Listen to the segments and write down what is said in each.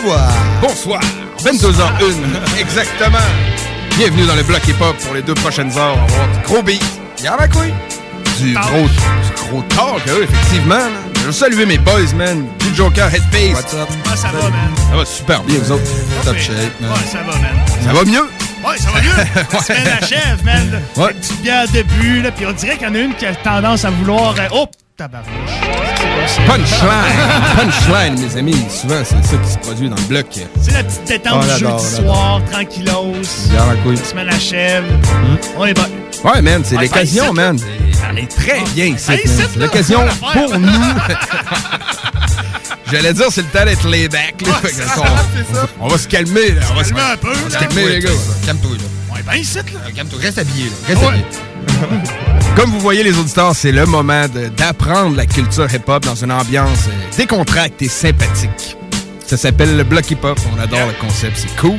Bonsoir. Bonsoir. 22h01, exactement. Bienvenue dans le bloc hip-hop pour les deux prochaines heures. On va avoir du gros beat. Y'en a quoi? Du gros, du gros talk, effectivement. là. Je veux saluer mes boys, man. Du Joker, Headface. What's up? Ah, ça va, man. Ça va super bien, vous autres. Top shape, man. Ouais, ça va, man. Ça va mieux? Ouais, ça va mieux. La semaine achève, man. Ouais. Petite bière de but, là, puis on dirait qu'il y en a une qui a tendance à vouloir... euh, oh, tabarnouche. Punchline. Punchline, mes amis. Souvent, c'est ça qui se produit dans le bloc. C'est la petite détente du jeudi soir, tranquillos. La semaine achève. On est bon. Ouais, man, c'est l'occasion, man. On est très bien ici. C'est l'occasion pour nous. J'allais dire, c'est le temps d'être laid back. On, on va se calmer, là. On va se, Calme un peu, on va se là. calmer, les gars. Calme-toi, là. On est bien ici, là. Calme-toi. Reste habillé, là. Reste habillé. Comme vous voyez, les auditeurs, c'est le moment d'apprendre la culture hip-hop dans une ambiance euh, décontractée et sympathique. Ça s'appelle le bloc hip-hop. On adore le concept. C'est cool.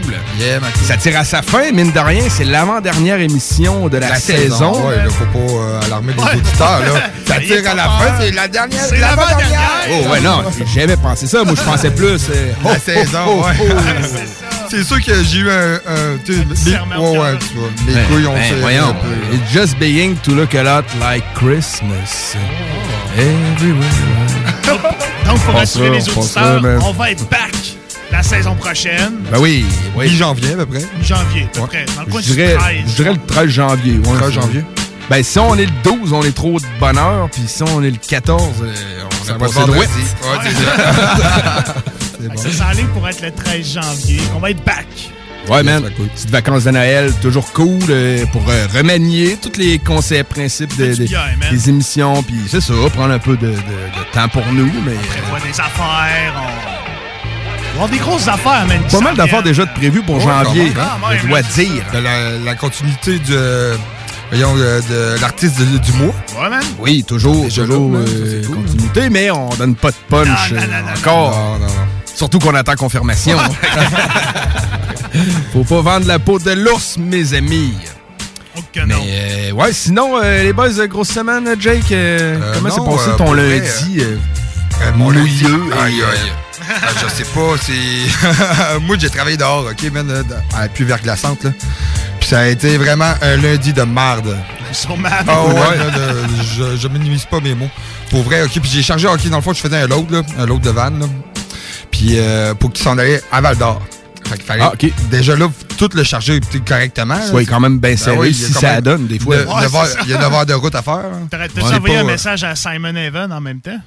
Ça tire à sa fin, mine de rien. C'est l'avant-dernière émission de la, La saison. saison, ouais, là, faut pas euh, alarmer les auditeurs, là. Ça tire à la fin, c'est la dernière. C'est l'avant-dernière. Oh, ouais, non, j'ai jamais pensé ça. Moi, je pensais plus. euh, La oh, saison, oh, ouais. oh. C'est sûr que j'ai eu un. un tu sais, ouais, ouais, tu vois. Les Ben, couilles ont ben, fait. voyons. un peu. It's just being to look a lot like Christmas. Everywhere. Donc, pour Pas assurer ça, les auditeurs, ça, on va être back la saison prochaine. Ben oui, oui. Mi-janvier, à peu près. Mi-janvier, à peu Ouais. près. Dans le coin Je du dirais, 13. je dirais le 13 janvier. ouais, 13 c'est- janvier. Ben, si on est le 12, on est trop de bonheur. Puis si on est le 14, euh, on Ça a va passé être de. Ouais, c'est ça. Ça pour être le 13 janvier. On va être back. Ouais, man. coûte. Petites vacances de Noël, toujours cool euh, pour euh, remanier tous les concepts, principes de- de- bien, des émissions. Puis c'est ça, prendre un peu de, de- de temps pour nous. Mais On prévoit des affaires. On... Avoir des grosses affaires, man. pas mal d'affaires déjà de prévues pour Ouais, janvier. quand même, je dois dire. De la, la continuité de. Voyons, de, de l'artiste de- du mois. Ouais, man. Oui, toujours, toujours là, euh, cool. continuité, mais on donne pas de punch Non, non, euh, non, non, encore. Non, non, non. Surtout qu'on attend confirmation. Faut pas vendre la peau de l'ours, mes amis. Mais non. euh, ouais, sinon, euh, les boys, euh, grosse semaine, euh, Jake, euh, Euh, comment s'est passé euh, ton lundi? euh, Euh, mon lundi. Mouilleux et, Aïe, aïe. Ah, je sais pas, c'est. Moi, j'ai travaillé dehors, OK, man, à la pluie verglaçante, là. Puis ça a été vraiment un lundi de marde. Sûrement. Ah ouais, là, je, je minimise pas mes mots. Pour vrai, ok. Puis j'ai chargé, ok, dans le fond, je faisais un load, là, un load de van, là. Puis euh, pour qu'il s'en allait à Val d'Or. Fait qu'il fallait Ah, ok. déjà là, tout le charger correctement. Soit quand même bien serré, Ben il y a si ça donne, des fois. Ouais. Il y a 9 heures de route à faire. hein. T'aurais-tu On est envoyé un euh, message à Simon Evan en même temps?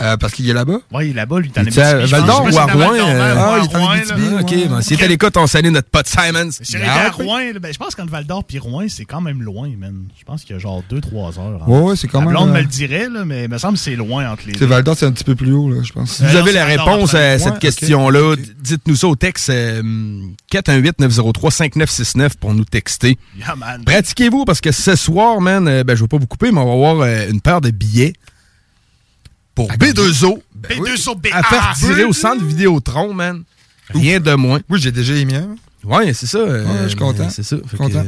Euh, parce qu'il est là-bas? Ouais, il est là-bas, lui, t'en était à Val d'Or ou à Rouen? euh, Ah, il est en Abitibi. ok, ben, s'il était à l'écoute, on salue notre pote Simons. Si il était à Rouen, ben, je pense qu'entre Val d'Or et Rouen, c'est quand même loin, man. Je pense qu'il y a genre 2-3 heures. hein. Ouais, ouais, c'est quand même. blonde euh, me le dirait, là, mais il me semble que c'est loin entre les deux. Val d'Or, c'est un petit peu plus haut, là, je pense. Si vous avez la réponse à cette question-là, dites-nous ça au texte euh, 418-903-5969 pour nous texter. Pratiquez-vous parce que ce soir, man, ben, je veux pas vous couper, mais on va avoir une paire de billets pour B2O B2 sur B. à faire tirer au B2. centre Vidéotron, man. Rien de moins. Oui, j'ai déjà émis un. Ouais, c'est ça. euh, Ouais, je suis content. C'est ça. Que, Content.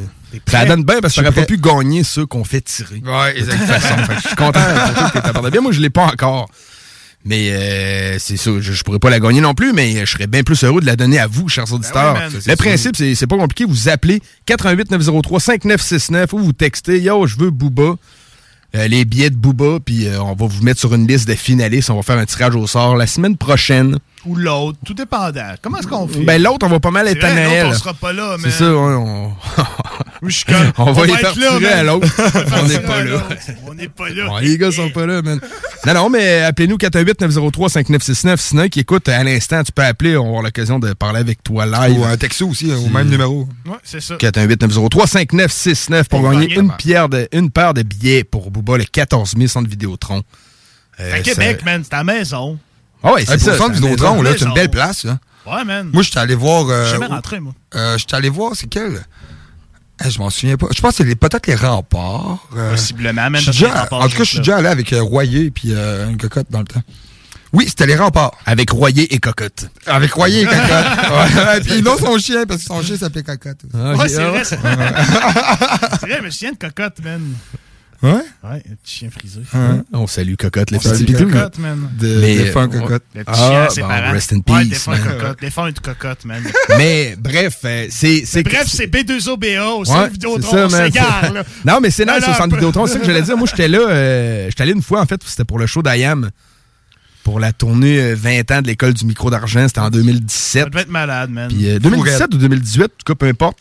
ça donne bien parce que t'aurais pas pu gagner ceux qu'on fait tirer. Ouais, de toute façon. Fait que je suis content que bien. Moi, je l'ai pas encore. Mais euh, c'est ça, je, je pourrais pas la gagner non plus, mais je serais bien plus heureux de la donner à vous, chers auditeurs. Ben man. le principe, c'est c'est pas compliqué. Vous appelez 88 903 5969 ou vous textez Yo, je veux Booba. Euh, les billets de Booba, puis euh, on va vous mettre sur une liste de finalistes. On va faire un tirage au sort la semaine prochaine. Ou l'autre, tout dépendant. Comment est-ce qu'on fait? Ben l'autre, on va pas mal être à vrai, Noël. on sera pas là, mais. C'est ça, ouais, on... Je suis comme, on va les être faire là, man. à l'autre. on n'est pas là. On n'est pas là. Bon, les gars sont pas là, man. Non, non, mais appelez-nous 418-903-5969. Sinon, qui écoute à l'instant, tu peux appeler. On va avoir l'occasion de parler avec toi live. Ou un texto aussi, au même numéro. Ouais, c'est ça. 418-903-5969 pour Pour gagner gagner. une, pierre de, une paire de billets pour Booba, le 14 000 centre Vidéotron. Euh, À Québec, man, c'est à la maison. Ah ouais, c'est pour ça. le centre la Vidéotron, là, c'est une belle place. Là. Ouais, man. Moi, j'étais allé voir. Je Euh, suis jamais rentré, moi. euh, j'étais allé voir, c'est quel? Hey, Je m'en souviens pas. Je pense que c'est peut-être les remparts. euh, Possiblement, que déjà- en tout cas, je suis déjà allé avec euh, Royer et puis euh, une cocotte dans le temps. Oui, c'était les remparts. Avec Royer et Cocotte. Avec Royer et cocotte. ouais. Puis non, son chien, parce que son chien s'appelait cocotte. Ah, Ouais, c'est ah, vrai, c'est vrai. C'est vrai, mais chien de cocotte, man. Ouais? Ouais, un petit chien frisé. On salue Cocotte, les petits pitous. Cocotte, man. De, Mais, euh, cocotte. Le petit chien Ah, ses bon, parents. rest in Ouais, peace, défunt man. cocotte. Défunt une cocotte, man. Mais bref, euh, c'est... c'est- Bref, c'est B2OBA au Ouais, centre c'est Vidéotron. man. s'égare, là. Non, mais c'est nice au centre Vidéotron. C'est ça que j'allais dire. Moi, j'étais là, euh, j'étais allé une fois, en fait, c'était pour le show d'IAM. Pour la tournée euh, 20 ans de l'école du micro d'argent. C'était en 2017. Ça devait être malade, man. Puis euh, 2017 ou 2018, en tout cas, peu importe.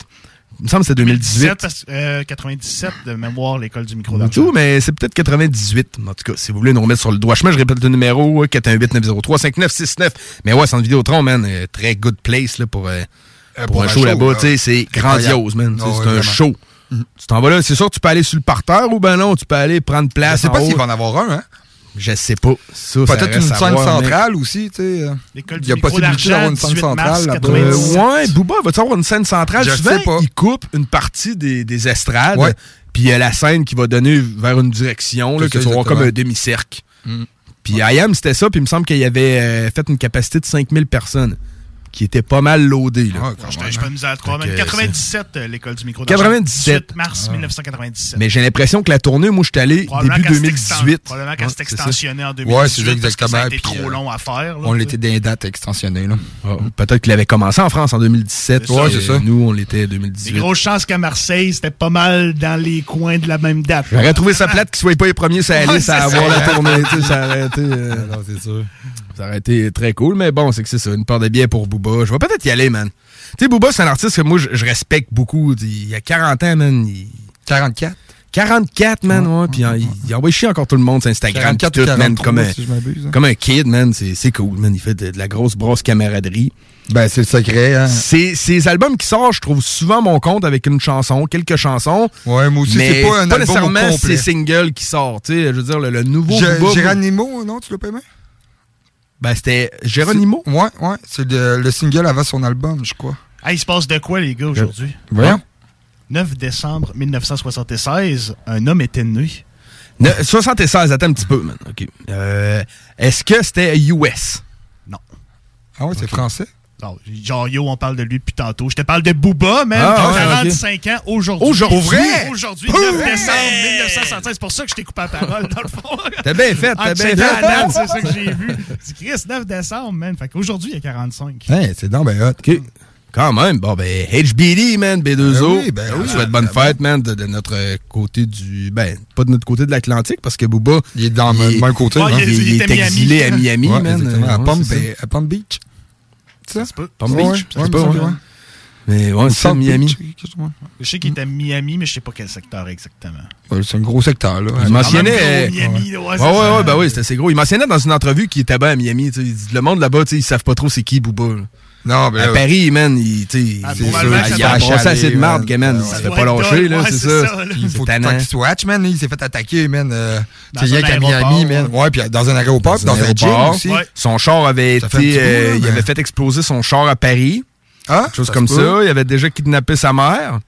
Il me semble que c'est 2018. parce que, euh, 97 de mémoire, l'école du micro Du d'argent. tout, mais c'est peut-être 98. En tout cas, si vous voulez nous remettre sur le doigt chemin, je répète le numéro 418-903-5969. Mais ouais, Centre Vidéotron, man, euh, très good place là, pour, euh, pour, un show là-bas. C'est grandiose, man. Ah c'est un vraiment. show. Tu t'en vas là, c'est sûr que tu peux aller sur le parterre ou ben non, tu peux aller prendre Je place. sais pas s'il va en avoir un, hein? Je sais pas. Peut-être une scène centrale aussi, tu sais. euh. Il y a possibilité d'avoir une scène 18 mars centrale. 97. Euh, ouais, Booba, va-tu avoir une scène centrale? Je Souvent, sais pas. il coupe une partie des, des estrades, Ouais. puis il y a la scène qui va donner vers une direction, là, que ça, tu vas comme un demi-cercle. Mm. Puis IAM, c'était ça, puis il me semble qu'il y avait euh, fait une capacité de 5000 personnes, qui était pas mal loadée. Là. Ah, quand Je à que 97, euh, l'école du micro d'argent. 97. 18 mars 1997. Mais j'ai l'impression que la tournée, moi, je suis allé début qu'elle s'est exten- 2018. Probablement qu'elle s'est extensionnée en 2018. Ouais, c'est ça, Parce que ça a exactement, été trop euh, long à faire. là, On l'était des dates extensionnées, là. Ah, Peut-être qu'il avait commencé en France en 2017. C'est ça. Ouais, c'est ça. Nous, on l'était en Des 2018. grosses chances qu'à Marseille, c'était pas mal dans les coins de la même date. J'aurais trouvé ça plate qu'ils soient pas les premiers sur la Ouais, liste à avoir ça. la tournée. ça aurait été... euh, non, c'est sûr. Ça aurait été très cool, mais bon, c'est que c'est ça, une paire de billets pour Booba. Je vais peut-être y aller, man. Tu sais, Booba, c'est un artiste que moi, je, je respecte beaucoup. Il y a 40 ans, man. il- 44? 44, man, ouais. Puis il, il envoie chier encore tout le monde sur Instagram. 44 puis ou tout, man, 43, comme un, si je m'abuse. hein. comme un kid, man. C'est c'est cool, man. Il fait de, de la grosse brosse camaraderie. Ben, c'est le secret, hein. C'est ces albums qui sortent, je trouve souvent mon compte avec une chanson, quelques chansons. Ouais, moi aussi, mais c'est pas un album au nécessairement complet. ces singles qui sortent. tu sais. Je veux dire, le, le nouveau Gé- Booba. Géronimo, non, tu l'as pas aimé? Ben, c'était Géronimo. Ouais, ouais. C'est le, le single avant son album, je crois. Hey, il se passe de quoi, les gars, aujourd'hui? Voyons. 9 décembre 1976, un homme était né. Ne- 76, attends un petit peu, man. OK. Euh, Est-ce que c'était US? Ah ouais, c'est français? Non, genre, yo, on parle de lui depuis tantôt. Je te parle de Booba, man, Ah, qui a ouais, 45 ans aujourd'hui. Aujourd'hui? Aujourd'hui, Pour 9 vrai? décembre 1976. C'est pour ça que je t'ai coupé la parole, dans le fond. T'as bien fait, t'as bien checkant la date, fait. C'est ça que j'ai vu. C'est Chris, 9 décembre, man. Fait qu'aujourd'hui, il y a 45. Hey, c'est donc ben hot. OK. Quand même. Bon, ben, HBD, man, B2O. Ben oui, ben oui. souhaite bonne Ben fête, man, de, de notre côté du. Ben, pas de notre côté de l'Atlantique, parce que Booba. Il est dans le même côté. Ouais, hein. il est- Il, il était est à exilé à Miami, Ouais, man. Euh, Palm, à Palm Beach. Ça se peut. Palm Beach, pas, ouais. Mais ouais, c'est Miami. Je sais qu'il était à Miami, mais je sais pas quel secteur exactement. Ouais, C'est un gros secteur, là. Il mentionnait. Même euh, gros, Miami, là, ouais, Ouais, c'est ouais, ça. ouais, ben oui, c'était assez gros. Il mentionnait dans une entrevue qu'il était bien à Miami. le monde là-bas, ils savent pas trop c'est qui Booba. là. Non, ben À Paris, man, il, tu sais, Ah, il a brassé assez de achaler, marde, man. que, man. Ça Il se doit fait pas lâcher, là, c'est c'est ça. ça, là. il faut C'est faut tannant. qu'il se watch, man. Il s'est fait attaquer, man. Euh, Dans tu sais, un rien qu'à aéroport, Miami, man. Ouais, puis dans un aéroport, Dans dans un un gym aéroport. aussi. Ouais. Son char avait été. euh, là, il avait fait exploser son char à Paris. Ah, chose ça comme ça. Il avait déjà kidnappé sa mère.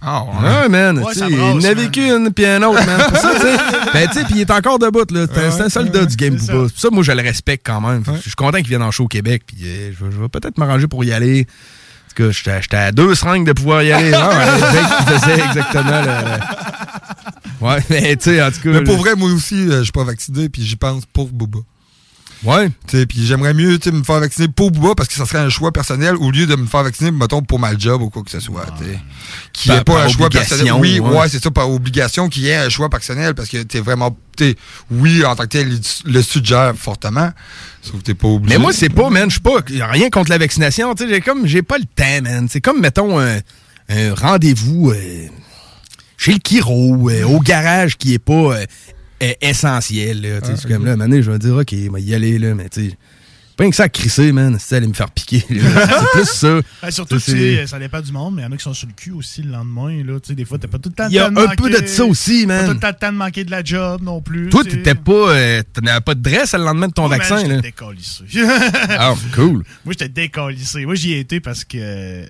Ah, ouais. Ouais, man. Ouais, sais, il en a man. vécu une, puis un autre, man. Pour ça, tu sais. Ben, tu sais, puis il est encore debout, là. C'est un- c'est un soldat du game, Booba. ça. C'est ça, moi, je le respecte quand même. Ouais. Je suis content qu'il vienne en show au Québec, puis euh, je vais- peut-être m'arranger pour y aller. En tout cas, j'étais à deux seringues de pouvoir y aller. Ah, ouais, le faisait exactement le... Ouais, mais tu sais, en tout cas... Mais pour vrai, moi aussi, euh, je suis pas vacciné, puis j'y pense pour Booba. Ouais. Puis j'aimerais mieux me faire vacciner pour Booba parce que ça serait un choix personnel au lieu de me faire vacciner, mettons, pour ma job ou quoi que ce soit. Qui Par- est pas un choix personnel. Oui, ouais. ouais, c'est ça, par obligation, qui est un choix personnel parce que t'es vraiment. Oui, en tant que tel, le suggère fortement. Sauf que t'es pas obligé. Mais moi, c'est pas, man, je suis pas. rien contre la vaccination. J'ai comme, j'ai pas le temps, man. C'est comme, mettons, un, un rendez-vous euh, chez le Kiro, euh, au garage qui est pas euh, euh, essentiel. Là, tu sais. c'est comme là, donné, je vais dire, OK, il va y aller, là, mais tu sais. Pas rien que ça à crisser, man. C'est aller me faire piquer. c'est plus ça. Ben, surtout que tu sais, ça dépend du monde, mais il y en a qui sont sur le cul aussi le lendemain. Là, Tu sais, des fois, t'as pas tout le temps Il y a un de peu de ça aussi, Pas tout man. le temps de manquer de la job non plus. Toi, t'étais pas. euh, T'avais pas de dresse le lendemain de ton man, vaccin, j'étais là. décalissé. Ah, cool. Moi, j'étais décalissé. Moi, j'y ai été parce que euh,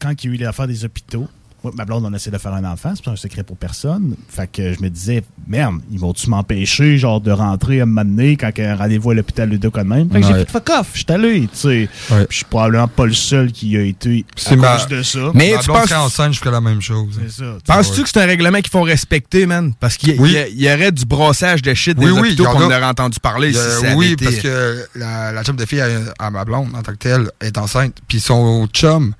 quand il y a eu l'affaire des hôpitaux, moi, ma blonde, on a essayé de faire un enfant, c'est pas un secret pour personne. Fait que je me disais, merde, ils vont-tu m'empêcher, genre, de rentrer à donné quand il y a un rendez-vous à l'hôpital de deux quand même? Fait que j'ai fait fuck off, je suis allé, tu sais. Ouais. Puis Je suis probablement pas le seul qui a été à ma- cause de ça. Mais Ma tu penses. serait enceinte, je ferais la même chose. Penses-tu que c'est un règlement qu'il faut respecter, man? Parce qu'il y, Oui. y a- il y aurait du brassage de shit Oui, des oui, hôpitaux qu'on aurait entendu parler y si a- ça avait oui, été- parce que la, la chum de fille à, à ma blonde, en tant que telle, est enceinte. Puis son chum,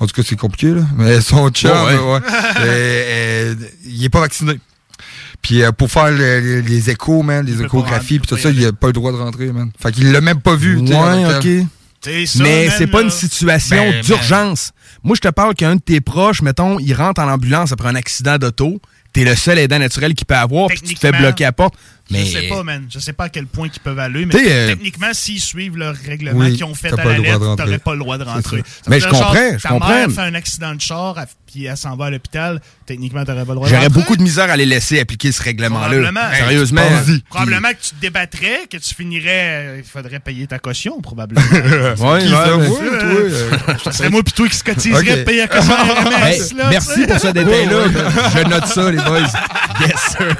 en tout cas, c'est compliqué, là, mais son chum, Ouais, ouais. ouais, euh, euh, il est pas vacciné. Puis euh, pour faire le- le- les échos, man, les échographies, puis tout pas ça, il a pas le droit de rentrer, man. Fait qu'il l'a même pas vu. tu Ouais, ok. Ça, Mais c'est pas là, une situation Ben, d'urgence. Moi, je te parle qu'un de tes proches, mettons, il rentre en ambulance après un accident d'auto. T'es le seul aidant naturel qu'il peut avoir, puis tu te fais bloquer à la porte. Mais Je sais pas, man. Je sais pas à quel point ils peuvent aller, mais euh, techniquement, s'ils suivent le règlement Oui, qu'ils ont fait à pas la lettre, t'aurais pas le droit de rentrer. Mais je dire, genre, comprends, je ta comprends. mère fait un accident de char, elle- puis elle s'en va à l'hôpital, techniquement, t'aurais pas le droit de j'aurais rentrer. beaucoup de misère à les laisser appliquer ce règlement-là. Probablement. Sérieusement. Probablement que tu te débattrais, que tu finirais, euh, il faudrait payer ta caution, probablement. Ouais, Qui ouais, ça, ouais. moi, toi? Ça serait moi pis toi qui se cotiserait Ok. de payer la caution là, merci pour ce détail-là. Je note ça, les boys. Yes, sir.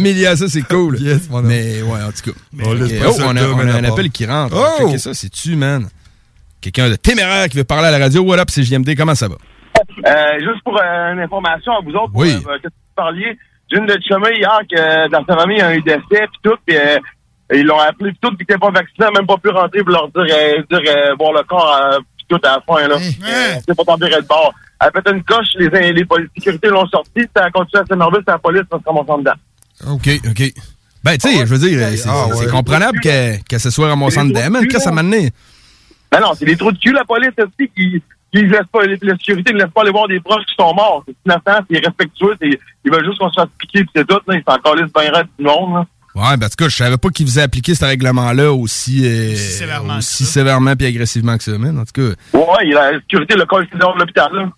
Familia, ça, c'est cool. Yes, mon homme. Mais ouais, en tout cas. On Oh, on a, on un appel qui rentre. Oh! Ça, c'est-tu, man? Quelqu'un de téméraire qui veut parler à la radio. What up, c'est JMD, comment ça va? Euh, juste pour euh, une information à vous autres, pour, Oui. euh, que vous parliez, j'ai une de chemin hier que dans sa famille, il y a un décès, puis tout, puis euh, ils l'ont appelé, puis tout, puis qu'ils pas vaccinés, même pas pu rentrer pour leur dire, euh, dire euh, voir le corps, euh, puis tout à la fin, là. Euh, C'est pas tombé de bord. Elle a fait une coche, les, les, les sécurités l'ont sorti, ça a continué à s'énerver, c'est la police, ça se ramasse en dedans. OK, OK. Ben, tu sais, je veux dire, c'est Ah, ouais. comprenable que, que ce soit ramassant de Qu'est-ce que ça m'a amené? Ben non, c'est des trous de cul, la police aussi, qui, qui laissent pas, les- la sécurité ne laisse pas aller voir des proches qui sont morts? C'est innocent, c'est respectueux, c'est, ils veulent juste qu'on se fasse piquer, puis c'est tout, là. Ils sont encore laissés bien raide du monde, là. Ouais, ben, en tout cas, je savais pas qu'ils faisaient appliquer ce règlement-là aussi, euh, Aussi sévèrement aussi sévèrement puis agressivement que ça, man. En tout cas, Ouais, il a la sécurité, le corps, dehors de l'hôpital, là.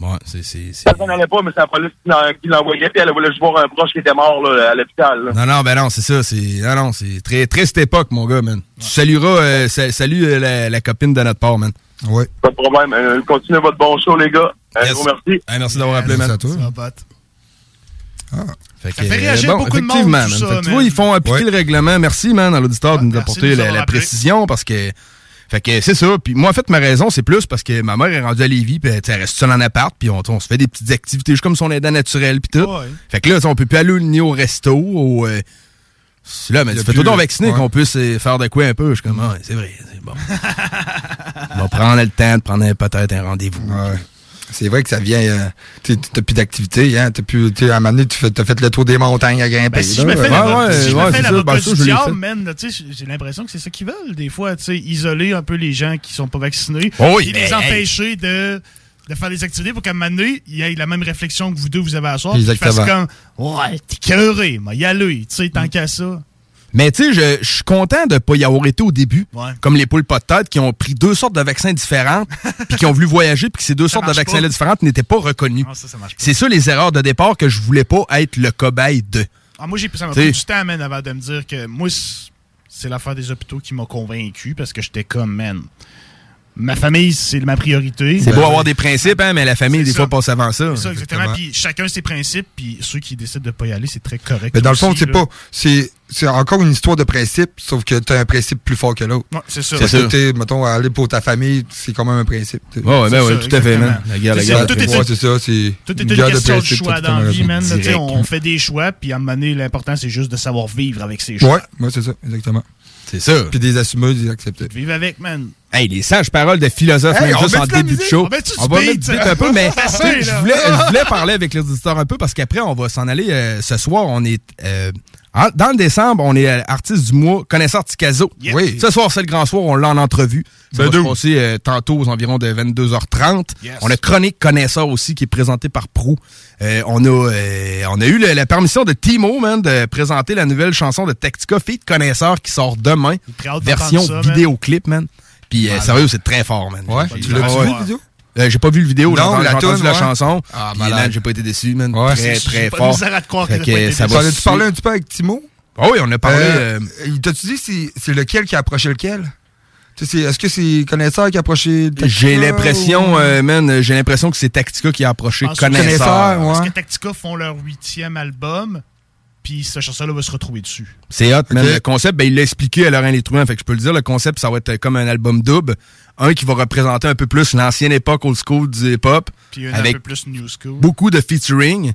Ouais, c'est. c'est- c'est- Ça s'en allait pas, mais c'est la police qui l'en- qui l'envoyait, puis elle voulait juste voir un proche qui était mort, là, à l'hôpital. Non, non, ben non, c'est ça. C'est, non, non, c'est très, cette époque, mon gars, man. Tu salueras, euh, sa- salut euh, la, la copine de notre part, man. Ouais. Pas de problème. Euh, continuez votre bon show, les gars. Un Yes. gros merci. Hey, merci d'avoir appelé, Merci man. à toi. Pote. Fait Ça fait réagir beaucoup de monde, tout man. ça, Fait que tu man. vois, ils font appliquer Ouais. le règlement. Merci, man, à l'auditeur de Ouais, nous merci apporter de nous la, la précision parce que. Fait que c'est ça. Puis moi, en fait, ma raison, c'est plus parce que ma mère est rendue à Lévis, puis elle reste seule en appart, puis on, on se fait des petites activités, juste comme son aidant naturel, puis tout. Ouais. Fait que là, on peut plus aller ni au resto, au. euh, c'est là, mais tu fais tout donc vacciner ouais. qu'on puisse euh, faire de quoi un peu. Je suis comme, ah, c'est vrai, c'est bon. va prendre le temps de prendre peut-être un rendez-vous. Ouais. C'est vrai que ça vient. euh, tu T'as plus d'activité, hein. T'as plus. tu sais, À un moment donné, tu t'as fait le tour des montagnes à grimper. Ben, si je me fais l'avocat Ben, j'ai l'impression que c'est ça qu'ils veulent, des fois, tu sais, isoler un peu les gens qui sont pas vaccinés, Oh oui, et ben, les hey. empêcher de, de faire des activités pour qu'à un moment donné, il y ait la même réflexion que vous deux, vous avez à soir, Exactement. comme, ouais, t'es cœuré, mais y aller, tu sais, tant qu'à ça. Mais tu sais, je, je suis content de pas y avoir été au début, Ouais. comme les poules pas de tête qui ont pris deux sortes de vaccins différentes, puis qui ont voulu voyager, puis que ces deux sortes de vaccins-là différentes n'étaient pas reconnus. Pas. C'est ça les erreurs de départ que je voulais pas être le cobaye de. Ah, moi, j'ai ça m'a pris du temps, man, avant de me dire que moi, c'est- c'est l'affaire des hôpitaux qui m'a convaincu parce que j'étais comme, man, ma famille, c'est ma priorité. C'est Ben, beau avoir des principes, hein, mais la famille, des ça. fois, passe avant ça. C'est ça, exactement. Puis chacun ses principes, puis ceux qui décident de pas y aller, c'est très correct. Mais dans le fond, c'est pas. C'est c'est encore une histoire de principe, sauf que t'as un principe plus fort que l'autre. Ouais, c'est ça. Parce C'est que, t'es, mettons, aller pour ta famille, c'est quand même un principe. t'sais. Ouais, ouais, ben tout à fait, man. La guerre, la guerre. ça, tout est- Ouais, c'est ça, c'est. Tout est une de question de choix dans la vie, man. tu. On, fait des choix, puis à un moment donné, l'important, c'est juste de savoir vivre avec ces choix. Ouais, ouais, c'est ça, exactement. C'est ça. Puis des assumeux, des acceptés. Vivre avec, man. Hey, les sages paroles de philosophes, Hey, même juste en début de show. On va mettre du un peu, mais je voulais, je voulais parler avec les auditeurs un peu parce qu'après, on va s'en aller euh, ce soir. On est euh, en- dans le décembre, on est euh, artiste du mois, connaisseur Ticazo. Oui. Ce soir, c'est le grand soir, on l'a en entrevue. Ça Ben va se passer euh, tantôt aux environs de 22h30. Yes. On a Chronique Connaisseur aussi qui est présenté par Prou. Euh, on, a, euh, on a eu le- la permission de Timo, man, de présenter la nouvelle chanson de Tactica Feat Connaisseur qui sort demain. Version ça, vidéoclip, man. Puis euh, sérieux, c'est très fort, man. Ouais, tu ouais. vu, la vidéo? Euh, j'ai pas vu le vidéo, j'ai entendu, la j'ai entendu toune, la ouais. chanson. Ah, man, j'ai pas été déçu, man. Ouais, très, très pas fort. de misère à te croire Fait que pas ça déçu. va suivre. parlé un petit peu avec Timo? Ah oui, on a parlé. Euh, euh, il T'as-tu dit c'est, c'est lequel qui a approché lequel? Tu Est-ce que c'est connaisseur qui a approché Tactica j'ai l'impression, ou- euh, man, j'ai l'impression que c'est Tactica qui a approché que Connaisseur. Connaisseur, ouais. Parce que Tactica font leur huitième album, puis cette chanson-là va se retrouver dessus. C'est hot, man. Le concept, ben, il l'a expliqué à Laurent Létruin. Fait que je peux le dire, le concept, ça va être comme un album double. Un qui va représenter un peu plus l'ancienne époque old school du hip-hop. Puis un, Avec peu plus new school. beaucoup de featuring.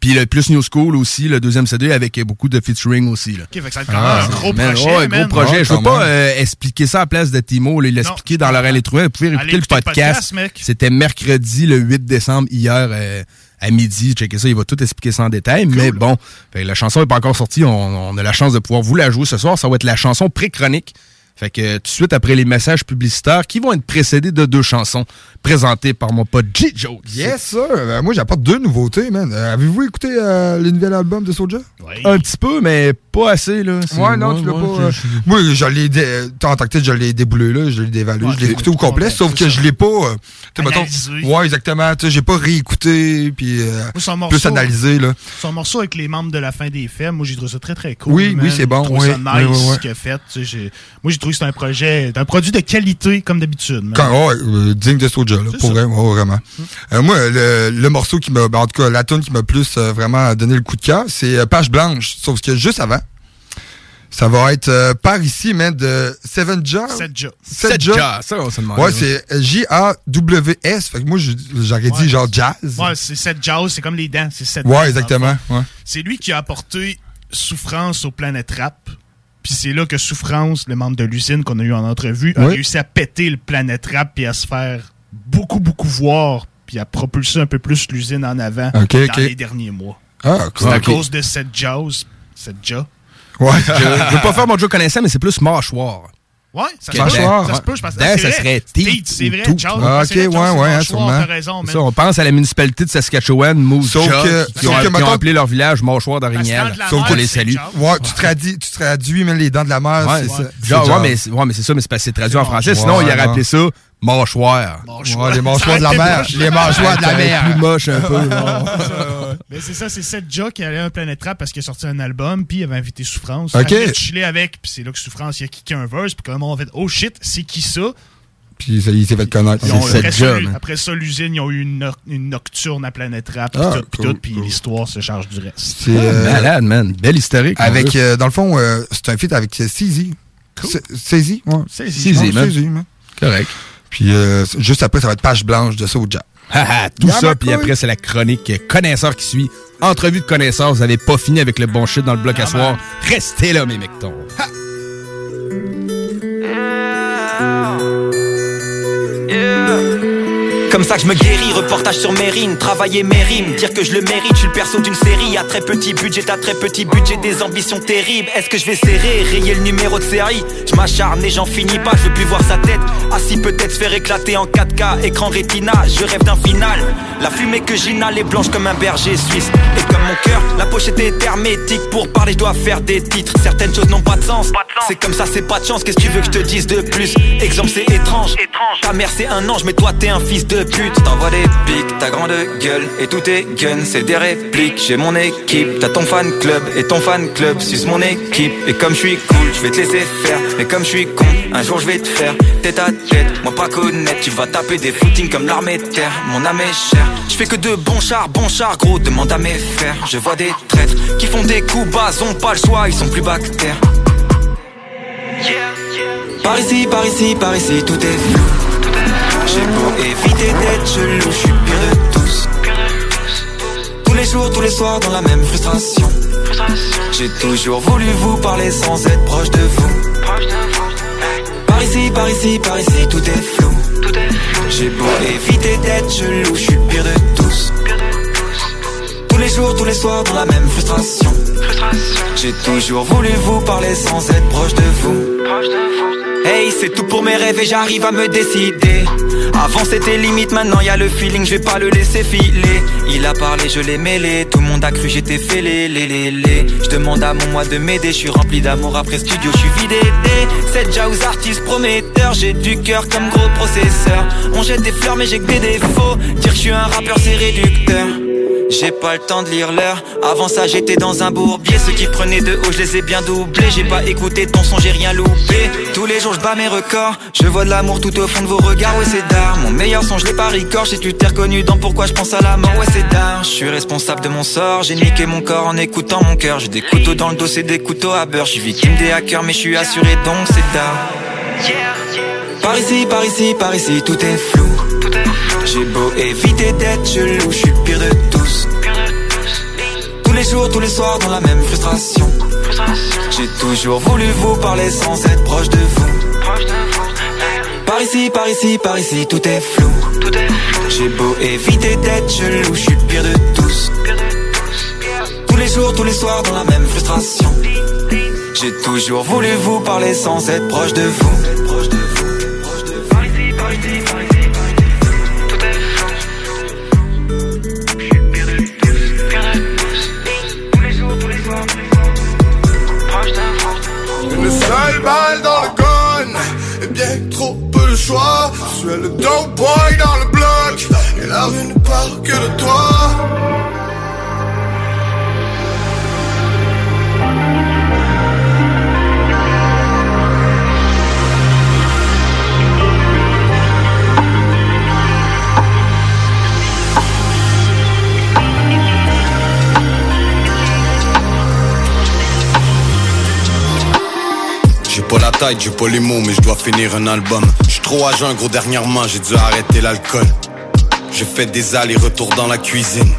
Puis le plus new school aussi, le deuxième CD avec beaucoup de featuring aussi. Là. Ok, fait que ça va être quand même un gros Man, projet, ouais, man. gros projet. Ouais, Je veux pas euh, expliquer ça à la place de Timo. là. Il l'a Non, expliqué je dans. Laurent Létruin. Vous pouvez écouter le podcast. podcast, mec. C'était mercredi, le 8 décembre, hier, euh, à midi. Checkez ça, il va tout expliquer ça en détail. Mais bon, fait la chanson n'est pas encore sortie. On, on a la chance de pouvoir vous la jouer ce soir. Ça va être la chanson pré-chronique. Fait que tout de suite après les messages publicitaires qui vont être précédés de deux chansons présentées par mon pote G. Jones. Yes, sir. Euh, moi, j'apporte deux nouveautés, man. Euh, Avez-vous écouté euh, le nouvel album de Soulja? Ouais. Un petit peu, mais pas assez, là. Ouais, non, tu l'as pas. euh, Moi, je l'ai. En tant que je l'ai déboulé, là. Je l'ai dévalué. Ouais, je l'ai écouté au complet, sauf que je l'ai pas. euh, tu sais, mettons- Analysé. Ouais, exactement. Tu sais, j'ai pas réécouté, puis euh, plus analysé, là. son morceau avec les membres de la fin des faits, moi j'ai trouvé ça très très cool. Oui, man. oui, c'est bon, oui, nice oui, oui, oui. ce qu'il a fait. Tu sais, j'ai- moi j'ai trouvé que c'est un projet, un produit de qualité comme d'habitude. euh, digne de Soulja, là, pour ça. vrai, ouais, vraiment. Euh, moi, le, morceau qui m'a, ben, en tout cas, la tune qui m'a plus vraiment donné le coup de cœur, c'est Page Blanche. Sauf que juste avant, ça va être euh, par ici, man, de Seven. Sept Sept Jar. Jar, ça, on se. Ouais, c'est J-A-W-S. Fait que moi, j'aurais Ouais. dit genre jazz. Ouais, c'est Sept Jazz, c'est comme les dents, c'est Sept Ouais, exactement. Ouais. C'est lui qui a apporté souffrance au Planète Rap. Puis c'est là que Souffrance, le membre de l'usine qu'on a eu en entrevue, a Oui. réussi à péter le Planète Rap puis à se faire beaucoup, beaucoup voir puis à propulser un peu plus l'usine en avant dans les derniers mois. Ah, C'est à cause de cette jazz, cette ja. Ouais. Je, je veux pas faire mon Joe connaissant, mais c'est plus mâchoire. Ouais, ça se peut. mâchoire, Ça se ouais. peut, je pense. C'est ça serait Teat, c'est ou vrai. Jazz, Ah, ok, ouais, ouais, sûrement. Raison. Ça, on pense à la municipalité de Saskatchewan, Moose Sauf Jaw, que- qui, ont, que, qui ont mettons- appelé leur village Mâchoire la Sauf qu'on les salue. Ouais, tu traduis, tu traduis, même les dents de la mer, Ouais, c'est ouais. ça. mais, c'est- ouais, mais c'est ça, mais c'est parce que c'est traduit en français. Sinon, il aurait appelé ça mâchoire. Ouais, les mâchoires de la mer. Les mâchoires de la mer. plus moche un peu. Mais c'est ça, c'est cette Ja qui allait à un Planète Rap parce qu'il a sorti un album, puis il avait invité Souffrance. Ok. Il a chillé avec, puis c'est là que Souffrance, il a kické un verse, puis comme on a fait, oh shit, c'est qui ça? Puis ça, il s'est fait connaître. Ils ont- C'est après, cette ça, après ça, l'usine, ils ont eu une, no- une nocturne à Planète Rap, puis Ah, tout, puis cool, tout, puis cool. l'histoire se charge du reste. C'est, euh, Malade, man. Belle historique. avec, euh, dans le fond, euh, c'est un feat avec euh, CZ. C- CZ, ouais. Man. Correct. Puis euh, juste après, ça va être page blanche de. Haha, tout Yeah, ça, puis après, c'est la chronique connaisseur qui suit. Entrevue de connaisseurs, vous avez pas fini avec le bon shit dans le bloc à soir. Restez là, mes mectons. Comme ça que je me guéris, reportage sur Mérine, travailler mes rimes, dire que je le mérite, je suis le perso d'une série, à très petit budget, t'as très petit budget, des ambitions terribles. Est-ce que je vais serrer, rayer le numéro de série? Je m'acharne et j'en finis pas, je veux plus voir sa tête. Assis peut-être se faire éclater en 4K, écran rétina, je rêve d'un final. La fumée que j'inhale est blanche comme un berger suisse. Et comme mon cœur, la pochette est hermétique. Pour parler, je dois faire des titres. Certaines choses n'ont pas de sens. C'est comme ça, c'est pas de chance. Qu'est-ce que tu veux que je te dise de plus? Exemple, c'est étrange. Ta mère, c'est un ange, mais toi, t'es un fils de pute. T'envoies des pics, ta grande gueule et tout est gun. C'est des répliques, j'ai mon équipe. T'as ton fan club et ton fan club suce mon équipe. Et comme je suis cool, je vais te laisser faire. Mais comme je suis con, un jour je vais te faire tête à tête. Moi, pas connaître, tu vas taper des footings comme l'armée de terre. Mon âme est chère. Je fais que de bons chars, bons chars, gros. Demande à mes frères. Je vois des traîtres qui font des coups bas, ont pas le choix, ils sont plus bactères. Par ici, par ici, par ici, tout est flou. J'ai beau éviter d'être chelou, je suis pire de tous. Tous les jours, tous les soirs, dans la même frustration. J'ai toujours voulu vous parler sans être proche de vous. Par ici, par ici, par ici, tout est flou. J'ai beau éviter d'être chelou, je suis pire de tous. Tous les jours, tous les soirs, dans la même frustration. J'ai toujours voulu vous parler sans être proche de vous. Hey, c'est tout pour mes rêves et j'arrive à me décider. Avant c'était limite, maintenant y a le feeling, je vais pas le laisser filer. Il a parlé, je l'ai mêlé, tout le monde a cru j'étais fêlé, les les les. Je demande à mon moi de m'aider, je suis rempli d'amour après studio, je suis vidé. C'est déjà aux artistes prometteurs, j'ai du cœur comme gros processeur. On jette des fleurs mais j'ai que des défauts, dire que je suis un rappeur c'est réducteur. J'ai pas le temps de lire l'heure. Avant ça, j'étais dans un bourbier. Ceux qui prenaient de haut, je les ai bien doublés. J'ai pas écouté ton son, j'ai rien loupé. Tous les jours, je bats mes records. Je vois de l'amour tout au fond de vos regards. Ouais, c'est d'art. Mon meilleur son, je l'ai pas record. Si tu t'es reconnu dans pourquoi je pense à la mort. Ouais, c'est d'art. Je suis responsable de mon sort. J'ai niqué mon corps en écoutant mon cœur. J'ai des couteaux dans le dos, c'est des couteaux à beurre. Je victime des hackers, mais je suis assuré donc c'est d'art. Par ici, par ici, par ici, tout est flou. J'ai beau éviter d'être chelou, je suis pire de tous. Tous les jours, tous les soirs, dans la même frustration. J'ai toujours voulu vous parler sans être proche de vous. Par ici, par ici, par ici, tout est flou. J'ai beau éviter d'être chelou, je suis pire de tous. Tous les jours, tous les soirs, dans la même frustration. J'ai toujours voulu vous parler sans être proche de vous. Ne parle que de toi J'ai pas la taille, j'ai pas les mots, mais je dois finir un album. J'suis trop à gros, dernièrement, j'ai dû arrêter l'alcool. J'ai fait des allers-retours dans la cuisine.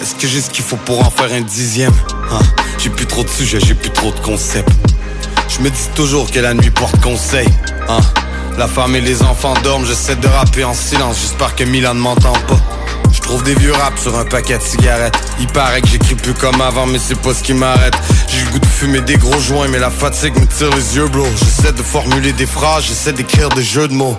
Est-ce que j'ai ce qu'il faut pour en faire un dixième? Hein, J'ai plus trop de sujets, j'ai plus trop de concepts. Je me dis toujours que la nuit porte conseil. Hein? La femme et les enfants dorment, j'essaie de rapper en silence, j'espère que Milan ne m'entend pas. Je trouve des vieux raps sur un paquet de cigarettes. Il paraît que j'écris plus comme avant, mais c'est pas ce qui m'arrête. J'ai le goût de fumer des gros joints, mais la fatigue me tire les yeux, bro. J'essaie de formuler des phrases, j'essaie d'écrire des jeux de mots.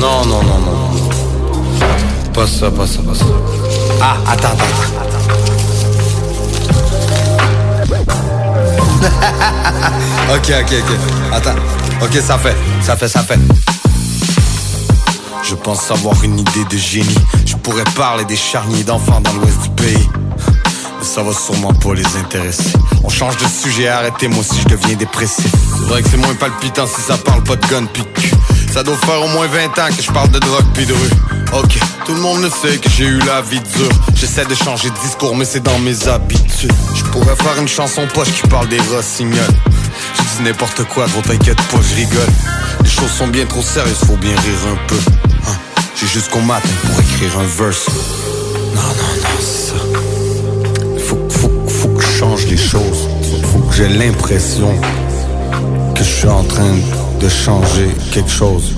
Non, non, non, non. Pas ça, pas ça, pas ça. Ah, attends, attends, attends. ok, ok, ok. Attends. Ok, ça fait, ça fait, ça fait. Je pense avoir une idée de génie. Je pourrais parler des charniers d'enfants dans l'ouest du pays. Mais ça va sûrement pas les intéresser. On change de sujet, arrêtez, moi aussi je deviens dépressif. C'est vrai que c'est moins palpitant si ça parle pas de gun cul. Ça doit faire au moins 20 ans que je parle de drogue pis de rue. Ok, tout le monde le sait que j'ai eu la vie dure. J'essaie de changer de discours, mais c'est dans mes habitudes. Je pourrais faire une chanson poche qui parle des rossignols. Je dis n'importe quoi, gros t'inquiète pas, je rigole. Les choses sont bien trop sérieuses, faut bien rire un peu. Hein, J'ai jusqu'au matin pour écrire un verse. Non, non, non, c'est ça. Faut, faut, faut que je change les choses. Faut que j'ai l'impression que je suis en train de changer quelque chose.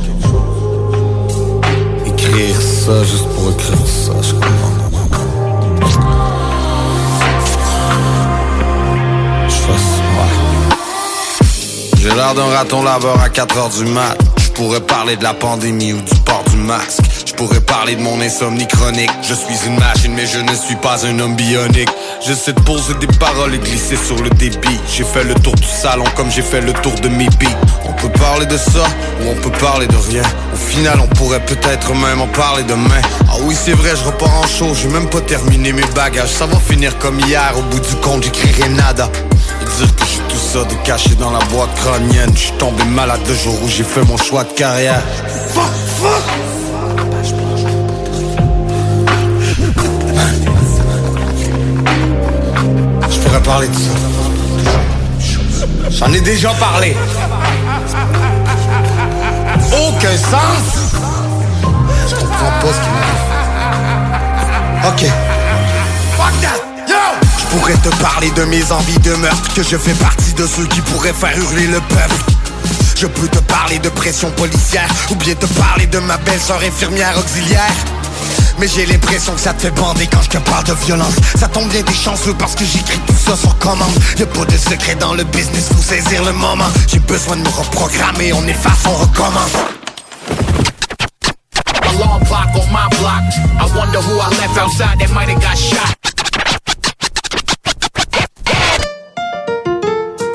Écrire ça juste pour écrire ça, je comprends. Je fasse. J'ai l'air d'un raton laveur à 4 heures du mat. Je pourrais parler de la pandémie ou du port du masque. Je pourrais parler de mon insomnie chronique. Je suis une machine, mais je ne suis pas un homme bionique. J'essaie de poser des paroles et glisser sur le débit. J'ai fait le tour du salon comme j'ai fait le tour de mes beats. On peut parler de ça ou on peut parler de rien. Au final, on pourrait peut-être même en parler demain. Ah oui, c'est vrai, je repars en show. J'ai même pas terminé mes bagages. Ça va finir comme hier. Au bout du compte, j'écrirai nada. Et dire que j'ai tout ça de caché dans la boîte crânienne. Je suis tombé malade le jour où j'ai fait mon choix de carrière. Fuck, fuck. J'en ai déjà parlé. Aucun sens. Je comprends pas ce qui. Ok. Fuck that. Yo! Je pourrais te parler de mes envies de meurtre, que je fais partie de ceux qui pourraient faire hurler le peuple. Je peux te parler de pression policière, ou bien te parler de ma belle-sœur infirmière auxiliaire. Mais j'ai l'impression que ça te fait bander quand je te parle de violence. Ça tombe bien des chanceux parce que j'écris tout ça sur commande. Y'a pas de secret dans le business, faut saisir le moment. J'ai besoin de me reprogrammer, on efface, on recommence.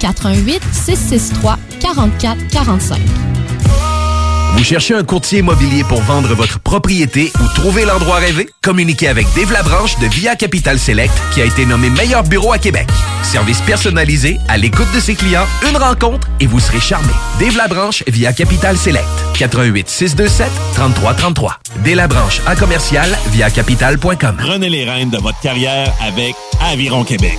88 663 44 45. Vous cherchez un courtier immobilier pour vendre votre propriété ou trouver l'endroit rêvé? Communiquez avec Dave Labranche de Via Capital Select qui a été nommé meilleur bureau à Québec. Service personnalisé, à l'écoute de ses clients, une rencontre et vous serez charmé. Dave Labranche via Capital Select. 88 627 3333. Dave Labranche à commercial via capital.com. Prenez les rênes de votre carrière avec Aviron Québec.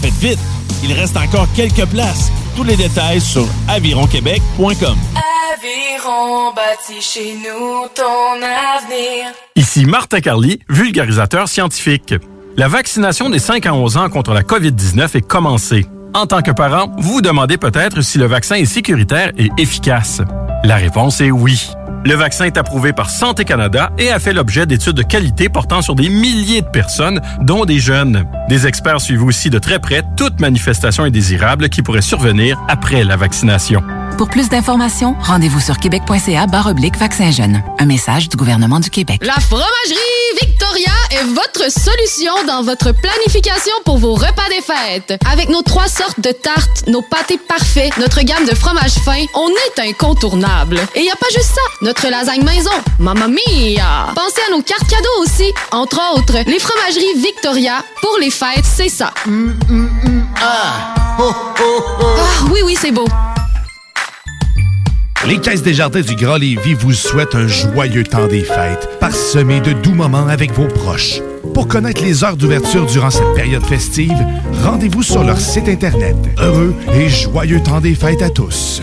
Faites vite, il reste encore quelques places. Tous les détails sur avironquebec.com. Aviron bâti chez nous ton avenir. Ici Martin Carly, vulgarisateur scientifique. La vaccination des 5 à 11 ans contre la COVID-19 est commencée. En tant que parent, vous vous demandez peut-être si le vaccin est sécuritaire et efficace. La réponse est oui. Le vaccin est approuvé par Santé Canada et a fait l'objet d'études de qualité portant sur des milliers de personnes, dont des jeunes. Des experts suivent aussi de très près toute manifestation indésirable qui pourrait survenir après la vaccination. Pour plus d'informations, rendez-vous sur québec.ca barre oblique vaccin jeune. Un message du gouvernement du Québec. La fromagerie Victoria est votre solution dans votre planification pour vos repas des fêtes. Avec nos trois sortes de tartes, nos pâtés parfaits, notre gamme de fromages fins, on est incontournable. Et y a pas juste ça, notre lasagne maison, mamma mia! Pensez à nos cartes cadeaux aussi, entre autres, les fromageries Victoria. Pour les fêtes, c'est ça. Ah, oui, oui, c'est beau. Les Caisses des Jardins du Grand Lévis vous souhaitent un joyeux temps des fêtes, parsemé de doux moments avec vos proches. Pour connaître les heures d'ouverture durant cette période festive, rendez-vous sur leur site Internet. Heureux et joyeux temps des fêtes à tous.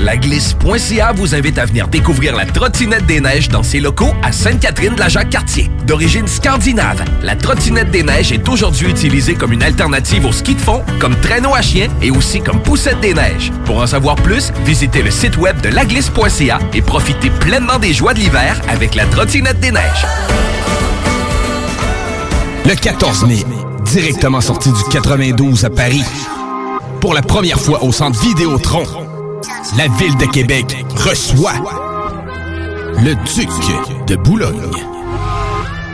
Laglisse.ca vous invite à venir découvrir la trottinette des neiges dans ses locaux à Sainte-Catherine de la Jacques-Cartier. D'origine scandinave, la trottinette des neiges est aujourd'hui utilisée comme une alternative au ski de fond, comme traîneau à chien et aussi comme poussette des neiges. Pour en savoir plus, visitez le site web de laglisse.ca et profitez pleinement des joies de l'hiver avec la trottinette des neiges. Le 14 mai, directement sorti du 92 à Paris. Pour la première fois au centre Vidéotron, la ville de Québec reçoit le duc de Boulogne.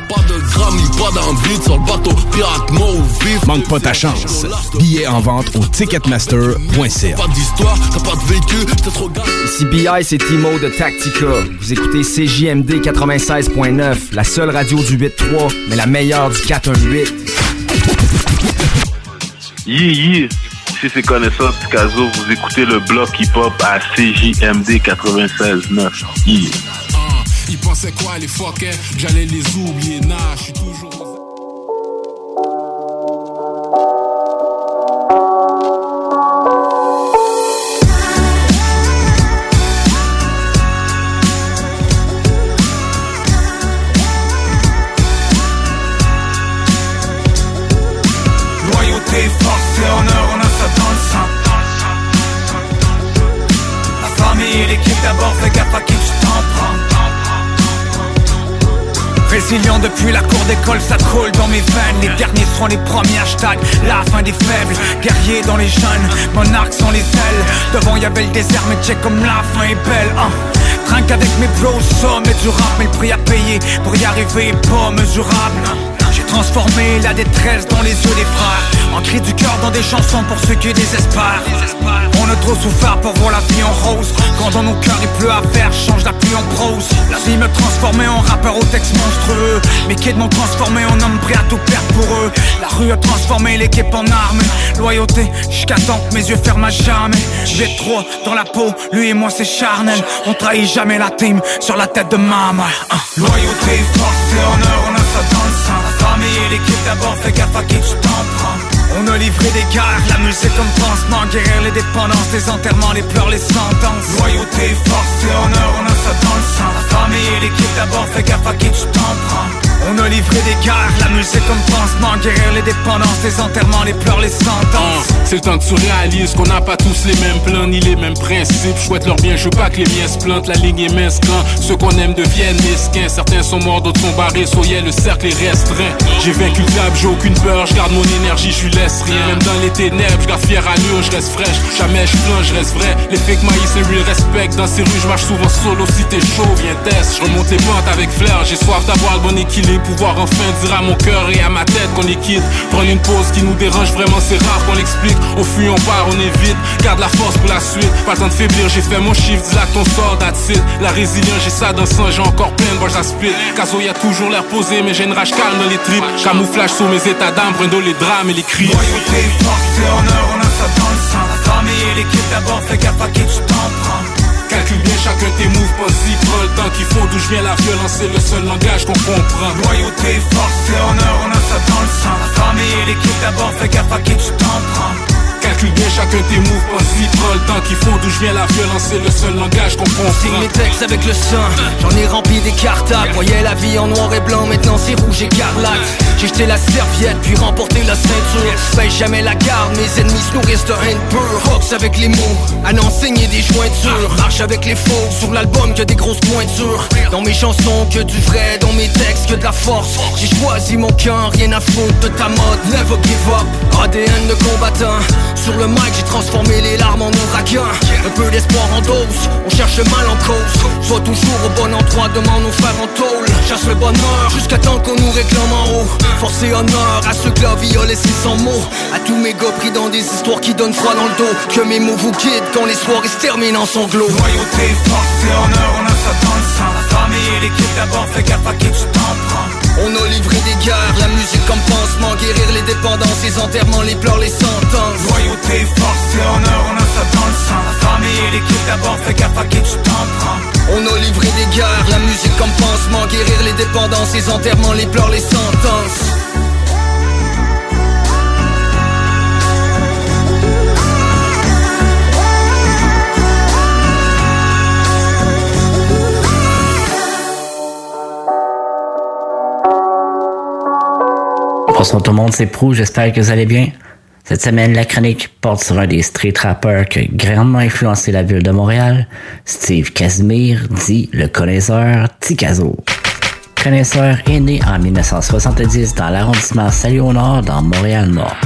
Pas de grammy, pas d'envie sur le bateau pirate mauve Manque pas ta chance. Billets en vente au ticketmaster.ca. Pas d'histoire, t'as pas de vécu, t'es trop gars. Ici BI, c'est Timo de Tactica. Vous écoutez CJMD 96.9, la seule radio du 8.3, mais la meilleure du 418. Yeah, yeah. Ici, c'est Connaissance Picasso. Vous écoutez le bloc hip-hop à CJMD 96.9. Yeah. Résilient depuis la cour d'école, ça coule dans mes veines. Les derniers seront les premiers hashtags La fin des faibles, guerriers dans les jeunes Monarques sont les ailes. Devant y'avait le désert mais check comme la fin est belle hein. Trinque avec mes bros, sommet du rap Mais le prix à payer pour y arriver pas mesurable J'ai transformé la détresse dans les yeux des frères. En cri du cœur dans des chansons pour ceux qui désespèrent. On a trop souffert pour voir la vie en rose. Quand dans nos cœurs il pleut à faire, change la pluie en prose. La vie me transformait en rappeur au texte monstrueux. Mes kids m'ont transformé en homme prêt à tout perdre pour eux. La rue a transformé l'équipe en arme Loyauté, jusqu'à temps que mes yeux ferment à jamais J'ai trop dans la peau, lui et moi c'est charnel. On trahit jamais la team sur la tête de maman Hein. Loyauté, force dépendances, les enterrements, les pleurs, les sentences. Loyauté, force et honneur, on a ça dans le sang. La famille et l'équipe d'abord, fais gaffe à qui tu t'en prends On a livré des guerres, la musique comme pansement Guérir les dépendances, les enterrements, les pleurs, les sentences C'est le temps que tu réalises qu'on n'a pas tous les mêmes plans ni les mêmes principes. Souhaite leur bien, je veux pas que les miens se plantent. La ligne est mince quand ceux qu'on aime deviennent mesquins. Certains sont morts, d'autres sont barrés. Soyez le cercle est restreint. J'ai vaincu le diable, j'ai aucune peur. Je garde mon énergie, je lui laisse rien. Même dans les ténèbres, je garde fier allure, je reste fraîche. Jamais je plains, je reste vrai. Les fake maïs, les real respect. Dans ces rues, je marche souvent solo. Si t'es chaud, viens test. Je remonte les pentes avec flair. J'ai soif d'avoir le bon équilibre. Pouvoir enfin dire à mon cœur et à ma tête qu'on est quitte. Prendre une pause qui nous dérange vraiment, c'est rare qu'on l'explique. Au fuit, on part, on évite. Garde la force pour la suite. Pas le temps de faiblir, j'ai fait mon chiffre. Dis là ton sort, that's. La résilience, j'ai ça dans le sang, j'ai encore plein de bois à split. Caso, y a toujours l'air posé, mais j'ai une rage calme dans les tripes. Camouflage sur mes états d'âme, Brundo les drames et les cris. Loyauté, honneur, on a ça dans le sang La famille et l'équipe d'abord, fais gaffe à qui tu t'en prends Calcule bien chacun tes moves, prends le temps qu'il faut. D'où je viens, la violence, c'est le seul langage qu'on comprend. Loyauté, force et honneur, on a ça dans le sang La famille et l'équipe d'abord, fais gaffe à qui tu t'en prends Bien chacun tes moves, pense vite, prends le temps qu'il faut D'où je viens la violence, c'est le seul langage qu'on comprend. Signe mes textes avec le sang, j'en ai rempli des cartables. Voyais la vie en noir et blanc, maintenant c'est rouge écarlate J'ai jeté la serviette, puis remporté la ceinture. Fais jamais la garde, mes ennemis se nourrissent de haine pure. Avec les mots, à n'enseigner des jointures. Marche avec les faux, sur l'album que des grosses pointures. Dans mes chansons, que du vrai, dans mes textes, que de la force. J'ai choisi mon cœur, rien à foutre de ta mode. Never give up, ADN de combattant Sur le mic, j'ai transformé les larmes en ouragan Un peu d'espoir en dose, on cherche le mal en cause. Sois toujours au bon endroit, demande nos frères en tôle. Chasse le bonheur, jusqu'à temps qu'on nous réclame en haut. Force et honneur à ceux que la vie a laissé sans mots. À tous mes gars pris dans des histoires qui donnent froid dans le dos. Que mes mots vous quittent quand les soirées se terminent en sanglots. Loyauté, force et honneur, on a ça et l'équipe d'abord, fais gaffe à qui tu t'en prends. On a livré des guerres, la musique comme pansement Guérir les dépendances, les enterrements, les pleurs, les sentences. Loyauté, force et honneur, on a ça dans le sang. La famille et l'équipe d'abord, fais gaffe à qui tu t'en prends. On a livré des guerres, la musique comme pansement Guérir les dépendances, les enterrements, les pleurs, les sentences Bonsoir tout le monde, c'est Prou, j'espère que vous allez bien. Cette semaine, la chronique porte sur un des street rappers qui a grandement influencé la ville de Montréal, Steve Casimir, dit le connaisseur Ticazo. Connaisseur est né en 1970 dans l'arrondissement Salut-au-Nord dans Montréal-Nord.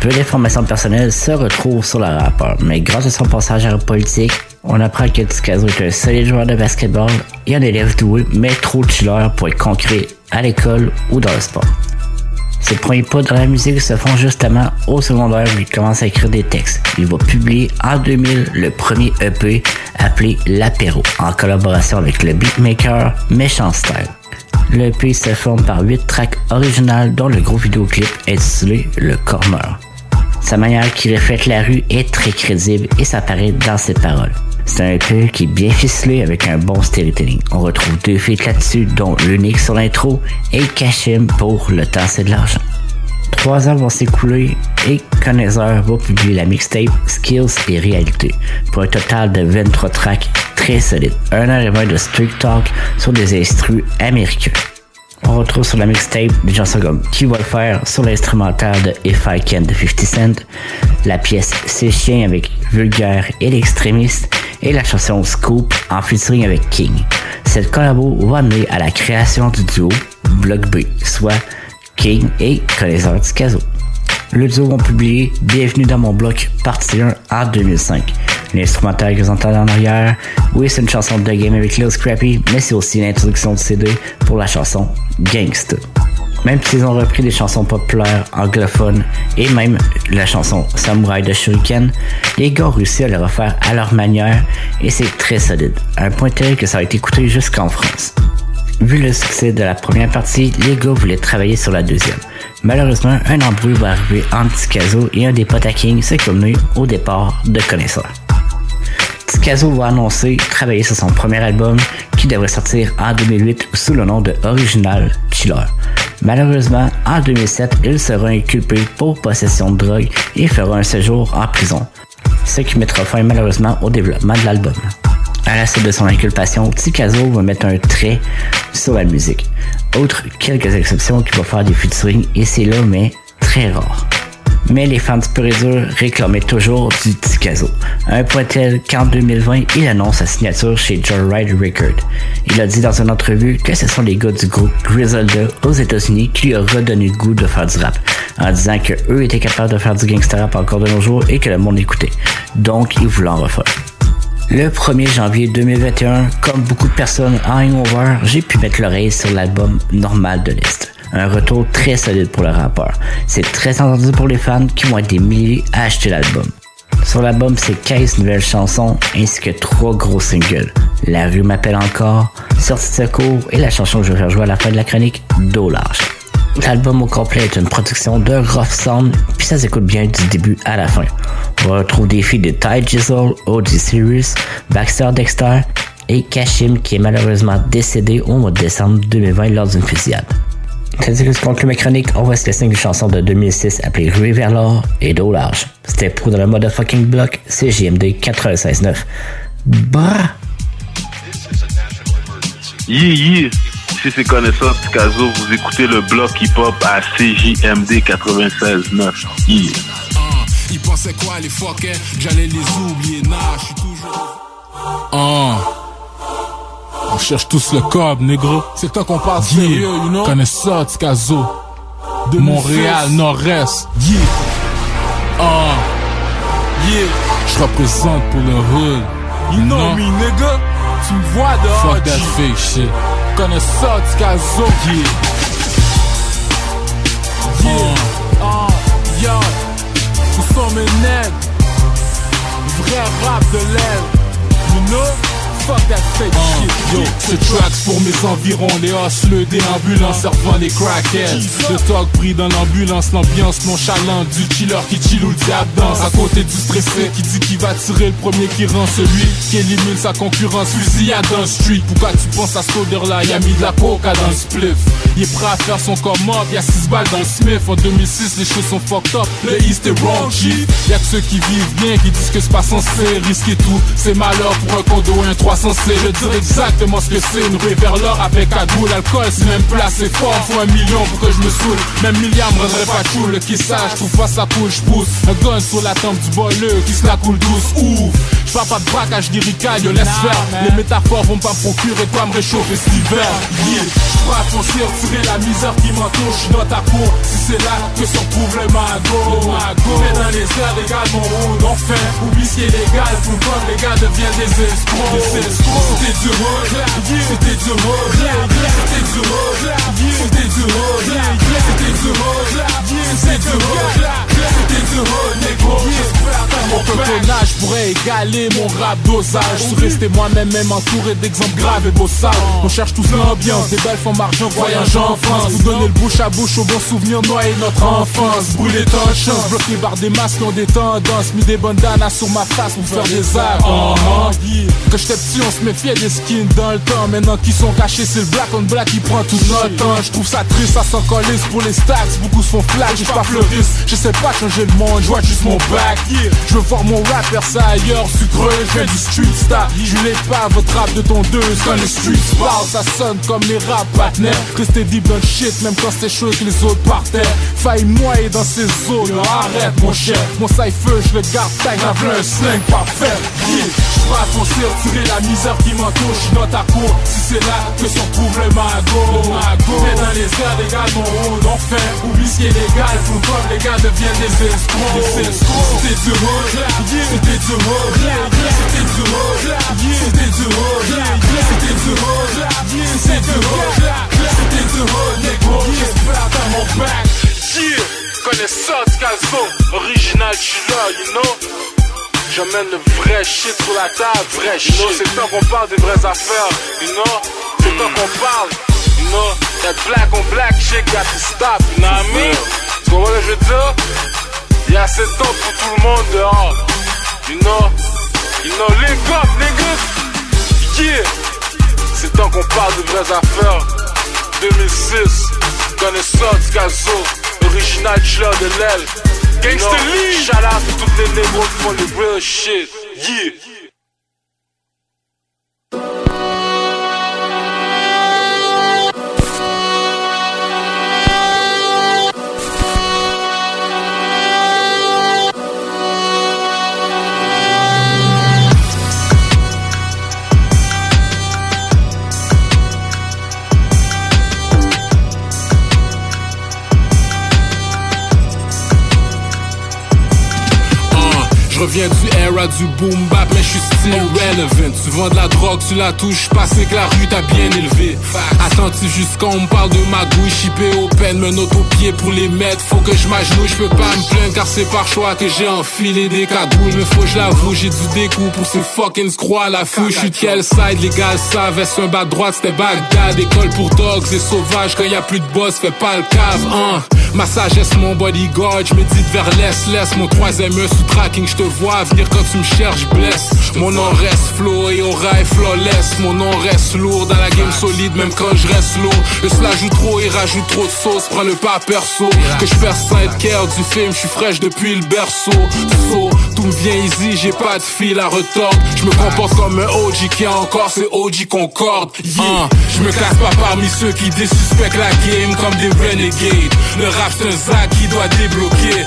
Peu d'informations personnelles se retrouvent sur le rappeur, mais grâce à son passage à la politique, on apprend que Ticazo est un solide joueur de basketball et un élève doué, mais trop chiller pour être concret à l'école ou dans le sport. Ses premiers pas dans la musique se font justement au secondaire où il commence à écrire des textes. Il va publier en 2000 le premier EP appelé L'Apéro en collaboration avec le beatmaker Méchant Style. Le EP se forme par 8 tracks originales dont le gros vidéoclip intitulé Le Corner. Sa manière qui reflète la rue est très crédible et s'apparaît dans ses paroles. C'est un EP qui est bien ficelé avec un bon storytelling. On retrouve deux feats là-dessus, dont l'unique sur l'intro et Kashim pour Le temps c'est de l'argent. Trois ans vont s'écouler et Connaisseur va publier la mixtape Skills et Réalité pour un total de 23 tracks très solides. Un heure et vingt de street talk sur des instrus américains. On retrouve sur la mixtape des chansons comme Qui va le faire sur l'instrumental de If I Can de 50 Cent, la pièce C'est chien avec Vulgaire et l'extrémiste et la chanson Scoop en featuring avec King. Cette collabo va amener à la création du duo Block B, soit King et Connaisseur Ticazo. Le duo ont publié Bienvenue dans mon bloc, partie 1 en 2005. L'instrumental que vous entendez en arrière, oui, c'est une chanson de game avec Lil Scrappy, mais c'est aussi l'introduction du CD pour la chanson Gangsta. Même s'ils ont repris des chansons populaires anglophones et même la chanson Samurai de Shuriken, les gars ont réussi à le refaire à leur manière et c'est très solide, un point tel que ça a été écouté jusqu'en France. Vu le succès de la première partie, les gars voulaient travailler sur la deuxième. Malheureusement, un embrouille va arriver entre Ticazo et un des potes à King, a mené au départ de connaisseurs. Ticazo va annoncer travailler sur son premier album qui devrait sortir en 2008 sous le nom de Original Chiller. Malheureusement, en 2007, il sera inculpé pour possession de drogue et fera un séjour en prison, ce qui mettra fin malheureusement au développement de l'album. À la suite de son inculpation, Ticazo va mettre un trait sur la musique. Outre quelques exceptions qui vont faire des featuring et là, mais très rares. Mais les fans pur et réclamaient toujours du Ticazo. Un point tel qu'en 2020, il annonce sa signature chez Joyride Record. Il a dit dans une entrevue que ce sont les gars du groupe Griselda aux États-Unis qui lui ont redonné le goût de faire du rap, en disant que eux étaient capables de faire du gangster rap encore de nos jours et que le monde écoutait. Donc, ils voulaient en refaire. Le 1er janvier 2021, comme beaucoup de personnes en hangover, j'ai pu mettre l'oreille sur l'album Normal de l'Est. Un retour très solide pour le rappeur. C'est très entendu pour les fans qui vont être des milliers à acheter l'album. Sur l'album, c'est 15 nouvelles chansons ainsi que 3 gros singles. La rue m'appelle encore, Sortie de secours et la chanson que je vais faire jouer à la fin de la chronique, Dos. L'album au complet est une production de Rough Sound, puis ça s'écoute bien du début à la fin. On retrouve des filles de Ty Jizzle, OG Sirius, Baxter Dexter et Kashim qui est malheureusement décédé au mois de décembre 2020 lors d'une fusillade. Tandis que je ma chronique, on va se laisser une chanson de 2006 appelée Ruée vers l'or et d'eau large. C'était pour dans le motherfucking block, c'est JMD 96.9. Bah! Yeah, yeah. Si c'est connaissant Picasso, vous écoutez le bloc hip-hop à CJMD 96.9. Yeah. Ils pensaient quoi les fuckers Que j'allais les oublier Nah, je suis toujours Ah On cherche tous le cob, négro. C'est toi qu'on parle sérieux, you know? Connais ça, Tikazo De Montréal, Nord-Est. Yeah Ah. Yeah Je représente pour le hood You know me, nigga. Tu me vois dehors, Fuck that fake shit. Connais ça, Tikazo Yeah Yeah Ah, yo. Où sont mes nègres? Vrai rap de l'aile. You know? Fuck that fake shit Yo, ce track pour mes environs Les hustlers déambulants servant les crackheads. Le talk pris dans l'ambulance L'ambiance nonchalante du killer qui chill ou le diable danse. À côté du stressé qui dit qu'il va tirer le premier qui rend Celui qui élimine sa concurrence fusillade dans le street. Pourquoi tu penses à cette odeur là Y'a mis de la coca dans le spliff. Il est prêt à faire son come up Y'a 6 balles dans le Smith En 2006 les choses sont fucked up. Le East est raunchy Y'a que ceux qui vivent bien qui disent que c'est pas censé risquer tout. C'est malheur pour un condo et un 300 c Je dire exactement ce que c'est. Une rue vers l'or avec cagoule L'alcool c'est même placé fort. Faut un million pour que je me saoule. Même milliard me rendrait pas cool. Qui sache, trouve pas ça cool, je pousse Un gun sur la tempe du boileux Qui se la coule douce, ouf Je pas de braquage yo laisse faire. Les métaphores vont pas me procurer quoi me réchauffer cet hiver Yeah, je à foncer, retirer la misère qui m'entoure. Je dans ta cour, si c'est là que se retrouve le magot. Mais dans les airs, les gars, mon road on fait Oublie ce qui est légal, tout comme les gars deviennent des escrocs C'était du road, c'était du road C'était du road, c'était du road C'était du road, c'était du road C'était du négro que mon cotonnage pourrait égaler mon rap dosage. Je resté moi-même, même entouré d'exemples graves et beaux sales On cherche tous l'ambiance, des belles femmes argent, voyage en France. Vous donner le bouche à bouche aux bons souvenirs, noyer notre enfance. Brûler tant de chance, bloqué par des masques qui ont des tendances Mis des bandanas sur ma face pour faire des arts. Que j'étais petit, on se méfiait des skins dans le temps. Maintenant qu'ils sont cachés, c'est le black on black qui prend tout notre temps. Je trouve ça triste, ça s'en colisse pour les stacks Beaucoup se font flash, je pas fleuriste. Je sais pas changer le monde, je vois juste mon back. Je veux voir mon rap faire ça ailleurs, sucreux Je du street star, je l'ai pas votre rap de ton deux Quand les streets parlent, ça sonne comme les rap partenaires. Restez deep dans le shit, même quand c'est chaud que les autres partaient Faille moi et dans ces zones, Yo, arrête mon cher. Mon cypher, je le garde tag, un sling parfait. Yeah, à foncer, retirer la misère qui suis dans ta cour Si c'est là que se retrouve le magot. Mais dans les airs, les gars, mon on fait Oublie qui est légal, comme les gars deviennent des escrocs. C'était du road, c'était du road C'était du road, c'était du road C'était du road, c'était du road C'était du road, négro, j'espère dans mon back Yeah, connais ça, Tkazo Original, je you know J'amène le vrai shit sur la table, vrai shit. You know, c'est temps qu'on parle des vraies affaires, you know. C'est temps qu'on parle, you know. That black on black shit got to stop, you know what I mean? Tu comprends ce que je veux dire? Y'a assez de temps pour tout le monde dehors, you know. You know, link up, niggas. Yeah. C'est temps qu'on parle de vraies affaires. 2006, connais ça, Tkazo. Original chiller de l'aile. Gangsta Lee! Shout out to toutes les négros qui font le real shit. Yeah! Reviens du era du boom bap, mais je suis relevant. Tu vends de la drogue, tu la touches pas, c'est que la rue t'a bien élevé. Attentif jusqu'à on me parle de magouille, chippé au peine, me note au pied pour les mettre. Faut que je m'agenouille, je peux pas me plaindre car c'est par choix que j'ai enfilé des cagoules. Mais faut je l'avoue, j'ai du découp pour ces fucking scrocs à la feu. Je suis de quel side, les gars savent, est-ce un bas droite, c'était Bagdad. École pour dogs et sauvages, quand y a plus de boss, fais pas le cave, hein. Ma sagesse, mon bodyguard, je médite vers l'est, laisse mon troisième sous tracking, je te vois venir quand tu me cherches, blesse. Nom reste flow et aura est flawless. Mon nom reste lourd dans la game solide, même quand je reste lourd. Le cela joue trop et rajoute trop de sauce, prends le pas perso. Que je perds sans être care du film, je suis fraîche depuis le berceau. So, tout me vient easy, j'ai pas de fil à retordre. Je me comporte comme un OG qui a encore ses OG Concorde. Yeah. Je me classe pas parmi ceux qui désuspectent la game comme des renegades. Le rap c'est un zac qui doit débloquer.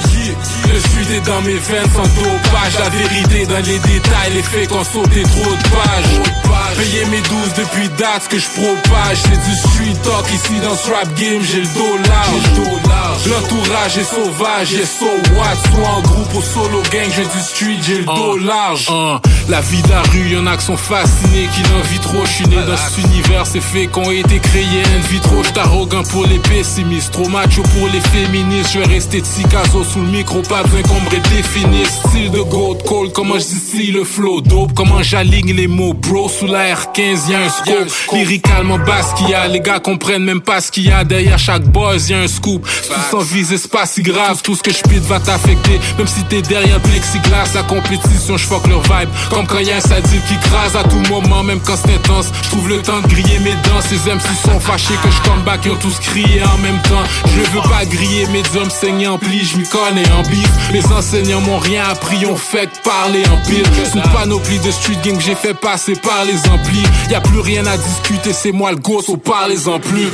Le suite est dans mes veines sans dopage. La vérité dans les détails, les faits qu'on sauté trop de pages. Payer mes 12 depuis date, ce que je propage. C'est du street talk ici dans ce rap game, j'ai le dos large. L'entourage est sauvage, et so what? Soit en groupe ou solo gang, j'ai du street, j'ai le dos large. Hein. La vie de la rue, y'en a qui sont fascinés, qui l'envient trop. Je suis né dans cet univers, c'est fait qu'on été créés in vitro. J'suis arrogant pour les pessimistes, trop macho pour les féministes. Je vais rester Tikazo sous le micro, pas besoin qu'on me redéfinisse. Style de gold cold, comment je dis le flow comment j'aligne les mots, bro. Sous la R15, y'a un scope. Lyricalement basse qu'il y a, les gars comprennent même pas ce qu'il y a derrière chaque buzz, y'a un scoop. Tout sans viser, c'est pas si grave, tout ce que je pite va t'affecter. Même si t'es derrière plexiglas, la compétition, je fuck leur vibe. Comme quand y'a un sadique qui crase à tout moment, même quand c'est intense. Je trouve le temps de griller mes dents, ces MC sont fâchés que je come back, ils ont tous crié en même temps. Je veux pas griller mes hommes saignés en pli, je m'y connais en bif. Mes enseignants m'ont rien appris, on fait que parler en pile. C'est une de street game j'ai fait passer par les amplis. Y a plus rien à discuter, c'est moi le gosse, au parlez-en plus.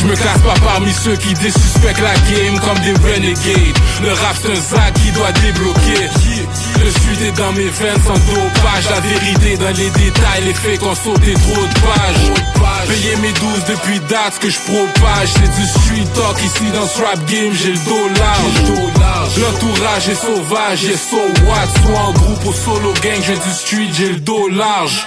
Je me classe pas parmi ceux qui désuspectent la game comme des renegades. Le rap c'est un zac qui doit débloquer. Le suite est dans mes veines sans dopage. La vérité dans les détails, les faits qu'on sauté trop de pages. Payer mes 12 depuis date, que je propage. C'est du street talk ici dans ce rap game, j'ai le dos. L'entourage est sauvage, et so what? Soit en groupe ou solo gang, j'ai du street, j'ai le dos large.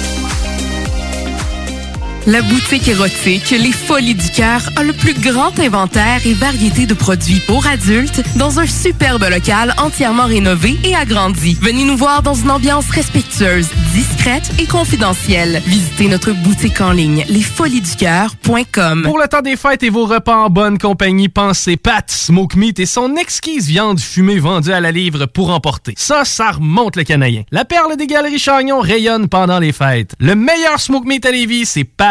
La boutique érotique Les Folies du Cœur a le plus grand inventaire et variété de produits pour adultes dans un superbe local entièrement rénové et agrandi. Venez nous voir dans une ambiance respectueuse, discrète et confidentielle. Visitez notre boutique en ligne lesfoliesducoeur.com. Pour le temps des fêtes et vos repas en bonne compagnie, pensez Pat Smoke Meat et son exquise viande fumée vendue à la livre pour emporter. Ça, ça remonte le canadien. La perle des galeries Chagnon rayonne pendant les fêtes. Le meilleur Smoke Meat à Lévis, c'est Pat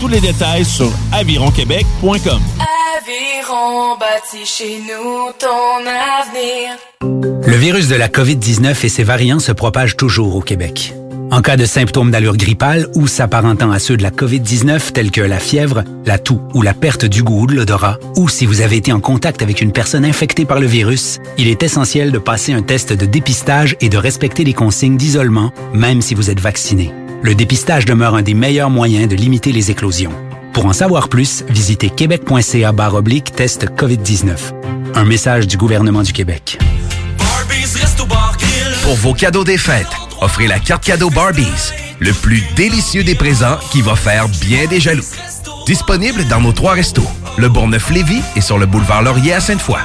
Tous les détails sur avironquebec.com. Aviron bâti chez nous ton avenir. Le virus de la COVID-19 et ses variants se propagent toujours au Québec. En cas de symptômes d'allure grippale ou s'apparentant à ceux de la COVID-19 tels que la fièvre, la toux ou la perte du goût ou de l'odorat, ou si vous avez été en contact avec une personne infectée par le virus, il est essentiel de passer un test de dépistage et de respecter les consignes d'isolement, même si vous êtes vacciné. Le dépistage demeure un des meilleurs moyens de limiter les éclosions. Pour en savoir plus, visitez québec.ca oblique test COVID-19. Un message du gouvernement du Québec. Pour vos cadeaux des fêtes, offrez la carte cadeau Barbies, le plus délicieux des présents qui va faire bien des jaloux. Disponible dans nos trois restos, Le Bourgneuf-Lévis est sur le boulevard Laurier à Sainte-Foy.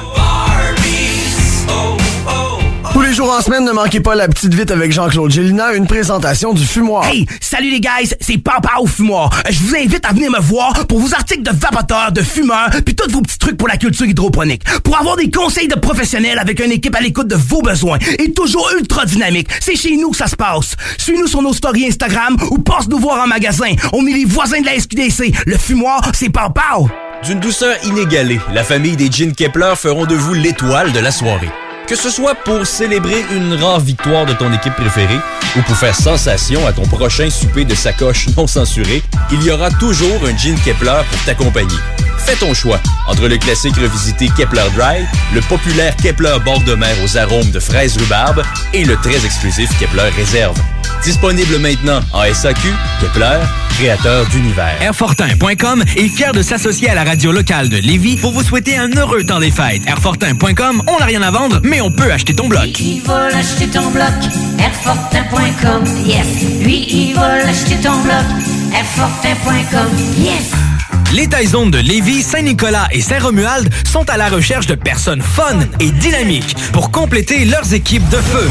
Jours en semaine, ne manquez pas la petite vite avec Jean-Claude Gélina, une présentation du fumoir. Hey, salut les guys, c'est Papa au fumoir. Je vous invite à venir me voir pour vos articles de vapoteurs, de fumeurs, puis tous vos petits trucs pour la culture hydroponique. Pour avoir des conseils de professionnels avec une équipe à l'écoute de vos besoins et toujours ultra dynamique. C'est chez nous que ça se passe. Suis-nous sur nos stories Instagram ou passe nous voir en magasin. On est les voisins de la SQDC. Le fumoir, c'est Papa. D'une douceur inégalée, la famille des Jeans Kepler feront de vous l'étoile de la soirée. Que ce soit pour célébrer une rare victoire de ton équipe préférée ou pour faire sensation à ton prochain souper de sacoche non censuré, il y aura toujours un Jean Kepler pour t'accompagner. Fais ton choix entre le classique revisité Kepler Dry, le populaire Kepler bord de mer aux arômes de fraises rhubarbe et le très exclusif Kepler Réserve. Disponible maintenant en SAQ, Kepler, créateur d'univers. Airfortin.com est fier de s'associer à la radio locale de Lévis pour vous souhaiter un heureux temps des fêtes. Airfortin.com, on n'a rien à vendre, mais on peut acheter ton bloc. Il va l'acheter ton bloc, Airfortin.com, yes. Lui, il va l'acheter ton bloc, Airfortin.com, yes. Les Taizones de Lévis, Saint-Nicolas et Saint-Romuald sont à la recherche de personnes fun et dynamiques pour compléter leurs équipes de feu.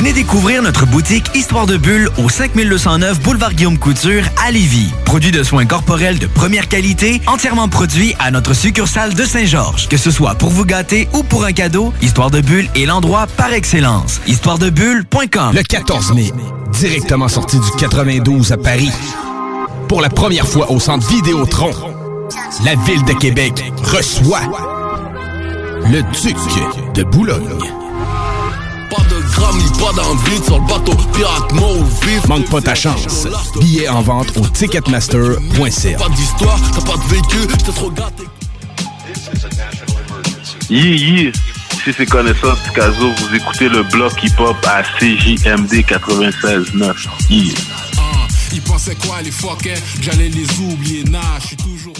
Venez découvrir notre boutique Histoire de Bulle au 5209 Boulevard Guillaume Couture à Lévis. Produit de soins corporels de première qualité, entièrement produit à notre succursale de Saint-Georges. Que ce soit pour vous gâter ou pour un cadeau, Histoire de Bulle est l'endroit par excellence. Histoiredebulle.com Le 14 mai, directement sorti du 92 à Paris. Pour la première fois au centre Vidéotron, la ville de Québec reçoit le Duc de Boulogne. Pas sur le bateau pirate vif. Manque pas ta chance. Billets en vente au ticketmaster.ca. Pas d'histoire, t'as pas de vécu, j'étais trop gâté. Yi, yi. Si c'est connaissance Picasso, vous écoutez le bloc hip-hop à CJMD 96.9. Yi. Ils pensaient quoi les fuckers? J'allais les oublier, nah, je suis toujours...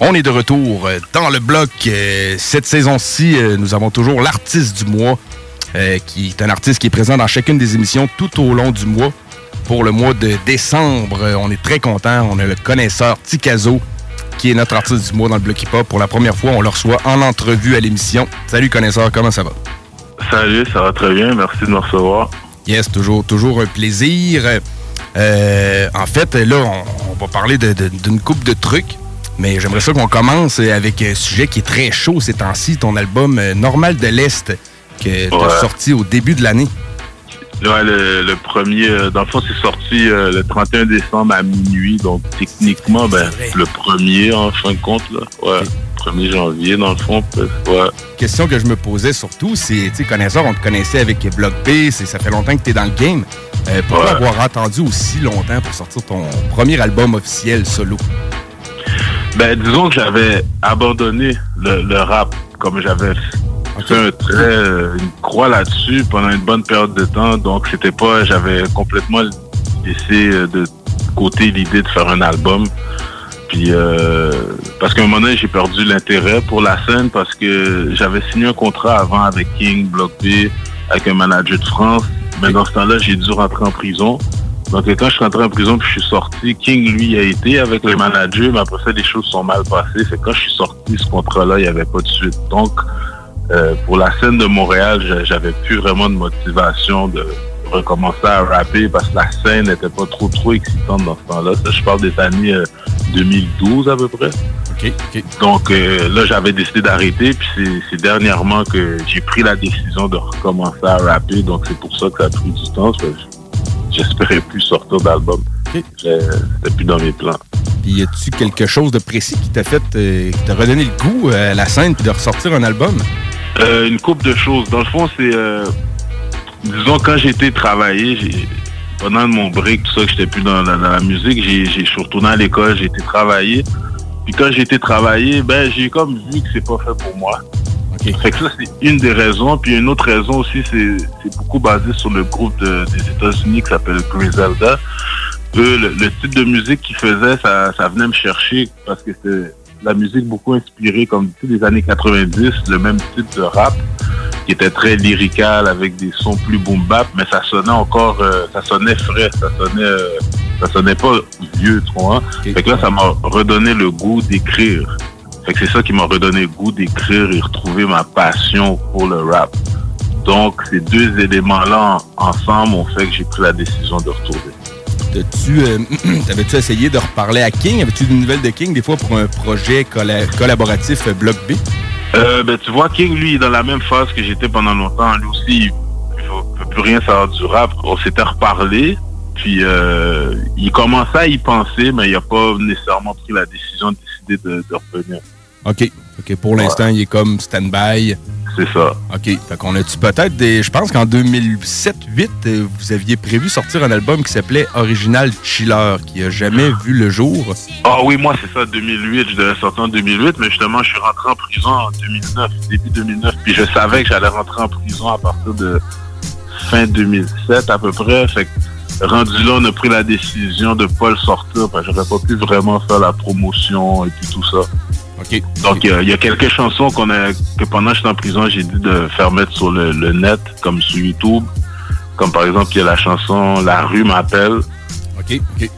On est de retour euh, dans le bloc. Euh, Cette saison-ci, euh, nous avons toujours l'artiste du mois, euh, qui est un artiste qui est présent dans chacune des émissions tout au long du mois. Pour le mois de décembre, euh, on est très content. On a le connaisseur Ticazo, qui est notre artiste du mois dans le bloc hip-hop. Pour la première fois, on le reçoit en entrevue à l'émission. Salut connaisseur, comment ça va? Salut, ça va très bien. Merci de me recevoir. Yes, toujours, toujours un plaisir. Euh, en fait, là, on, on va parler d'une coupe de trucs, mais j'aimerais ça qu'on commence avec un sujet qui est très chaud ces temps-ci, ton album Normal de l'Est, que tu as Ouais. sorti au début de l'année. Ouais, le, le premier, euh, dans le fond, c'est sorti euh, le 31 décembre à minuit, donc techniquement, ben, le premier, en fin de compte, là. Ouais, 1er janvier, dans le fond, ouais. Question que je me posais surtout, c'est, tu sais, connaisseur, on te connaissait avec Block B, c'est- ça fait longtemps que tu es dans le game. Euh, pourquoi Ouais. avoir attendu aussi longtemps pour sortir ton premier album officiel solo? Ben, disons que j'avais abandonné le, le rap, comme j'avais fait euh, une croix là-dessus pendant une bonne période de temps. Donc, c'était pas, j'avais complètement laissé euh, de côté l'idée de faire un album. Puis, euh, parce qu'à un moment donné, j'ai perdu l'intérêt pour la scène parce que j'avais signé un contrat avant avec King, Block B, avec un manager de France. Mais dans ce temps-là, j'ai dû rentrer en prison. Donc, quand je suis rentré en prison puis je suis sorti, King, lui, a été avec le manager, mais après ça, les choses sont mal passées. Que quand je suis sorti, ce contrat-là, il n'y avait pas de suite. Donc, euh, pour la scène de Montréal, j'a- j'avais plus vraiment de motivation de recommencer à rapper parce que la scène n'était pas trop, trop excitante dans ce temps-là. Je parle des années euh, 2012 à peu près. Donc euh, là, j'avais décidé d'arrêter, puis c'est- dernièrement que j'ai pris la décision de recommencer à rapper. Donc c'est pour ça que ça a pris du temps. J'espérais plus sortir d'album. C'était plus dans mes plans. Puis y a-tu quelque chose de précis qui t'a fait, euh, qui t'a redonné le goût euh, à la scène puis de ressortir un album? Euh, une coupe de choses. Dans le fond, c'est... euh, disons, quand été travailler, pendant mon break, tout ça, que j'étais plus dans, la- dans la musique, je suis retourné à l'école, j'ai été travailler. Puis quand j'ai été travailler, ben, j'ai comme vu que c'est pas fait pour moi. Fait que ça, c'est une des raisons. Puis une autre raison aussi, c'est, beaucoup basé sur le groupe de- des États-Unis qui s'appelle Griselda. eux, le, le type de musique qu'ils faisaient, ça, ça venait me chercher parce que c'est la musique beaucoup inspirée, comme tous les années 90, le même type de rap qui était très lyrical avec des sons plus boom bap, mais ça sonnait encore, euh, ça sonnait frais, ça sonnait, euh, ça sonnait pas vieux, tu vois. Fait que là, ça m'a redonné le goût d'écrire. Fait que c'est ça qui m'a redonné le goût d'écrire et retrouver ma passion pour le rap. Donc, ces deux éléments-là en- ensemble ont fait que j'ai pris la décision de retourner. T'as-tu, euh, T'avais-tu essayé de reparler à King? Avais-tu des nouvelles de King des fois pour un projet colla- collaboratif euh, Bloc B? Euh, ben, tu vois, King, lui, est dans la même phase que j'étais pendant longtemps. Lui aussi, il ne peut plus rien savoir du rap. On s'était reparlé, puis euh, il commençait à y penser, mais il n'a pas nécessairement pris la décision de décider de, de revenir. OK. OK, pour l'instant, il est comme stand-by. C'est ça. OK. Fait qu'on a-tu peut-être des. Je pense qu'en 2007-2008, euh, vous aviez prévu sortir un album qui s'appelait Original Chiller, qui a jamais vu le jour. Ah oui, moi, c'est ça, 2008. Je devais sortir en 2008, mais justement, je suis rentré en prison en 2009, début 2009. Puis je savais que j'allais rentrer en prison à partir de fin 2007 à peu près. Fait que rendu là, on a pris la décision de pas le sortir parce que j'aurais pas pu vraiment faire la promotion et puis tout ça. Donc, il y a- il y, a quelques chansons qu'on a, que pendant que j'étais en prison, j'ai dit de faire mettre sur le, le net, comme sur YouTube. Comme par exemple, il y a la chanson La rue m'appelle. OK, OK.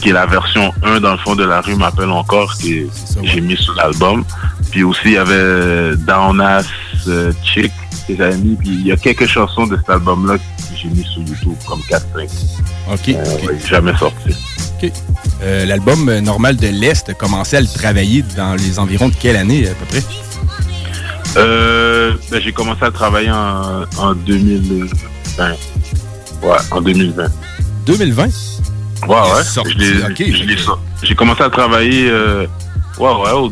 Qui est la version 1, dans le fond, de La rue m'appelle encore, que j'ai mis sur l'album. Puis aussi, il y avait Down Ass euh, Chick que j'avais mis. Puis il y a quelques chansons de cet album-là j'ai mis sur YouTube, comme 4-5. OK. Euh, ouais, jamais sorti. OK. Euh, L'album euh, normal de l'Est a commencé à le travailler dans les environs de quelle année, à peu près? Euh, ben, j'ai commencé à travailler en, en 2020. Ouais, en 2020. 2020? Ouais, ouais. J'ai commencé à travailler euh, ouais, ouais,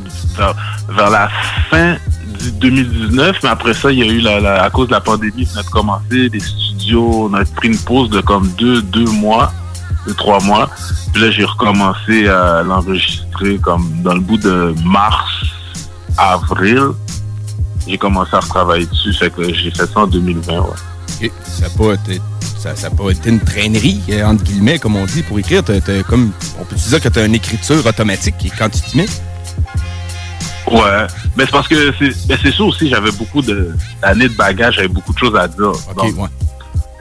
vers, la fin 2019, mais après ça, il y a eu la, à cause de la pandémie, on a commencé les studios, on a pris une pause de comme deux, deux mois, deux, trois mois. Puis là, j'ai recommencé à l'enregistrer comme dans le bout de mars, avril. J'ai commencé à retravailler dessus, fait que j'ai fait ça en 2020, ouais. OK. Ça n'a pas, ça, pas été une traînerie, euh, entre guillemets, comme on dit, pour écrire. Comme, on peut dire que tu as une écriture automatique quand tu t'y mets? Ouais, mais c'est parce que c'est sûr aussi, j'avais beaucoup de- d'années de bagages, j'avais beaucoup de choses à dire. Donc,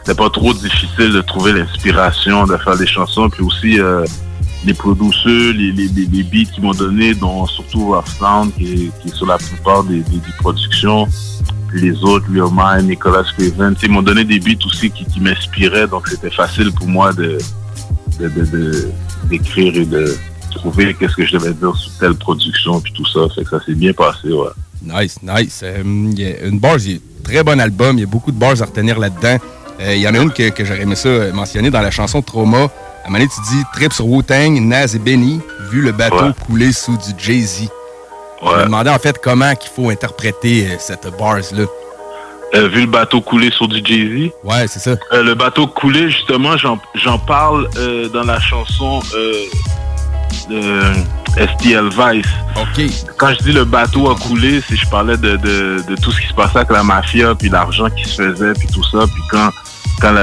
C'était pas trop difficile de trouver l'inspiration, de faire des chansons, puis aussi euh, les producers, les, les, les, les beats qu'ils m'ont donné, dont surtout Rough Sound, qui est, qui est sur la plupart des, des, des productions, puis les autres, Real Mind, Nicolas Craven, ils m'ont donné des beats aussi qui, qui m'inspiraient, donc c'était facile pour moi de de- de- de- d'écrire et de trouver qu'est-ce que je devais dire sur telle production puis tout ça. Fait que ça s'est bien passé, ouais. Nice, nice. Euh, y a une bars, il y a un très bon album. Il y a beaucoup de bars à retenir là-dedans. Euh, il y en a une que, que j'aurais aimé ça euh, mentionner dans la chanson Trauma. À un moment donné, tu dis Trip sur Wu-Tang, Naz et Benny, vu le bateau Ouais. couler sous du Jay-Z. Je me demandais en fait comment qu'il faut interpréter euh, cette bars-là. Euh, vu le bateau couler sur du Jay-Z? Ouais, c'est ça. Euh, le bateau coulé, justement, j'en j'en parle euh, dans la chanson euh, de STL Vice. Quand je dis le bateau a coulé, c'est je parlais de, de, de tout ce qui se passait avec la mafia, puis l'argent qui se faisait, puis tout ça. Puis quand, quand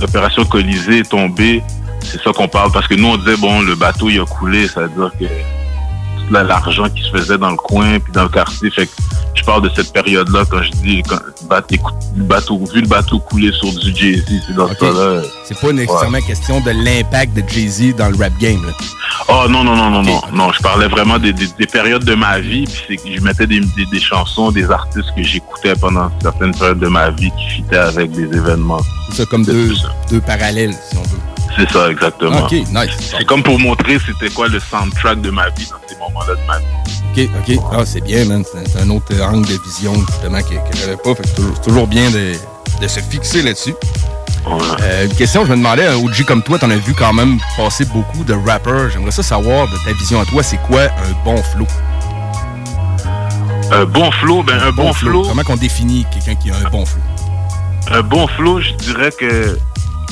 l'opération Colisée est tombée, c'est ça qu'on parle. Parce que nous, on disait, bon, le bateau, il a coulé. Ça veut dire que l'argent qui se faisait dans le coin, puis dans le quartier. Fait que je parle de cette période-là quand je dis quand, bateau, le bateau, vu le bateau couler sur du Jay-Z, c'est dans ça là. C'est pas nécessairement question de l'impact de Jay-Z dans le rap game. Là. Oh non, non, non, non, non. Non, je parlais vraiment des, des- des périodes de ma vie, puis c'est que je mettais des, des, chansons, des artistes que j'écoutais pendant certaines périodes de ma vie qui fitaient avec des événements. C'est ça comme deux, deux parallèles, si on veut. C'est ça, exactement. OK, nice. C'est comme pour montrer c'était quoi le soundtrack de ma vie dans ces moments-là de ma vie. OK, OK. Ah, c'est bien, man. C'est un autre angle de vision, justement, que, que j'avais pas. Fait que c'est toujours, toujours bien de, de se fixer là-dessus. Euh, une question, je me demandais, un OG comme toi, t'en as vu quand même passer beaucoup de rappers. J'aimerais ça savoir, de ta vision à toi, c'est quoi un bon flow? Un bon flow, ben un bon, flow. Comment qu'on définit quelqu'un qui a un bon flow? Un bon flow, je dirais que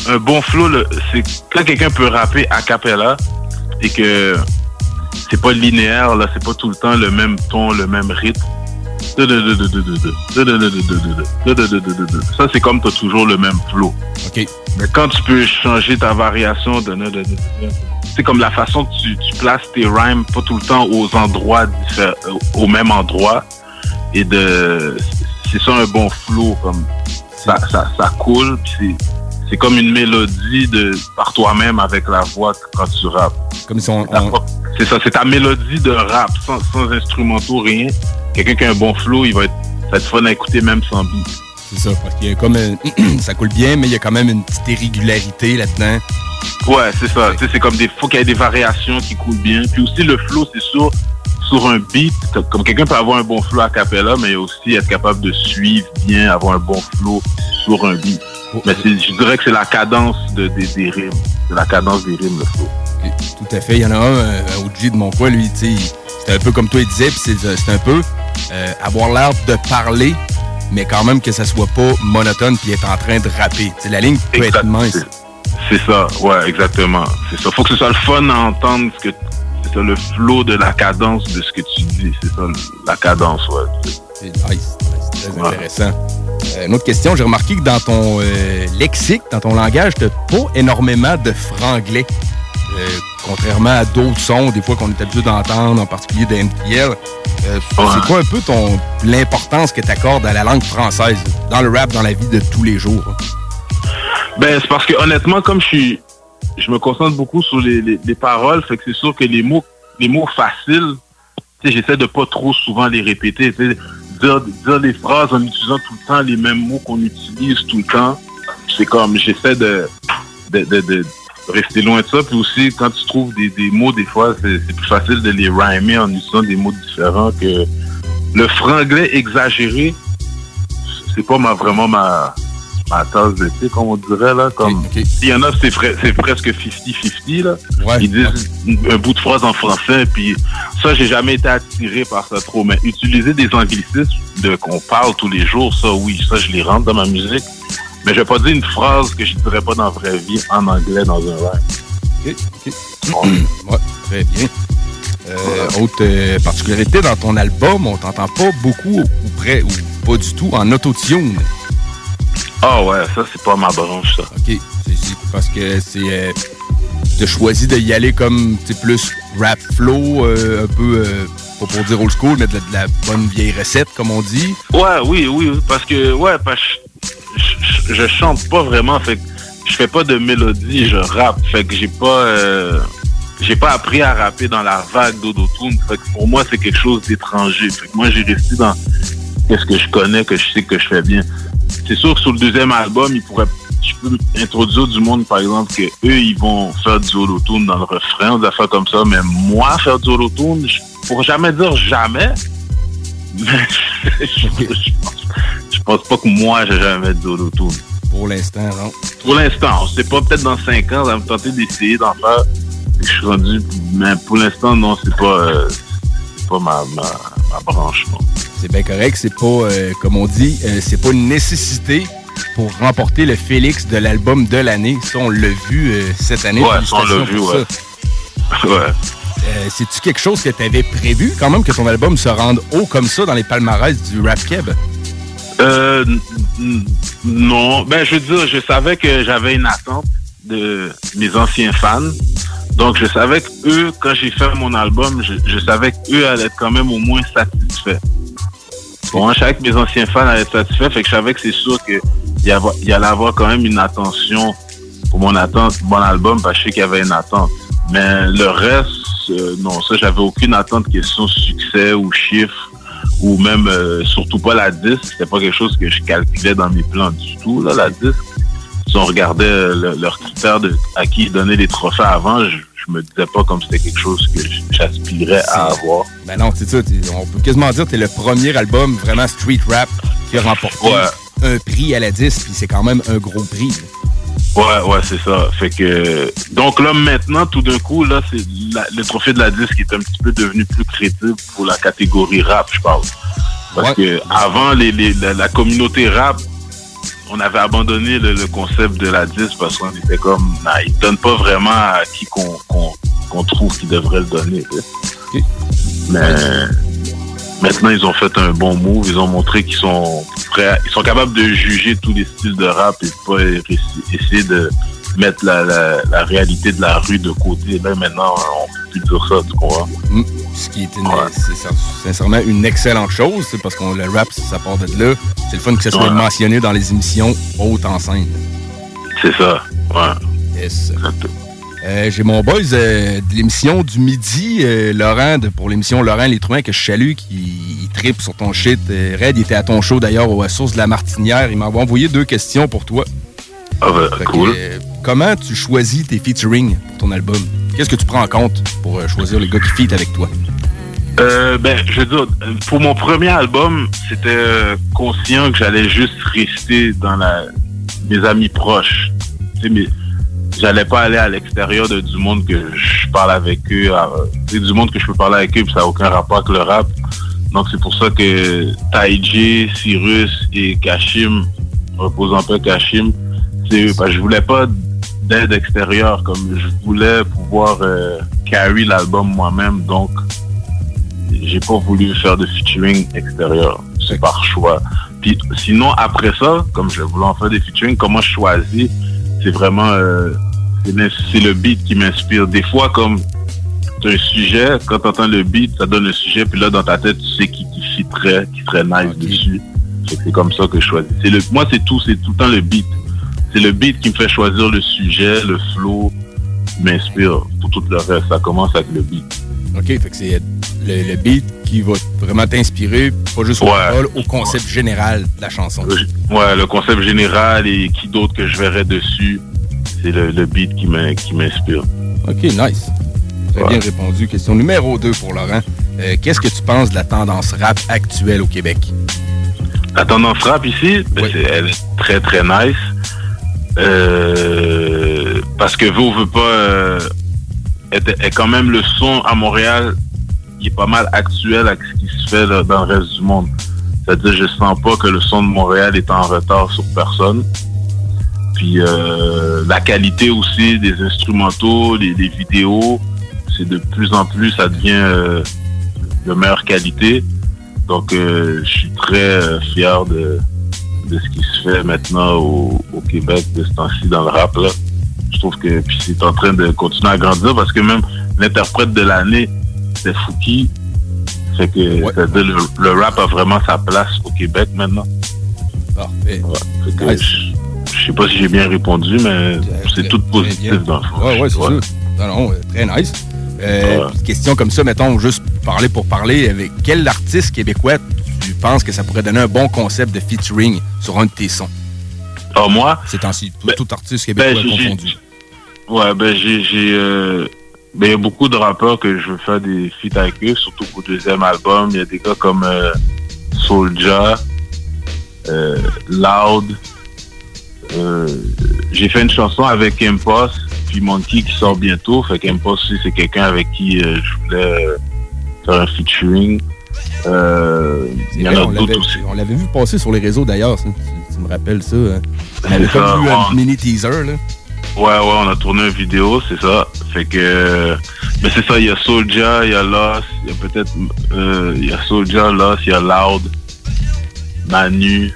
un bon flow, c'est quand quelqu'un peut rapper a cappella et que c'est pas linéaire, là, c'est pas tout le temps le même ton, le même rythme. Ça, c'est comme tu as toujours le même flow. Mais quand tu peux changer ta variation. C'est comme la façon que tu, tu places tes rhymes, pas tout le temps aux endroits au même endroit. Et de... C'est ça un bon flow, comme ça, ça, ça coule, puis c'est- c'est comme une mélodie de par toi-même avec la voix quand tu rappes. Comme si on... C'est ça, c'est ta mélodie de rap, sans, sans instrumentaux, rien. Quelqu'un qui a un bon flow, il va être, ça va être fun à écouter même sans beat. C'est ça, parce qu'il y a comme... un- ça coule bien, mais il y a quand même une petite irrégularité là-dedans. Ouais, c'est ça. C'est comme des, faut qu'il y ait des variations qui coulent bien. Puis aussi, le flow, c'est sûr, sur un beat, comme- comme quelqu'un peut avoir un bon flow à cappella, mais aussi être capable de suivre bien, avoir un bon flow sur un beat. Mais je dirais que c'est la cadence de, des, des rimes. C'est la cadence des rimes, le flow. Tout à fait. Il y en a un, euh, un OG de mon coin, lui, tu c'est un peu comme toi, il disait, puis c'est un peu euh, avoir l'air de parler, mais quand même que ça soit pas monotone puis être en train de rapper. Tu sais, la ligne peut être mince. C'est ça, ouais, exactement. C'est ça. Faut que ce soit le fun à entendre ce que c'est ça, le flow de la cadence de ce que tu dis. C'est ça, la cadence, ouais. C'est nice, nice, très intéressant. Euh, une autre question, j'ai remarqué que dans ton euh, lexique, dans ton langage, tu pas énormément de franglais. Euh, contrairement à d'autres sons, des fois qu'on est habitué d'entendre, en particulier de MTL. C'est quoi un peu ton l'importance que tu accordes à la langue française dans le rap, dans la vie de tous les jours? hein? Ben, c'est parce que honnêtement, comme je suis, je me concentre beaucoup sur les, les, les paroles, fait que c'est sûr que les mots, les mots faciles, j'essaie de pas trop souvent les répéter, dire, dire des phrases en utilisant tout le temps les mêmes mots qu'on utilise tout le temps. C'est comme, j'essaie de, de, de, rester loin de ça. Puis aussi, quand tu trouves des, des mots, des fois, c'est c'est plus facile de les rhymer en utilisant des mots différents que le franglais exagéré. C'est pas ma, vraiment ma, ma tasse de thé, comme on dirait, là. Comme, Il y en a, c'est frais- c'est presque 50-50, là. Ils disent un bout de phrase en français, puis ça, j'ai jamais été attiré par ça trop. Mais utiliser des anglicismes de qu'on parle tous les jours, ça, oui, ça, je les rentre dans ma musique. Mais je vais pas dire une phrase que je dirais pas dans la vraie vie en anglais dans un rap. OK, OK. Ouais, très bien. Euh, autre euh, particularité dans ton album, on t'entend pas beaucoup ou près ou pas du tout en autotune. Ah ouais, ça c'est pas ma branche ça. OK. Parce que c'est euh, t'as choisi de y aller comme tu plus rap flow, euh, un peu euh, pas pour dire old school, mais de, la- de la bonne vieille recette comme on dit. Ouais, oui, oui, parce que, ouais, parce que je chante pas vraiment, fait que je fais pas de mélodie, je rappe, fait que j'ai pas, euh, j'ai pas appris à rapper dans la vague d'autotune, fait que pour moi c'est quelque chose d'étranger, fait que moi j'ai resté dans qu'est-ce que je connais, que je sais que je fais bien. C'est sûr que sur le deuxième album, il pourrait, je peux introduire du monde, par exemple, que eux, ils vont faire du autotune dans le refrain, des affaires comme ça, mais moi, faire du autotune, je pourrais jamais dire jamais, mais je, je pense, je pense pas que moi, j'ai jamais de autotune. Pour l'instant, non. Pour l'instant, on sait pas, peut-être dans 5 ans, ça va me tenter d'essayer d'en faire. Je suis rendu, mais pour l'instant, non, c'est pas, euh, c'est pas ma, ma, ma branche, non. C'est bien correct, c'est pas, euh, comme on dit, euh, c'est pas une nécessité pour remporter le Félix de l'album de l'année. Ça, on l'a vu euh, cette année. Ouais, ça, on l'a vu, ouais. C'est-tu quelque chose que tu avais prévu quand même que ton album se rende haut comme ça dans les palmarès du rap keb? Euh, non. Ben, je veux dire, je savais que j'avais une attente de mes anciens fans. Donc, je savais que eux, quand j'ai fait mon album, je, savais qu'eux allaient être quand même au moins satisfaits. Bon, je savais que mes anciens fans allaient être satisfaits, fait que je savais que c'est sûr qu'il y allait avoir quand même une attention pour mon attente, mon album, parce que je sais qu'il y avait une attente. Mais le reste, euh, non, ça, j'avais aucune attente question succès ou chiffre ou même euh, surtout pas la disque. C'était pas quelque chose que je calculais dans mes plans du tout, là, la disque. Si on regardait euh, le- leurs critères de à qui ils donnaient les trophées avant, je, je me disais pas comme c'était quelque chose que j'aspirais à avoir. Ben non, c'est ça. On peut quasiment dire que t'es le premier album vraiment street rap qui a remporté un prix à la disque, puis c'est quand même un gros prix. là. Ouais, ouais, c'est ça. Fait que donc là maintenant, tout d'un coup, là, c'est le trophée de la disque est un petit peu devenu plus crédible pour la catégorie rap, je parle. Parce que avant, les, les- la, la communauté rap, on avait abandonné le, le concept de la disque parce qu'on était comme, nah, ils donnent pas vraiment à qui qu'on trouve qu'ils devraient le donner. Mais maintenant, ils ont fait un bon move. Ils ont montré qu'ils sont prêts. à- ils sont capables de juger tous les styles de rap et pas essayer de mettre la, la, la réalité de la rue de côté. Là, maintenant, on peut plus dire ça, tu comprends? Mm. Ce qui est, une- sincèrement une excellente chose, parce qu'on le rap, ça part de là. C'est le fun que ça soit Ouais. mentionné dans les émissions hautes en scène. C'est ça, ouais. Yes. Euh, J'ai mon boys euh, de l'émission du midi, euh, Laurent, de- pour l'émission Laurent Les Truins, que je salue, qui tripe sur ton shit. Red, il était à ton show d'ailleurs aux Sources de la Martinière. Il m'a envoyé deux questions pour toi. Ah ben, que, cool. Comment tu choisis tes featuring pour ton album? Qu'est-ce que tu prends en compte pour euh, choisir les gars qui feat avec toi? Euh, ben, je veux pour mon premier album, c'était euh, conscient que j'allais juste rester dans la, mes amis proches. Tu sais, j'allais pas aller à l'extérieur de du monde que je parle avec eux. à- du monde que je peux parler avec eux, puis ça n'a aucun rapport avec le rap. Donc c'est pour ça que Taiji, Cyrus et Kashim, repose en paix Kashim, c'est parce que je voulais pas d'aide extérieure, comme je voulais pouvoir euh, carry l'album moi-même, donc j'ai pas voulu faire de featuring extérieur. C'est par choix. Puis sinon, après ça, comme je voulais en faire des featuring, comment je choisis, c'est vraiment euh, c'est le beat qui m'inspire. Des fois, comme un sujet, quand tu entends le beat, ça donne le sujet, puis là, dans ta tête, tu sais qui, qui fitterait, qui serait nice dessus. C'est comme ça que je choisis. C'est le, moi, c'est tout, c'est tout le temps le beat. C'est le beat qui me fait choisir le sujet, le flow, m'inspire pour tout le reste. Ça commence avec le beat. OK, fait que c'est le, le beat qui va vraiment t'inspirer, pas juste au au concept général de la chanson. Ouais, le concept général et qui d'autre que je verrais dessus, c'est le, le beat qui m'in- qui m'inspire. OK, nice. Très bien répondu. Question numéro 2 pour Laurent. Euh, Qu'est-ce que tu penses de la tendance rap actuelle au Québec? La tendance rap ici, ben, c'est- elle est très très nice. Euh, parce que vous veut pas euh, est, quand même le son à Montréal, il est pas mal actuel avec ce qui se fait dans le reste du monde. C'est-à-dire, je sens pas que le son de Montréal est en retard sur personne. Puis euh, la qualité aussi des instrumentaux, les, les vidéos, c'est de plus en plus, ça devient euh, de meilleure qualité. Donc, euh, je suis très fier de, de ce qui se fait maintenant au, au Québec de ce temps-ci dans le rap. Là. Je trouve que puis c'est en train de continuer à grandir parce que même l'interprète de l'année, c'est Fouki. Fait que le, le rap a vraiment sa place au Québec maintenant. Parfait. Je, je sais pas si j'ai bien répondu, mais c'est tout positif dans le fond. Ouais, ouais, c'est. Non, non, euh, très nice. Euh, Question comme ça, mettons, juste parler pour parler, avec quel artiste québécois penses que ça pourrait donner un bon concept de featuring sur un de tes sons? Ah, moi? C'est ainsi, tout, tout artiste québécois ben, confondu. Ouais, ben j'ai euh, ben il y a beaucoup de rappeurs que je veux faire des feats avec eux, surtout pour le deuxième album. Il y a des gars comme euh, Soulja, euh, Loud. Euh, j'ai fait une chanson avec Impost puis Monkey qui sort bientôt. Fait qu'Impost c'est quelqu'un avec qui je voulais faire un featuring. Euh, il y en Ouais, a on d'autres l'avait- aussi. On l'avait vu passer sur les réseaux d'ailleurs. Tu, tu me rappelles ça. hein? On avait vu un mini teaser, là. Ouais, ouais, on a tourné une vidéo, c'est ça. Fait que. Mais c'est ça, il y a Soulja, il y a Lost, il y a peut-être. euh, Il y a Soulja, Lost, il y a Loud, Manu.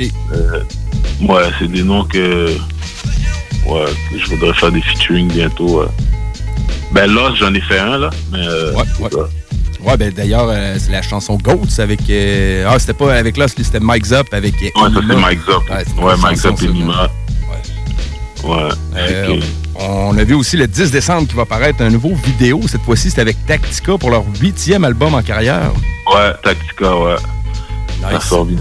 Euh, ouais, c'est des noms que. Ouais, que je voudrais faire des featuring bientôt. ouais. Ben Lost, j'en ai fait un, là. Mais. euh, Ouais, ouais. Ouais, ben d'ailleurs, euh, c'est la chanson Goats avec. euh, Ah, c'était pas avec là, c'était Mike Zop avec. Ouais, ça c'est. Mike Zop. Ouais, Ouais, Mike Zop et ça, Nima. Ouais. Euh, on a vu aussi le 10 décembre qui va paraître un nouveau vidéo. Cette fois-ci, c'est avec Tactica pour leur huitième album en carrière. Ouais, Tactica, ouais. Ça sort bien.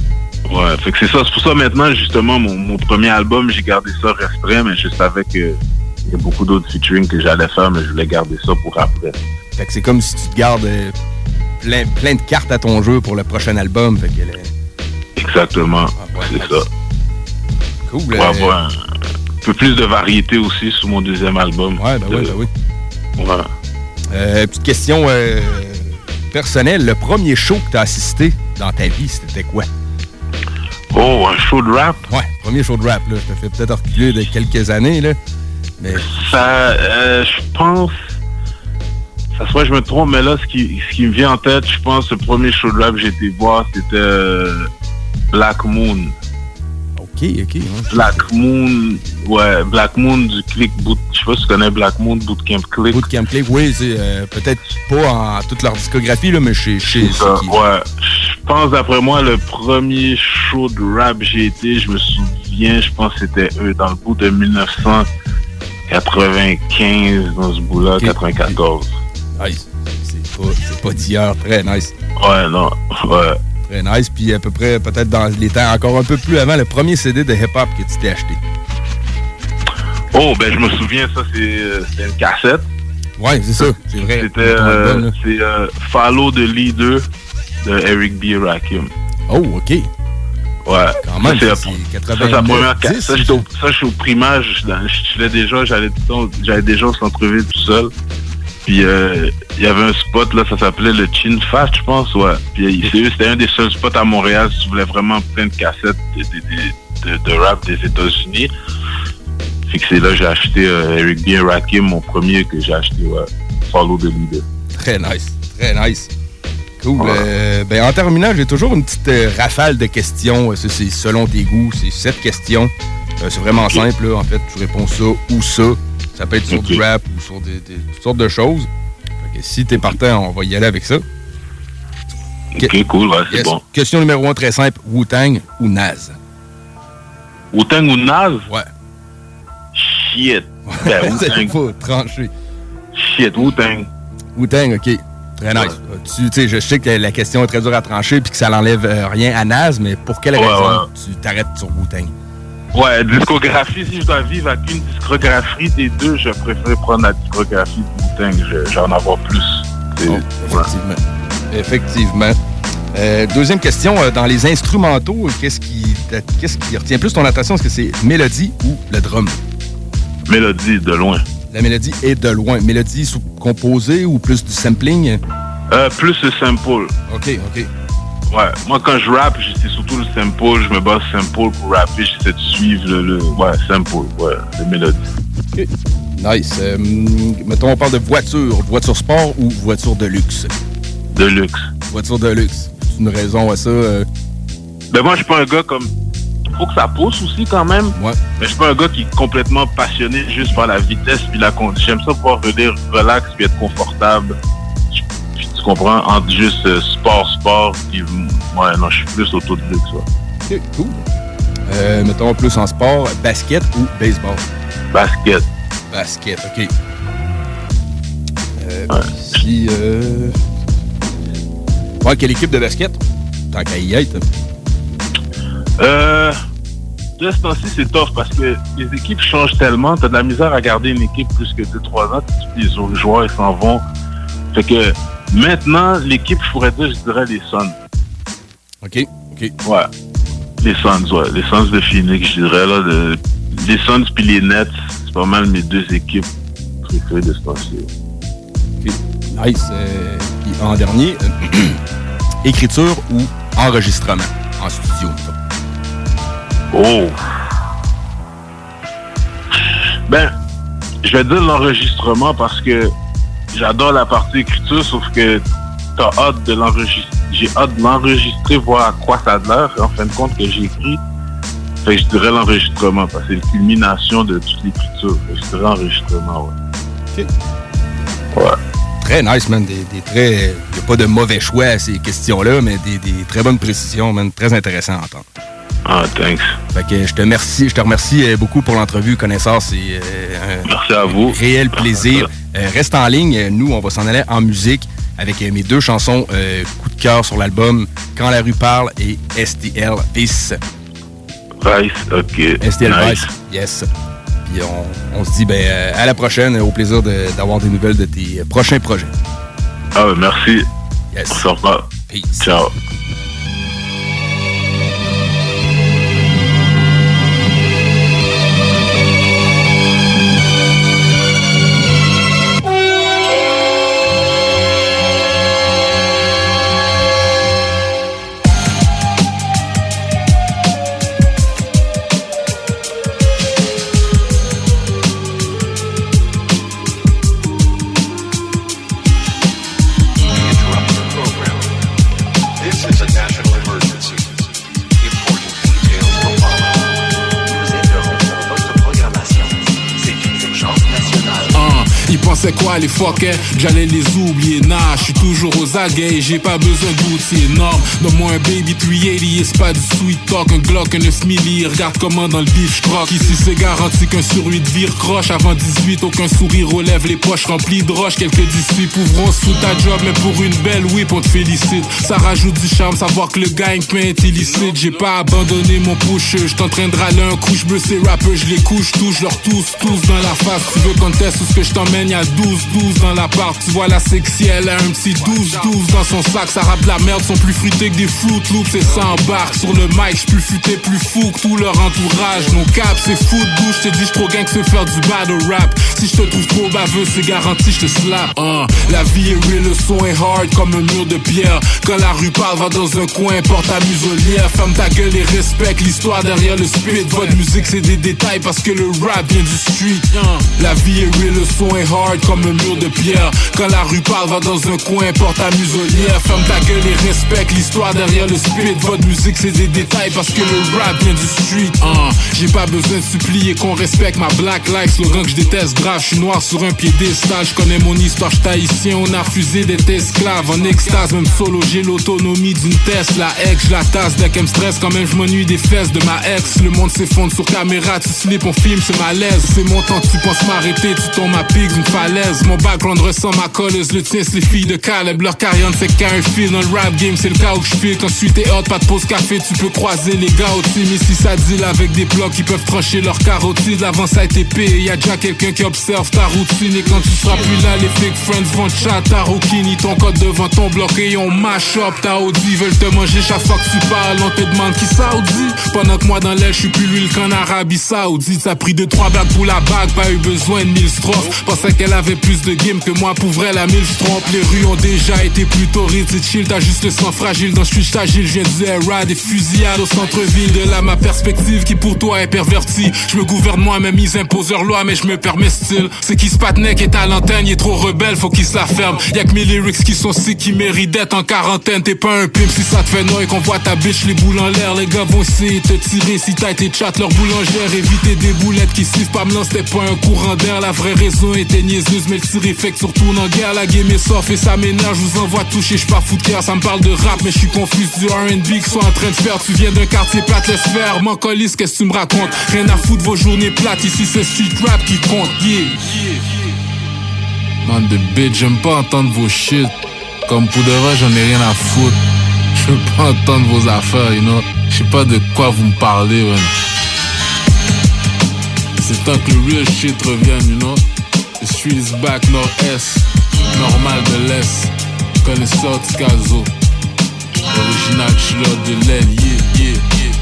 Ouais, fait que c'est ça. C'est pour ça maintenant, justement, mon, mon premier album, j'ai gardé ça restreint, mais je savais que il y a beaucoup d'autres featuring que j'allais faire, mais je voulais garder ça pour après. Fait que c'est comme si tu te gardes euh, plein, plein de cartes à ton jeu pour le prochain album. Fait que, euh, Exactement. c'est ça. Cool. Pour euh, avoir un peu plus de variété aussi sur mon deuxième album. Ouais, ben oui, ben oui. Ouais. Euh, petite question personnelle. Le premier show que tu as assisté dans ta vie, c'était quoi? Oh, un show de rap? Ouais, premier show de rap. Là. Je te fais peut-être reculer de quelques années. Là. Mais Ça, euh, je pense. ça se voit, je me trompe, mais là, ce qui, ce qui me vient en tête, je pense, le premier show de rap que j'ai été voir, c'était euh, Black Moon. Ok, ok. Black Moon, ouais, Black Moon du Click Boot. Je sais pas si tu connais Black Moon, Bootcamp Click. Bootcamp Click, oui, c'est euh, peut-être pas en toute leur discographie, là, mais chez. chez ouais. Je pense, d'après moi, le premier show de rap que j'ai été, je me souviens, je pense que c'était eux, dans le bout de 1995, dans ce bout-là, 94. Nice. C'est pas, d'hier, très nice. Ouais, non, ouais. Très nice. Puis à peu près, peut-être dans les temps encore un peu plus avant, le premier CD de hip-hop que tu t'es acheté. Oh, ben je me souviens, ça, c'est euh, une cassette. Ouais, c'est ça, c'est vrai. C'était euh, euh, Follow the Leader de Eric B. Rakim. Oh, OK. Ouais. Quand même, Ça, c'est la 89, première ca- 10, Ça, je suis au primaire. Je, chillais déjà, j'allais déjà au centre-ville tout seul. Puis euh, il y avait un spot, là, ça s'appelait le Chin Fat, je pense, ouais. Puis c'était un des seuls spots à Montréal si tu voulais vraiment plein de cassettes de, de- de- de- de rap des États-Unis. Fait que c'est là que j'ai acheté euh, Eric B. Rakim, mon premier que j'ai acheté, ouais. Follow the Leader. Très nice, très nice. Cool. Euh, ben, en terminant, j'ai toujours une petite euh, rafale de questions. Euh, C'est selon tes goûts. C'est sept questions. Euh, c'est vraiment simple. là. En fait, tu réponds ça ou ça. Ça peut être sur du rap ou sur des, des- toutes sortes de choses. Fait que si t'es partant, on va y aller avec ça. Ok, cool, ouais, c'est bon. Question numéro un, très simple. Wu-Tang ou Naz? Wu-Tang ou Naz? Ouais. Shit. Ben, Wu-Tang. tranché. Shit, Wu-Tang. Wu-Tang, OK. Très nice. Tu sais, je sais que la question est très dure à trancher puis que ça n'enlève euh, rien à Naz, mais pour quelle raison ouais. tu t'arrêtes sur Wu-Tang? Ouais, discographie, si je dois vivre avec une discographie des deux, je préfère prendre la discographie de Wu-Tang. Je- J'en avoir plus. Oh, effectivement. Effectivement. Euh, deuxième question, euh, dans les instrumentaux, qu'est-ce qui, qu'est-ce qui retient plus ton attention? Est-ce que c'est mélodie ou le drum? Mélodie, de loin. La mélodie est de loin. Mélodie composée ou plus du sampling? Euh, plus le sample. OK, OK. Ouais, moi quand je rappe, c'est surtout le sample. Je me base sample pour rapper. J'essaie de suivre le, le- ouais, sample, ouais, le mélodie. OK. Nice. Euh, mettons, on parle de voiture. Voiture sport ou voiture de luxe? De luxe. Voiture de luxe. C'est une raison à ça? euh, Ben moi, je suis pas un gars comme... Faut que ça pousse aussi quand même. Ouais. Mais je suis pas un gars qui est complètement passionné juste par la vitesse puis la conduite. J'aime ça pouvoir venir relax puis être confortable. Puis tu comprends, entre juste euh, sport, sport, puis ouais, non, je suis plus auto de luxe, ouais. OK, cool. Euh, mettons plus en sport, basket ou baseball? Basket. Basket, OK. Euh, Puis, euh... Ouais, quelle équipe de basket? Tant qu'à y être. Euh, de ce temps-ci, c'est tough parce que les équipes changent tellement. T'as de la misère à garder une équipe plus que 2-3 ans. Les autres joueurs, ils s'en vont. Fait que maintenant, l'équipe, je pourrais dire, je dirais les Suns. OK, OK. Ouais. Les Suns, ouais. Les Suns de Phoenix, je dirais, là. de- les Suns puis les Nets, c'est pas mal mes deux équipes préférées de ce temps-ci. Nice. Euh, puis en dernier, écriture ou enregistrement en studio. Oh! Ben, je vais dire l'enregistrement parce que j'adore la partie écriture, sauf que t'as hâte de l'enregistrer. J'ai hâte de l'enregistrer, voir à quoi ça a l'air, en fin de compte, que j'ai écrit. Fait que je dirais l'enregistrement, parce que c'est une culmination de toute l'écriture. Je dirais l'enregistrement, ouais. OK. Ouais. Très nice, man. Des, des très... Il n'y a pas de mauvais choix à ces questions-là, mais des, des très bonnes précisions, man. Très intéressant à entendre. Ah, thanks. Fait que je te remercie, je te remercie euh, beaucoup pour l'entrevue, connaisseur. C'est euh, un Merci à vous. réel plaisir. Euh, reste en ligne. Nous, on va s'en aller en musique avec euh, mes deux chansons coup de cœur sur l'album Quand la rue parle et STL Peace. Vice, ok. STL Nice. Vice, yes. Puis on, on se dit ben, à la prochaine. Au plaisir de- d'avoir des nouvelles de tes prochains projets. Ah, ouais, merci. Yes. On se revoit. Peace. Ciao. Pensaient quoi les fuckers Que J'allais les oublier, nah, je suis toujours aux aguets, j'ai pas besoin d'outils énormes. Donne-moi un baby 380, et c'est pas du sweet talk, un Glock, un 9 milli, regarde comment dans le bif j'croque. Ici c'est garanti qu'un sur 8 vire croche, avant 18, aucun sourire relève les poches remplies de roches, quelques disciples ouvront sous ta job, mais pour une belle whip on te félicite. Ça rajoute du charme, savoir que le gang-pain est illicite, j'ai pas abandonné mon push, je t'entraîne râler un couche bleu, ces rappeurs, je les couche, touche leur tous, tous dans la face. Tu veux qu'on teste ce que je t'emmène, y'a 12, 12 dans l'appart, tu vois la sexy, elle a un petit 12, 12 dans son sac, ça rappe la merde, sont plus fruités que des Fruit Loops et ça embarque sur le mic, j'suis plus futé, plus fou que tout leur entourage. Nos caps, c'est fou de bouche, j'te dis j'tro gang que se faire du battle rap. Si j'te trouve trop baveux, c'est garanti, j'te slap. Hein. La vie est real, le son est hard comme un mur de pierre. Quand la rue parle, va dans un coin, porte ta muselière. Ferme ta gueule et respecte l'histoire derrière le spit. Votre musique, c'est des détails parce que le rap vient du street. Hein. La vie est real, le son est hard comme un mur de pierre. Quand la rue parle, va dans un coin, porte ta muselière. Ferme ta gueule et respecte l'histoire derrière le spit. Votre musique, c'est des détails parce que le rap vient du street. Hein. J'ai pas besoin de supplier qu'on respecte ma black life. Slogan que je déteste grave, je suis noir sur un piédestal. Je connais mon histoire, j'suis haïtien. On a fusé d'être esclave en extase. Même solo, j'ai l'autonomie d'une Tesla. Ex, je la tasse dès qu'elle me stresse. Quand même, je m'ennuie des fesses de ma ex. Le monde s'effondre sur caméra, tu slip, on filme, c'est malaise. C'est mon temps, tu penses m'arrêter, tu tombes à pic d'une falaise. Mon background ressent ma colleuse, le tien, les filles de Caleb. Leur carrière ne fait qu'un dans le rap game, c'est le cas où je file. Quand tu t'es hot, pas de pause café, tu peux croiser les gars au team. Ici, ça deal avec des blocs qui peuvent trancher leur carotide. Avant, ça a été payé, y a déjà quelqu'un qui observe ta routine. Et quand tu seras plus là, les fake friends vont chat, ta ton code devant ton bloc et on mash up ta Audi. Veulent te manger chaque fois que tu parles, on te demande qui Saudi. Pendant que moi dans l'aile, je suis plus l'huile qu'en Arabie Saoudite. Ça a pris deux, trois blagues pour la bague, pas eu besoin de mille strophes. Pensais qu'elle avait plus de game que moi, pour vrai, la mille trompe. Les rues ont déjà été plus torrides, c'est chill, t'as juste le sang fragile. Dans je suis agile, je viens du air des fusillades au centre-ville. De là, ma perspective qui pour toi est pervertie. Je me gouverne moi-même, ils imposent leur loi, mais je me permets style. C'est qui se qui est à l'antenne, est trop rebelle, faut qu'il se la ferme. Y'a que mes lyrics qui sont si qui méritent d'être en quarantaine. T'es pas un pimp si ça te fait noyer qu'on voit ta bitch, les boules en l'air. Les gars vont essayer te tirer si t'as été chat leur boulangère. Éviter des boulettes qui sifflent pas me c'était pas un courant d'air. La vraie raison était niaiseuse, mais le tir effect sur tourne en guerre. La game est soft et ça m'énerve, je vous envoie toucher, je pas fou de. Ça me parle de rap, mais je suis confus du R&B que soit en train de faire. Tu viens d'un quartier plate, laisse faire. M'en qu'est-ce que tu me racontes? Rien à foutre vos journées plates, ici c'est street rap qui compte. Yeah, Man de bitch, j'aime pas entendre vos shit. Comme pour de vrai, j'en ai rien à foutre. Je veux pas entendre vos affaires, you know. Je sais pas de quoi vous me parlez, man. C'est temps que le real shit revienne, you know. The street is back, nord-est. Normal de l'est. Connaisseur de Caso. Original chiller de l'aile, yeah, yeah, yeah.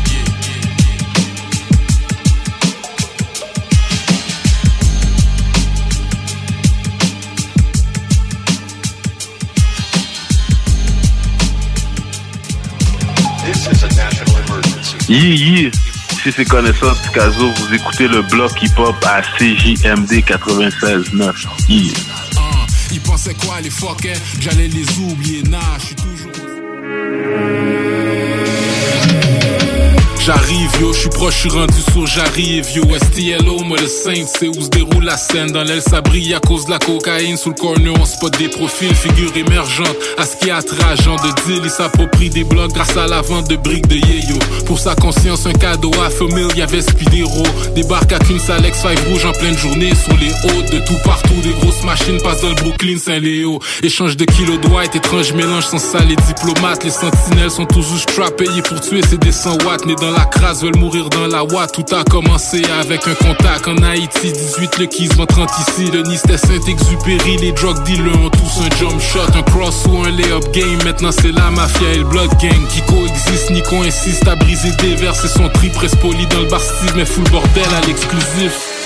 Yeah, yeah. Si c'est connaissance Caso, vous écoutez le bloc hip-hop à CJMD 96.9. Yeah. J'arrive yo, je suis proche, je suis rendu sur j'arrive yo STLO, moi le 5, c'est où se déroule la scène. Dans l'aile ça brille à cause de la cocaïne. Sous le corner on spot des profils, figures émergentes. À ce qui est attrageant de deal, il s'approprie des blocs Grâce à la vente de briques de Yeyo. Pour sa conscience un cadeau à y y'avait Spidero. Débarque à qu'une Alex 5 rouge en pleine journée Sur les hautes, de tout partout Des grosses machines passent dans le Brooklyn, Saint-Léo. Échange de kilos de white, étrange mélange sans ça Les diplomates, les sentinelles sont toujours strap Payés pour tuer, des 100 watts. Mais dans la crasse veulent mourir dans la voie. Tout a commencé avec un contact en Haïti. 18 le Kiss, 30 ici. Le Nice Saint-Exupéry. Les drug dealers ont tous un jump shot, un cross ou un lay-up game. Maintenant c'est la mafia et le blood gang qui coexistent. Nico insiste à briser des verres. C'est son tri presse poli dans le bar Steve, mais full bordel à l'exclusif.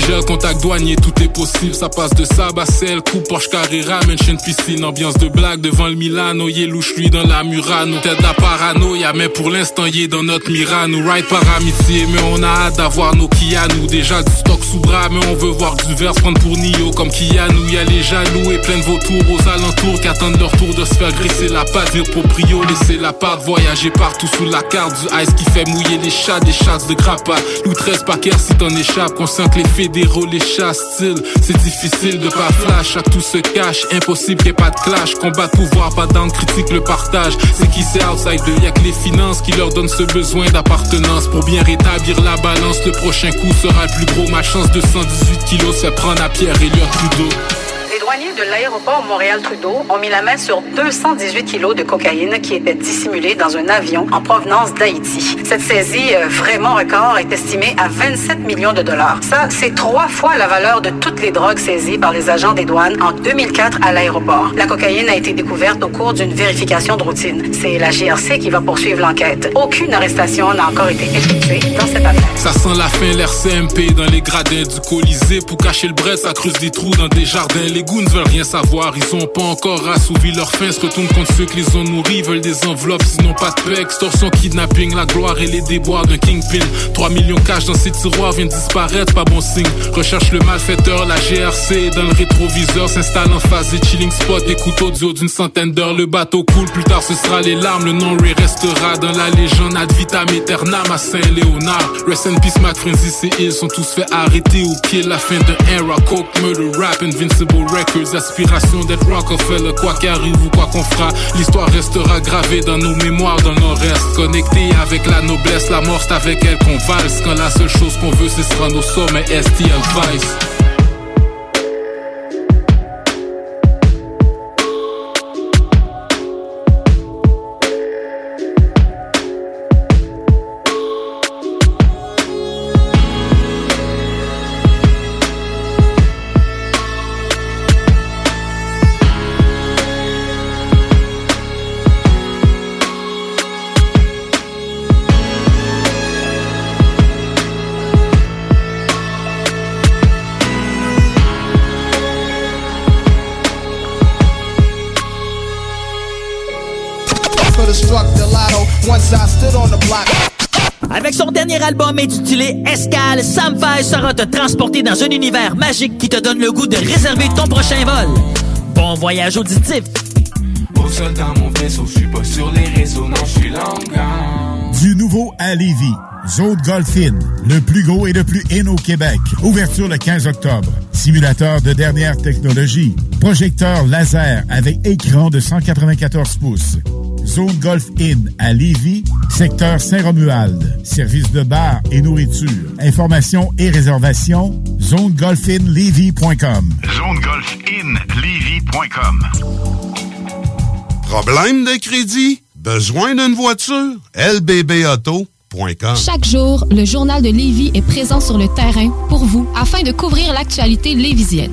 Gèle, contact douanier, tout est possible. Ça passe de sel, coupe Porsche Carrera, mansion piscine, ambiance de blague devant le Milano. Yé louche lui dans la Murano. Tête de la paranoïa, mais pour l'instant, yé dans notre Mirano. Ride par amitié, mais on a hâte d'avoir nos Kianou. Déjà du stock sous bras, mais on veut voir du verse prendre pour Nio comme Kianou. Y'a les jaloux et plein de vautours aux alentours qui attendent leur tour de se faire grisser la patte. Dire proprio, laisser la part, voyager partout sous la carte du ice qui fait mouiller les chats, des chats de grappa. Loup 13 paquets si t'en échappes, conscient que les fédéraux les chassent style. C'est difficile de pas flash, chaque tout se cache, impossible qu'il ait pas de clash. Combat de pouvoir, pas d'âme, critique le partage. C'est qui c'est outside de y'a que les finances qui leur donnent ce besoin d'appartenance. Pour bien rétablir la balance, le prochain coup sera le plus gros. Ma chance de 118 kilos se prendre à Pierre et Trudeau. Les douaniers de l'aéroport Montréal-Trudeau ont mis la main sur 218 kilos de cocaïne qui était dissimulée dans un avion en provenance d'Haïti. Cette saisie euh, vraiment record est estimée à 27 millions de dollars. Ça, c'est trois fois la valeur de toutes les drogues saisies par les agents des douanes en 2004 à l'aéroport. La cocaïne a été découverte au cours d'une vérification de routine. C'est la GRC qui va poursuivre l'enquête. Aucune arrestation n'a encore été effectuée dans cette affaire. Ça sent la fin, l'air CMP dans les gradins du Colisée. Pour cacher le bret, ça creuse des trous dans des jardins. Les goons veulent rien savoir, ils ont pas encore assouvi leur faim. Se retournent contre ceux qui les ont nourris, veulent des enveloppes, sinon pas de paix. Extorsion, kidnapping, la gloire et les déboires d'un kingpin. 3 millions cash dans ces tiroirs viennent disparaître, pas bon signe. Recherche le malfaiteur, la GRC dans le rétroviseur s'installe en face des chilling spots. Écoute audio d'une centaine d'heures, le bateau coule. Plus tard, ce sera les larmes, le nom Ray restera dans la légende ad vitam aeternam à Saint-Léonard. Rest in peace, Mac Frenzy et ils sont tous fait arrêter au pied. La fin d'un era, coke, murder, rap, invincible records. Aspiration d'être Rockefeller, quoi qu'arrive ou quoi qu'on fera. L'histoire restera gravée dans nos mémoires, dans nos restes. Connectés avec la noblesse, la mort, avec elle qu'on valse. Quand la seule chose qu'on veut, c'est se rendre au sommet, ST Advice. Could have struck the lotto once I stood on the block. Avec son dernier album intitulé Escale, Sam Fay sera te transporter dans un univers magique qui te donne le goût de réserver ton prochain vol. Bon voyage auditif! Au sol dans mon vaisseau, je suis pas sur les réseaux, non, je suis. Du nouveau à Lévis. Zone Golf In, le plus gros et le plus in au Québec. Ouverture le 15 octobre. Simulateur de dernière technologie. Projecteur laser avec écran de 194 pouces. Zone Golf In à Lévis, secteur Saint-Romuald. Service de bar et nourriture. Informations et réservations, zonegolfinlevy.com. ZoneGolfInLevy.com Problème de crédit? Besoin d'une voiture? lbbauto.com Chaque jour, le journal de Lévis est présent sur le terrain pour vous afin de couvrir l'actualité lévisienne.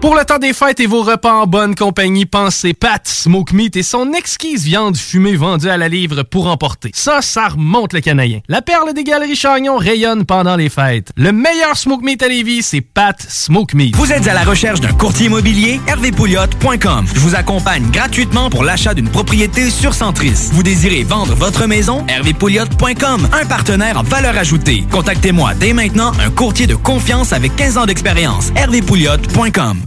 Pour le temps des fêtes et vos repas en bonne compagnie, pensez Pat Smoke Meat et son exquise viande fumée vendue à la livre pour emporter. Ça, ça remonte le canadien. La perle des galeries Chagnon rayonne pendant les fêtes. Le meilleur Smoke Meat à Lévis, c'est Pat Smoke Meat. Vous êtes à la recherche d'un courtier immobilier? hervépouliot.com. Je vous accompagne gratuitement pour l'achat d'une propriété sur Centris. Vous désirez vendre votre maison? hervépouliot.com. Un partenaire en valeur ajoutée. Contactez-moi dès maintenant, un courtier de confiance avec 15 ans d'expérience. hervépouliot.com.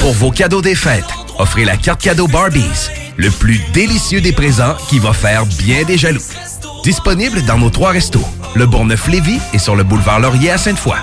Pour vos cadeaux des fêtes, offrez la carte cadeau Barbies, le plus délicieux des présents qui va faire bien des jaloux. Disponible dans nos trois restos, le Bourgneuf-Lévis et sur le boulevard Laurier à Sainte-Foy.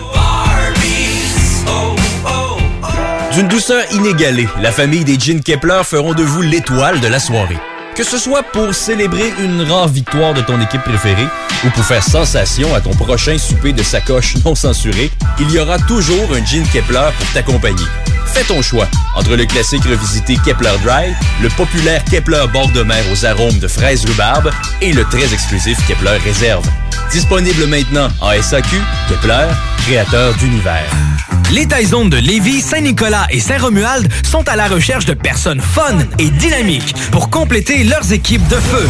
D'une douceur inégalée, la famille des Jeans Kepler feront de vous l'étoile de la soirée. Que ce soit pour célébrer une rare victoire de ton équipe préférée ou pour faire sensation à ton prochain souper de sacoche non censuré, il y aura toujours un Jean Kepler pour t'accompagner. Fais ton choix entre le classique revisité Kepler Dry, le populaire Kepler bord de mer aux arômes de fraises rhubarbe et le très exclusif Kepler Réserve. Disponible maintenant en SAQ, Kepler, créateur d'univers. Les Taizones de Lévis, Saint-Nicolas et Saint-Romuald sont à la recherche de personnes fun et dynamiques pour compléter leurs équipes de feu.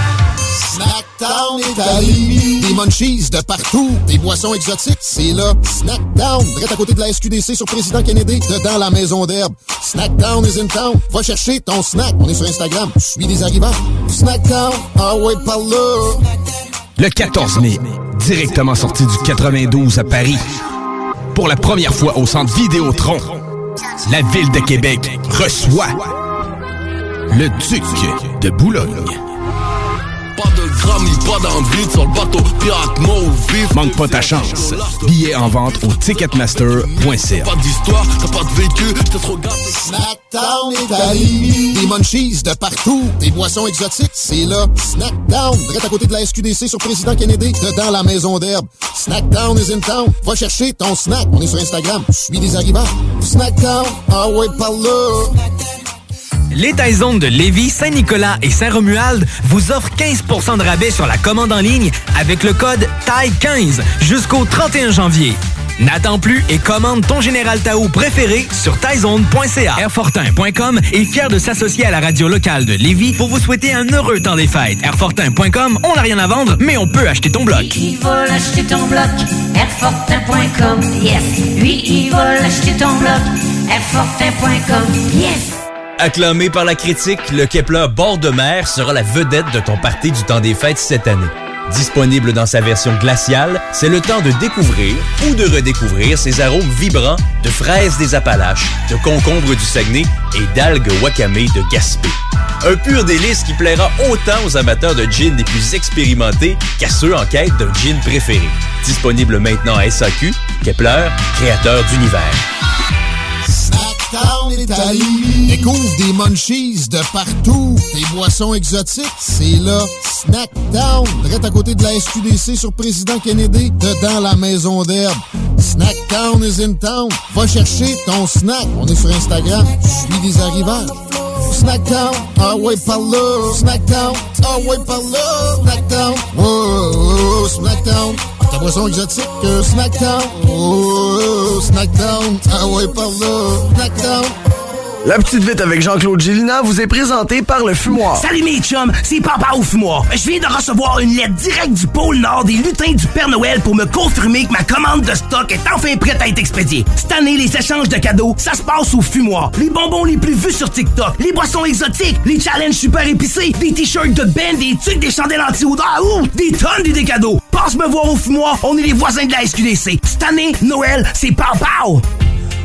Snackdown Italie. Des munchies de partout. Des boissons exotiques. C'est là. Snackdown. Direct à côté de la SQDC sur Président Kennedy. Dedans la maison d'herbe. Snackdown is in town. Va chercher ton snack. On est sur Instagram. Suis des arrivants. Snackdown. Ah ouais, par. Le 14 mai, directement sorti du 92 à Paris. Pour la première fois au centre Vidéotron, la ville de Québec reçoit le Duc de Boulogne. Pas de Grammy, pas d'envie sur le bateau pirate mauve vif. Manque pas ta chance. Billets en vente au ticketmaster.ca. Pas d'histoire, t'as pas de vécu, t'es trop gâté. Snackdown Italie. Des munchies de partout. Des boissons exotiques. C'est là. Snackdown. Direct à côté de la SQDC sur Président Kennedy. Dedans la maison d'herbe. Snackdown is in town. Va chercher ton snack. On est sur Instagram. Suis des arrivants. Snackdown. Ah ouais, par là. Les Taizones de Lévis, Saint-Nicolas et Saint-Romuald vous offrent 15% de rabais sur la commande en ligne avec le code TAI15 jusqu'au 31 janvier. N'attends plus et commande ton Général Tao préféré sur taizone.ca. Airfortin.com est fier de s'associer à la radio locale de Lévis pour vous souhaiter un heureux temps des fêtes. Airfortin.com, on n'a rien à vendre, mais on peut acheter ton bloc. Il va acheter ton bloc, Airfortin.com, yes. Lui, il va acheter ton bloc, Airfortin.com, yes. Acclamé par la critique, le Kepler bord de mer sera la vedette de ton party du temps des fêtes cette année. Disponible dans sa version glaciale, c'est le temps de découvrir ou de redécouvrir ses arômes vibrants de fraises des Appalaches, de concombres du Saguenay et d'algues wakame de Gaspé. Un pur délice qui plaira autant aux amateurs de gin les plus expérimentés qu'à ceux en quête d'un gin préféré. Disponible maintenant à SAQ, Kepler, créateur d'univers. Snackdown Italie. Découvre des munchies de partout. Des boissons exotiques. C'est là. Snackdown. Direct à côté de la SQDC sur Président Kennedy. Dedans la maison d'herbe. Snackdown is in town. Va chercher ton snack. On est sur Instagram. Suis des arrivants. Snackdown. Ah ouais, par là. Snackdown. Ah ouais, par là. Snackdown. Wow, Snackdown. Ta boisson exotique, Snackdown. Oh, Snackdown. Ah ouais, par là. Snackdown. La petite vite avec Jean-Claude Gélina vous est présentée par le fumoir. Salut mes chums, c'est Papa au fumoir. Je viens de recevoir une lettre directe du pôle Nord des lutins du Père Noël pour me confirmer que ma commande de stock est enfin prête à être expédiée. Cette année, les échanges de cadeaux, ça se passe au fumoir. Les bonbons les plus vus sur TikTok, les boissons exotiques, les challenges super épicés, des t-shirts de Ben, des trucs, des chandelles anti-odeur, ouh, des tonnes d'idées cadeaux. Passe me voir au fumoir, on est les voisins de la SQDC. Cette année, Noël, c'est Pau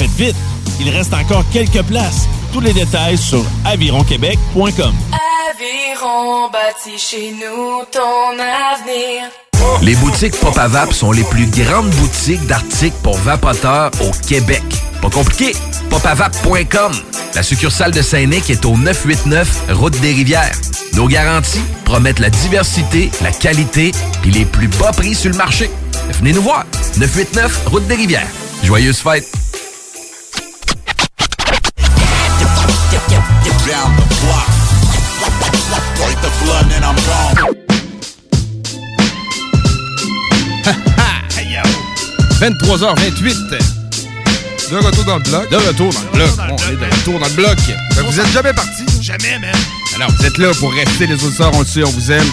Faites vite, il reste encore quelques places. Tous les détails sur avironquebec.com. Aviron bâti chez nous ton avenir. Les boutiques Pop à Vap sont les plus grandes boutiques d'articles pour vapoteurs au Québec. Pas compliqué, popavap.com. La succursale de Saint-Nic est au 989 Route des Rivières. Nos garanties promettent la diversité, la qualité et les plus bas prix sur le marché. Venez nous voir, 989 Route des Rivières. Joyeuses fêtes! 23h28. De retour dans le bloc. De retour dans le bloc. Bon, on est de retour dans le bloc. Ben, vous êtes jamais parti. Jamais, man. Alors, vous êtes là pour rester, les auditeurs, on le sait, on vous aime.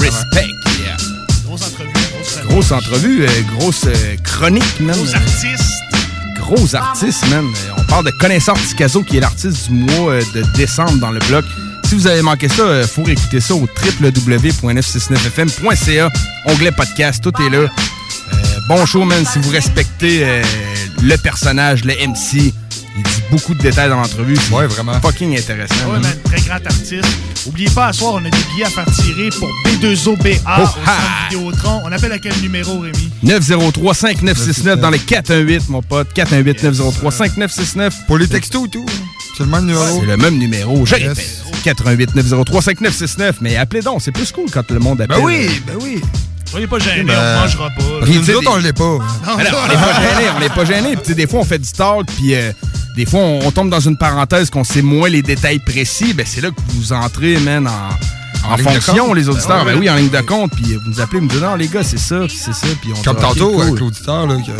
Respect. Yeah. Grosse entrevue. Grosse, Grosse entrevue, euh, grosse euh, chronique, man. Gros artiste. Gros artiste, man. Euh, On parle de Connaissance Ticazo, qui est l'artiste du mois de décembre dans le bloc. Si vous avez manqué ça, il faut réécouter ça au www.969fm.ca. Onglet podcast, tout est là. Bon show, man. Si vous respectez euh, le personnage, le MC, il dit beaucoup de détails dans l'entrevue. Ouais, vraiment. Fucking intéressant. Ouais, man. très grand artiste. Oubliez pas, à soir, on a des billets à faire tirer pour B2OBA Oh, au centre Vidéotron. On appelle à quel numéro, Rémi? 903-5969 dans les 418, mon pote. 418-903-5969. Pour les textos et tout. C'est le même numéro. C'est le même numéro. Je répète. 88 903 5969. Mais appelez donc, c'est plus cool quand le monde appelle. Ben oui, ben oui. Soyez pas gênés, Ben, on mangera pas. Que nous autres, on l'est pas. Non, Alors, on n'est pas gêné, on n'est pas gêné. Puis, des fois, on fait du talk, puis euh, des fois, on, on tombe dans une parenthèse qu'on sait moins les détails précis. Ben, c'est là que vous entrez, man, en, en, fonction, les auditeurs. Ben Ben, oui. en ligne de compte. Puis, euh, vous nous appelez, vous me dites, non, les gars, c'est ça, puis c'est ça. Puis, on Comme tantôt, cool. avec l'auditeur, là, que,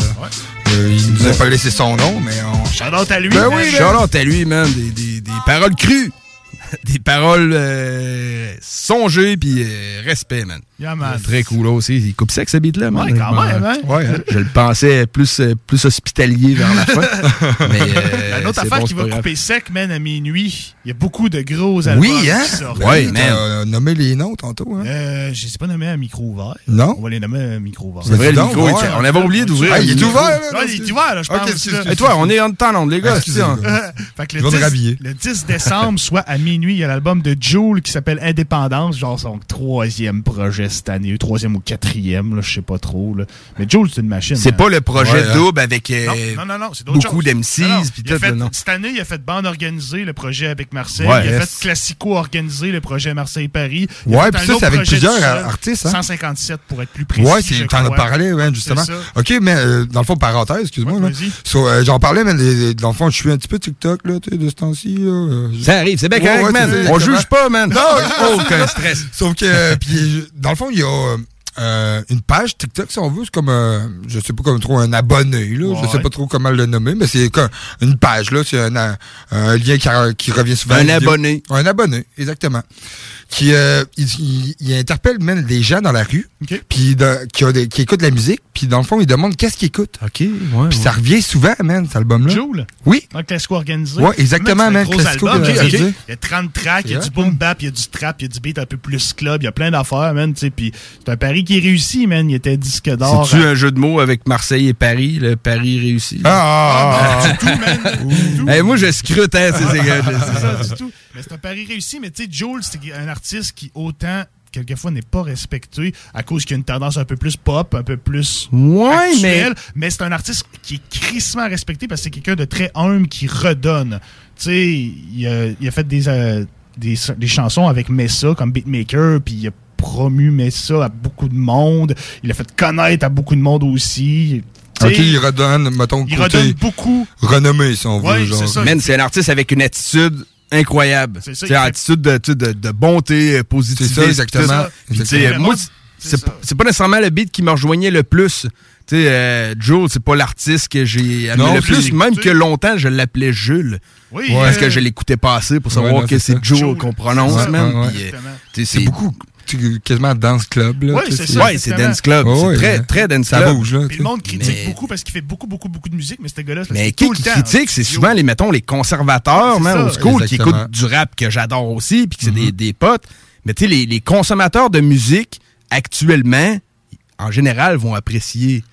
euh, il nous a pas laissé son nom, mais on... Shout-out à lui. Ben man. oui, Charlotte à lui, man. Des, des- des paroles crues. des paroles euh, songées, puis euh, respect, man. Yeah. Très cool aussi. Il coupe sec, ce beat-là, man. Ouais, quand même, hein? Ouais, hein. Je le pensais plus, euh, plus hospitalier vers la fin. mais, euh, Une autre affaire bon, qui va couper sec, man, à minuit. Il y a beaucoup de gros albums Oui, hein? qui sortent. Ouais, T'as, man. euh, nommé les noms tantôt, hein? Euh, je sais pas nommer à micro ouvert. Non? On va les nommer à micro ouvert. C'est vrai, le micro, ouais. on avait oublié d'ouvrir. Ah, il est ouvert, là? Ouais, il est ouvert, là, je pense. Et toi, on est en temps les gars. Gars. fait que Je le vais me 10, rhabiller. le 10 décembre, soit à minuit, il y a l'album de Joule qui s'appelle Indépendance, genre son troisième projet cette année, troisième ou quatrième, je sais pas trop. Là. Mais Joule, c'est une machine. C'est hein. pas le projet Ouais, hein. double avec euh, Non, non, beaucoup d'MCs. Cette année, il a fait bande organisée, le projet avec Marseille. Ouais, il a fait Classico organisé, le projet Marseille-Paris. Ouais, puis ça, c'est avec plusieurs artistes, hein? 157 pour être plus précis. Ouais, c'est, t'en as crois. parlé, ouais, justement. OK, mais euh, dans le fond, parenthèse, excuse-moi. So, euh, j'en parlais, mais les- dans le fond, je suis un petit peu TikTok, là, tu sais, de ce temps-ci. Ça arrive, c'est bien correct, man. On juge pas, man. Non, aucun stress. Sauf que, puis, dans le fond, il y a euh, une page TikTok, si on veut, c'est comme, euh, je sais pas comme trop, un abonné, là, je sais Ouais. pas trop comment le nommer, mais c'est une page, là, c'est un, un- un lien qui, qui revient souvent. Un abonné. Un abonné, exactement. Qui, euh, il, il- il interpelle même des gens dans la rue, puis qui, écoutent la musique, puis dans le fond, il demande qu'est-ce qu'ils écoutent. OK, ouais. Puis ça revient souvent, man, cet album-là. Joule? Oui. Dans Classico organisé. Ouais, exactement, un man, gros Classico album. Il y a- Il y a 30 tracks, il y a du boom bap, il y a du trap, il y a du beat un peu plus club, il y a plein d'affaires, man, tu sais. Puis c'est un pari qui est réussi, man. Il était disque d'or. C'est-tu un jeu de mots avec Marseille et Paris, le Paris réussi? Ah, ah, ah, Du tout, man. Du tout. Hey, moi, je scrute, hein, ces gars. C'est ça, du tout. Mais c'est un pari réussi. Mais tu sais, Jules, c'est un artiste qui, autant, quelquefois, n'est pas respecté à cause qu'il y a une tendance un peu plus pop, un peu plus Ouais, actuelle. Mais, c'est un artiste qui est crissement respecté parce que c'est quelqu'un de très humble qui redonne. Tu sais, il a, il a fait des, euh, des, des chansons avec Messa comme beatmaker, puis il a promu Messa à beaucoup de monde. Il a fait connaître à beaucoup de monde aussi. Tu sais, Ok, il redonne, mettons, il côté redonne beaucoup. renommé, si on veut. Ouais, genre. ça. Man, c'est un artiste avec une attitude incroyable. C'est ça, C'est il une fait- attitude de, de, de bonté, euh, positiviste. C'est ça, exactement. Exactement. moi, C'est pas- nécessairement le beat qui me rejoignait le plus. Tu sais, euh, Jules, c'est pas l'artiste que j'ai aimé Non, le plus. Même que longtemps, je l'appelais Jules. Oui, Parce euh, que je l'écoutais pas assez pour savoir Ouais, non, que c'est Jules, qu'on prononce, ouais, euh, sais, C'est beaucoup. Tu- quasiment dance club. Là, Ouais, tu sais, c'est ça, c'est dance club. C'est ouais, très, ouais. très dance Ça club. bouge, là. Puis le monde critique Mais- beaucoup parce qu'il fait beaucoup, beaucoup, beaucoup de musique, mais ce gars-là, Mais qui tout qui le temps. critique, c'est souvent les, mettons, les conservateurs, man, ça. au school, qui écoutent du rap que j'adore aussi, puis que c'est des, des potes. Mais tu sais, les, les consommateurs de musique, actuellement, en général, vont apprécier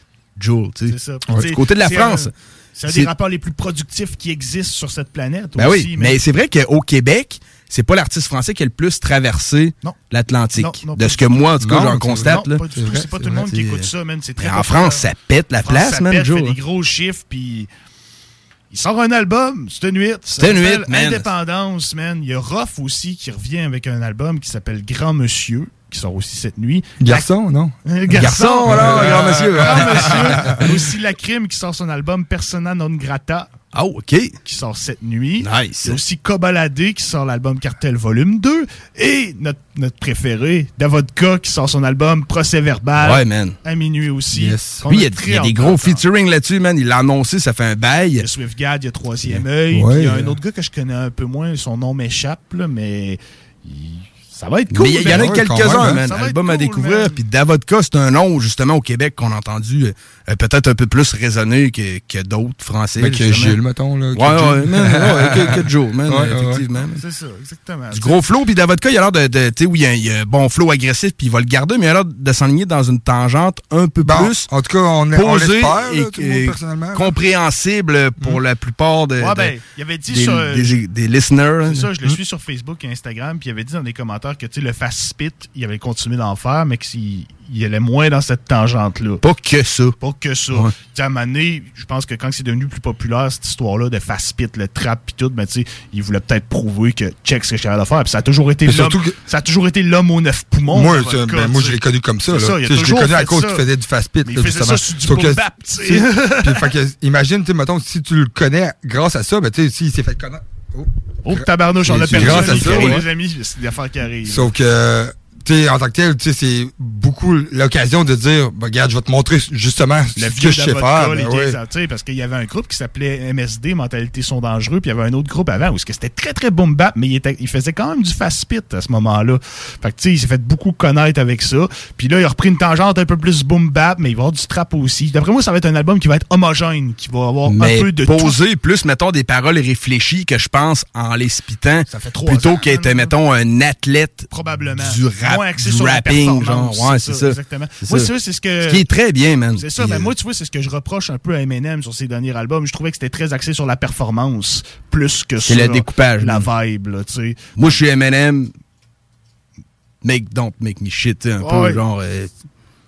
Joel, tu sais. C'est ça. Ouais. Du côté de la c'est France. un- C'est un des rappeurs les plus productifs qui existent sur cette planète. Ben aussi, oui, mais c'est vrai qu'au Québec, c'est pas l'artiste français qui a le plus traversé l'Atlantique. De ce que moi, en tout cas, j'en constate. Non, là. pas du tout. C'est pas tout le monde qui écoute ça, man. C'est très en. France, ça pète la place, ça man, pète, Joe. fait des gros chiffres, puis il sort un album, c'est une nuit. C'est une nuit, man. Indépendance, man. Il y a Ruff aussi qui revient avec un album qui s'appelle Grand Monsieur, qui sort aussi cette nuit. Garçon, non? Un Garçon, alors, grand monsieur. Grand monsieur. Il y a aussi La Crime qui sort son album Persona non grata. Oh, OK. Qui sort cette nuit. Nice. Il y a aussi Kobalade qui sort l'album Cartel Volume 2. Et notre, notre préféré, Davodka, qui sort son album Procès Verbal. Ouais, man. À minuit aussi. Lui, il y a, y des gros featuring là-dessus, man. Il l'a annoncé, ça fait un bail. Il y a Swiftgad, il y a Troisième œil. Ouais, il y a un autre gars que je connais un peu moins, son nom m'échappe, là, mais il- ça va être cool. Mais il y, y en a quelques-uns, man. Album à découvrir. Puis Davodka, c'est un nom, justement, au Québec qu'on a entendu euh, peut-être un peu plus résonner que, que d'autres français. Ben, que justement. Gilles, mettons. Là, Ouais, que ouais, Gilles. man, ouais, que, que Joe, man, Ouais, ouais, ouais. effectivement. C'est ça, exactement. Du gros flow, puis Davodka, il a l'air de, de tu sais, oui, il y, a, un bon flow agressif, puis il va le garder, mais il a l'air de s'enligner dans une tangente un peu Bon, plus en tout cas, on, on posée et tout le monde, et personnellement. là. compréhensible pour la plupart de, Ouais, de- ben, il avait dit des, sur, des, des listeners. C'est ça, je le Hmm. suis sur Facebook et Instagram, puis il avait dit dans des commentaires que tu sais, le fast spit, il avait continué d'en faire, mais qu'il il allait moins dans cette tangente-là. Pas que ça. Pas que ça. Ouais. À un moment donné, je pense que quand c'est devenu plus populaire, cette histoire-là de fast spit, le trap puis tout, ben, tu sais, il voulait peut-être prouver que check ce que capable de faire. Puis ça a toujours été l'homme. que- Ça a toujours été l'homme aux neuf poumons. Moi, cas, ben, moi je l'ai connu comme ça. Là. ça, je l'ai connu à cause qu'il faisait du fast pit. Mais là, il faisait justement. ça sur du que- bap, tu sais. tu sais. Puis, fait que, imagine, tu sais, mettons, si tu le connais grâce à ça, ben, tu sais, s'il s'est fait connaître. Oh, Oh, tabarnouche, on a perdu grâce à ça, les amis. C'est des affaires qui arrivent. Sauf que, tu sais, en tant que tel, c'est beaucoup l'occasion de dire, ben, regarde, je vais te montrer justement le ce que je sais faire. ben, ouais. 15 ans, tu sais, parce qu'il y avait un groupe qui s'appelait MSD, Mentalité sont dangereux, puis il y avait un autre groupe avant où c'était très très boom bap, mais il, était, il faisait quand même du fast spit à ce moment-là. Fait que tu sais, il s'est fait beaucoup connaître avec ça. Puis là, il a repris une tangente un peu plus boom bap, mais il va y avoir du trap aussi. D'après moi, ça va être un album qui va être homogène, qui va avoir mais un peu de tout. poser plus, mettons, des paroles réfléchies que je pense en les spitant. Ça fait trois Plutôt qu'être, mettons, un athlète Probablement. du rap, Moins axé sur la rapping, performance, genre. Ouais, c'est ça, ça. exactement. C'est Moi, ça. c'est ce que- Ce qui est très bien, man. C'est ça, Puis, ben euh, moi, tu vois, c'est ce que je reproche un peu à Eminem sur ses derniers albums. Je trouvais que c'était très axé sur la performance, plus que sur le découpage, la vibe, là, tu sais. Moi, je suis Eminem. Make, don't make me shit, un peu, Ouais. genre. euh,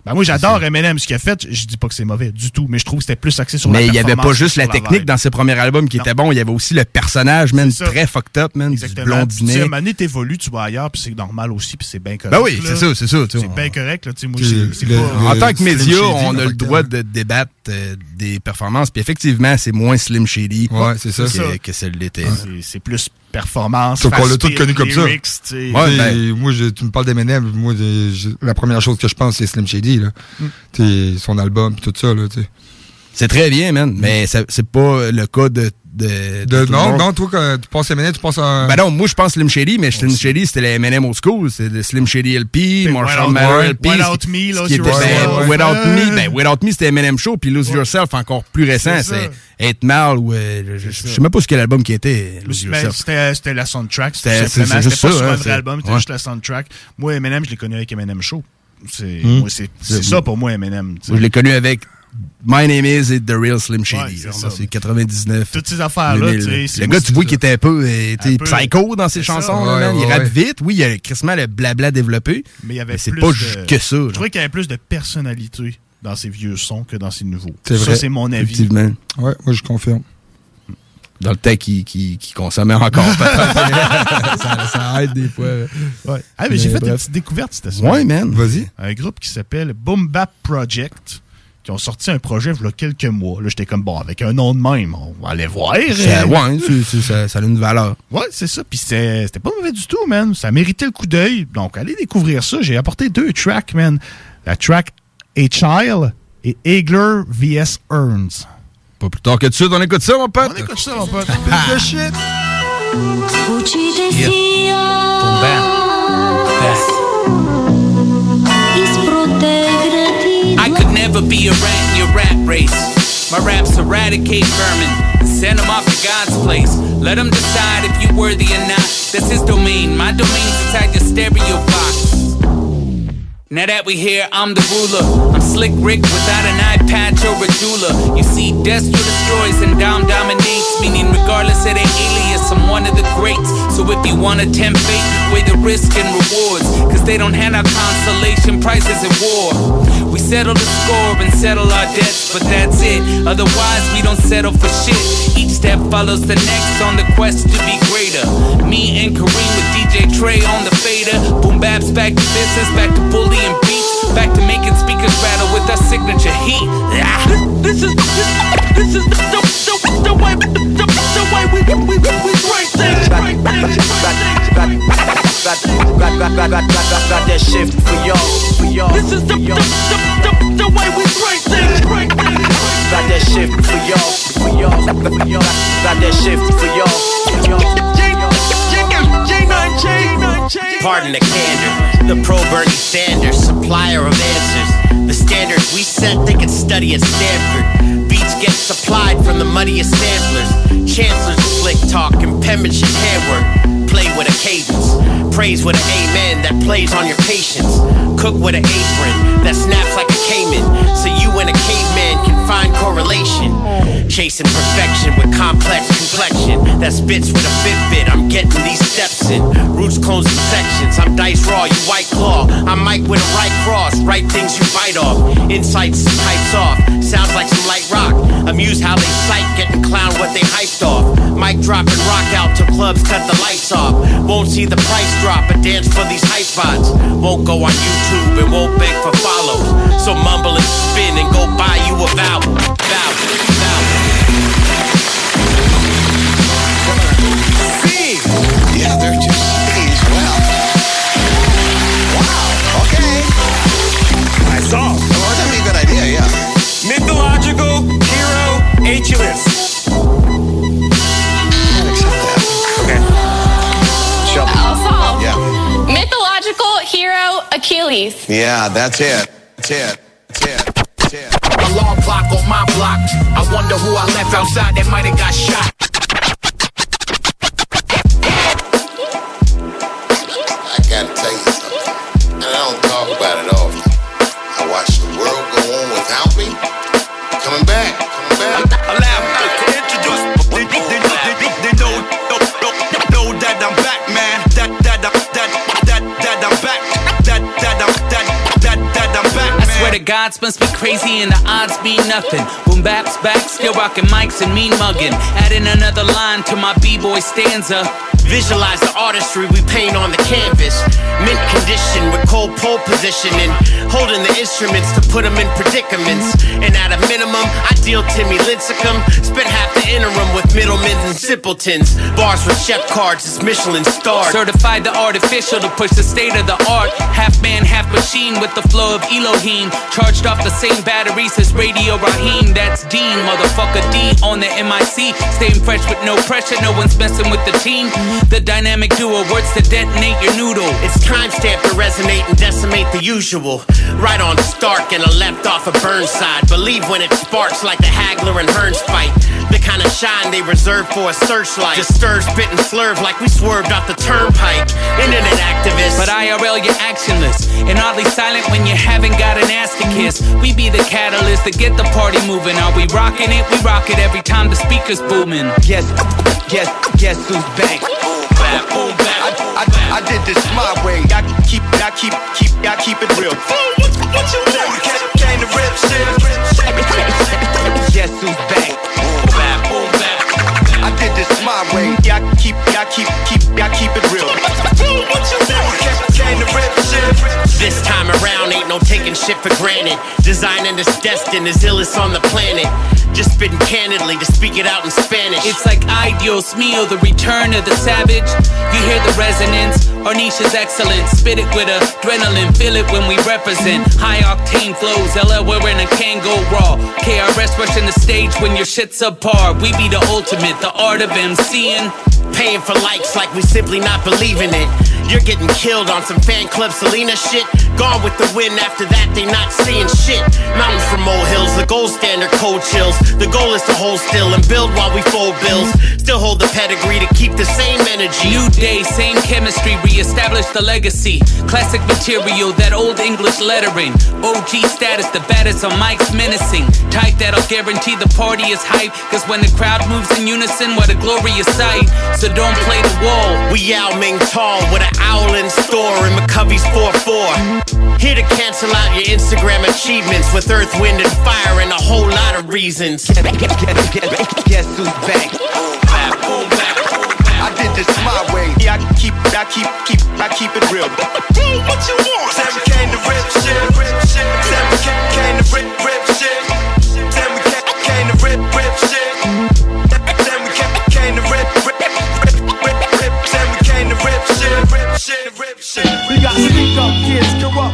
Ben moi, j'adore Eminem, ce qu'il a fait. Je dis pas que c'est mauvais du tout, mais je trouve que c'était plus axé sur la mais il y avait pas juste la technique dans ses premiers albums qui Non. était bon, il y avait aussi le personnage, man, très fucked up, man, Exactement. du Puis, tu sais, blondinet. t'évolues, tu vas ailleurs, puis c'est normal aussi, puis c'est bien correct. Ben oui, c'est ça, c'est ça. C'est bien correct, là, tu sais, moi, le- pas... En tant que média, on a le droit de débattre euh, des performances. Puis effectivement, c'est moins Slim Shady Ouais, c'est ça. que, ça. que celle l'était. C'est plus performance, Sauf qu'on l'a beat, connu comme ça. lyrics. Ouais, ben- Moi, je- tu me parles d'Eminem, moi, je- la première chose que je pense, c'est Slim Shady. Là. Mm. Son album, tout ça. Là, tu sais. C'est très bien, man. Mais ça- c'est pas le cas de. De, de, non, non, toi, quand tu penses Eminem, tu penses à. Ben non, moi je pense Slim Shady, mais Slim Shady c'était le Eminem old school, c'est le Slim Shady LP, Marshall Without- Mathers LP. Without ce- Me, Lose qui était, Yourself. ben, Ouais. Without. Me, ben Without Me c'était Eminem Show, puis Lose Yourself encore plus récent, C'est 8 Mal ou euh, je, je sais même pas ce quel album qui était Lose Ben, Yourself. C'était c'était la soundtrack. C'était- simplement- c'est c'était juste pas sur hein, un vrai c'est- album, c'était juste la soundtrack. Moi, Eminem, je l'ai connu avec Eminem Show. C'est Hmm. c'est ça pour moi, Eminem. tu sais. Moi, je l'ai connu avec My Name Is et The Real Slim Ouais, Shady. ça. C'est 99. Toutes ces affaires-là, 2000. tu sais, c'est- Le moi, gars, tu vois qu'il était un peu, euh, peu- psycho dans ses chansons. Ouais, là, ouais, il rappe ouais. vite. Oui, il y a crissement le blabla développé. Mais il y avait c'est plus pas de- juste que ça. Je trouvais qu'il y avait plus de personnalité dans ses vieux sons que dans ses nouveaux. C'est Ça, vrai. c'est mon avis. Effectivement. Ouais, moi, je confirme. Dans le temps qui, qui, qui consommait encore. ça, ça aide des fois. Ouais. Ah, mais j'ai fait des bref. petites découvertes cette semaine. Ouais, man. Vas-y. Un groupe qui s'appelle Boom Bap Project, qui ont sorti un projet il y a quelques mois. Là, j'étais comme, bon, avec un nom de même, on va aller voir. Ça, hein. ouais, c'est- c'est- ça, ça a une valeur. Ouais, c'est ça. Puis c'était pas mauvais du tout, man. Ça méritait le coup d'œil. Donc, allez découvrir ça. J'ai apporté deux tracks, man. La track A Child et Egler vs. Earns. Pas plus tard que tout de suite, on écoute ça, mon pote. On écoute ça, mon pote. De shit. Yeah. Be a rat in your rat race. My raps eradicate vermin and send them off to God's place. Let him decide if you're worthy or not. That's his domain. My domain's inside your stereo box. Now that we here, I'm the ruler. I'm Slick Rick without an eye patch or a jeweler. You see, Destro destroys and Dom dominates, meaning regardless of their alias, I'm one of the greats. So if you wanna tempt fate, weigh the risk and rewards. Cause they don't hand out consolation prizes at war. We settle the score and settle our debts, but that's it. Otherwise, we don't settle for shit. Each step follows the next on the quest to be greater. Me and Kareem with DJ Trey on the fader. Boom baps back to business, back to bullying beats, back to making speakers rattle with our signature heat. Ah. This, is this, this is the, the, the, the way the, the, way we we we we break things. Break things. Got, got, got, got, got, got, got that shit for y'all, for y'all. This is the, the, the, the, the way we break things. Break things. Got that shit for y'all, for y'all, for y'all. Got that shit for y'all, for y'all. Pardon the candor, the pro Bernie Sanders, supplier of answers. The standards we set, they can study at Stanford. Beats get supplied from the muddiest samplers. Chancellors slick talk and penmanship handwork. Play with a cadence, praise with an amen that plays on your patience. Cook with an apron that snaps like a caiman, so you and a caveman can find correlation. Chasing perfection with complex complexion that spits with a Fitbit. I'm getting these steps in. Roots, clones, and sections. I'm dice raw, you white claw. I'm Mike with a right cross. Right things you bite off. Insights, and pipes off. Sounds like some light rock. Amuse how they sight, getting clown what they hyped off. Mic dropping rock out till clubs cut the lights off. Won't see the price drop, but dance for these hype bots. Won't go on YouTube and won't beg for follows. So mumble and spin and go buy you a vowel. Vowel. Vowel. Yeah, they're just as well. Wow, okay. Song. Well, that'd be a good idea, yeah. Mythological hero Achilles. Mythological hero Achilles. Yeah, that's it. That's it. That's it. That's it. Alarm clock on my block. I wonder who I left outside that might have got shot. I gotta tell you something. And I don't talk about it God's must be crazy and the odds mean nothing. Boom bap's back, still rocking mics and mean mugging. Adding another line to my b-boy stanza. Visualize the artistry we paint on the canvas. Mint condition with cold pole positioning. Holding the instruments to put them in predicaments. And at a minimum, I deal Timmy Lincecum. Spent half the interim with middlemen and simpletons. Bars with chef cards, it's Michelin stars. Certified the artificial to push the state of the art. Half man, half machine with the flow of Elohim. Charged off the same batteries as Radio Raheem. That's Dean, motherfucker D on the MIC. Staying fresh with no pressure, no one's messing with the team. The dynamic duo words to detonate your noodle. It's timestamp to resonate and decimate the usual. Right on Stark and a left off of Burnside. Believe when it sparks like the Hagler and Hearns fight. The kind of shine they reserve for a searchlight. Just stir, spit, and slurve like we swerved off the turnpike. Internet activists. But IRL, you're actionless and oddly silent when you haven't got an ass to kiss. We be the catalyst to get the party moving. Are we rocking it? We rock it every time the speakers booming. Guess, guess, guess who's back? Boom bap, boom bap. I, I, I did this my way. I keep, I keep, keep, I keep it real. What, what you do? Came to rip shit. Guess who's back? My way. I keep, I keep, keep, I keep it real. What you do? Came to rip shit. This time around, ain't no taking shit for granted. Designing this destined as illest on the planet. Just spitting candidly to speak it out in Spanish. It's like Dios mío, the return of the savage. You hear the resonance. Ornisha's excellent. Spit it with adrenaline. Feel it when we represent. High octane flows. LL wearing a can go raw. KRS rushing the stage when your shit's subpar. We be the ultimate, the art of MCing. Paying for likes like we simply not believing it. You're getting killed on some fan club Selena shit. Gone with the wind, after that they not seeing shit. Mountains from molehills, the gold standard cold chills. The goal is to hold still and build while we fold bills. Still hold the pedigree to keep the same energy. New day, same chemistry, reestablish the legacy. Classic material, that old English lettering. OG status, the baddest on mics menacing. Type that'll guarantee the party is hype. Cause when the crowd moves in unison, what a glorious sight. So don't play the wall. We Yao Ming tall with an owl in store in McCovey's 4-4. Here to cancel out your Instagram achievements with earth, wind, and fire and a whole lot of reasons. Guess who's back? I did this my way. Yeah, I keep, I keep, keep, I keep it real. What you want? Sam came to rip shit, rip shit. Sam came, came to rip, rip shit. Sam we came, came to rip, rip shit. Speak up kids, corrupt cops,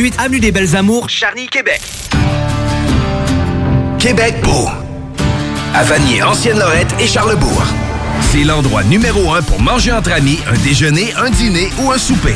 3648 Avenue des Belles Amours, Charny, Québec. Québec beau. À Vanier, Ancienne-Lorette et Charlebourg. C'est l'endroit numéro un pour manger entre amis, un déjeuner, un dîner ou un souper.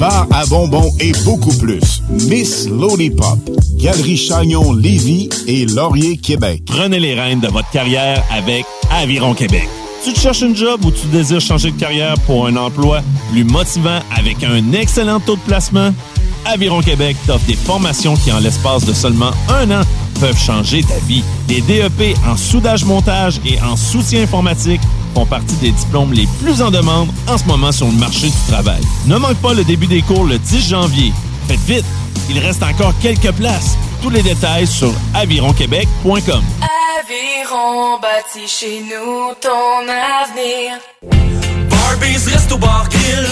bar à bonbons et beaucoup plus. Miss Lollipop, Galerie Chagnon Lévis et Laurier Québec. Prenez les rênes de votre carrière avec Aviron Québec. Tu te cherches une job ou tu désires changer de carrière pour un emploi plus motivant avec un excellent taux de placement? Aviron Québec t'offre des formations qui, en l'espace de seulement un an, peuvent changer ta vie. Les DEP en soudage-montage et en soutien informatique font partie des diplômes les plus en demande en ce moment sur le marché du travail. Ne manque pas le début des cours le 10 janvier. Faites vite, il reste encore quelques places. Tous les détails sur avironquebec.com. Aviron bâti chez nous ton avenir.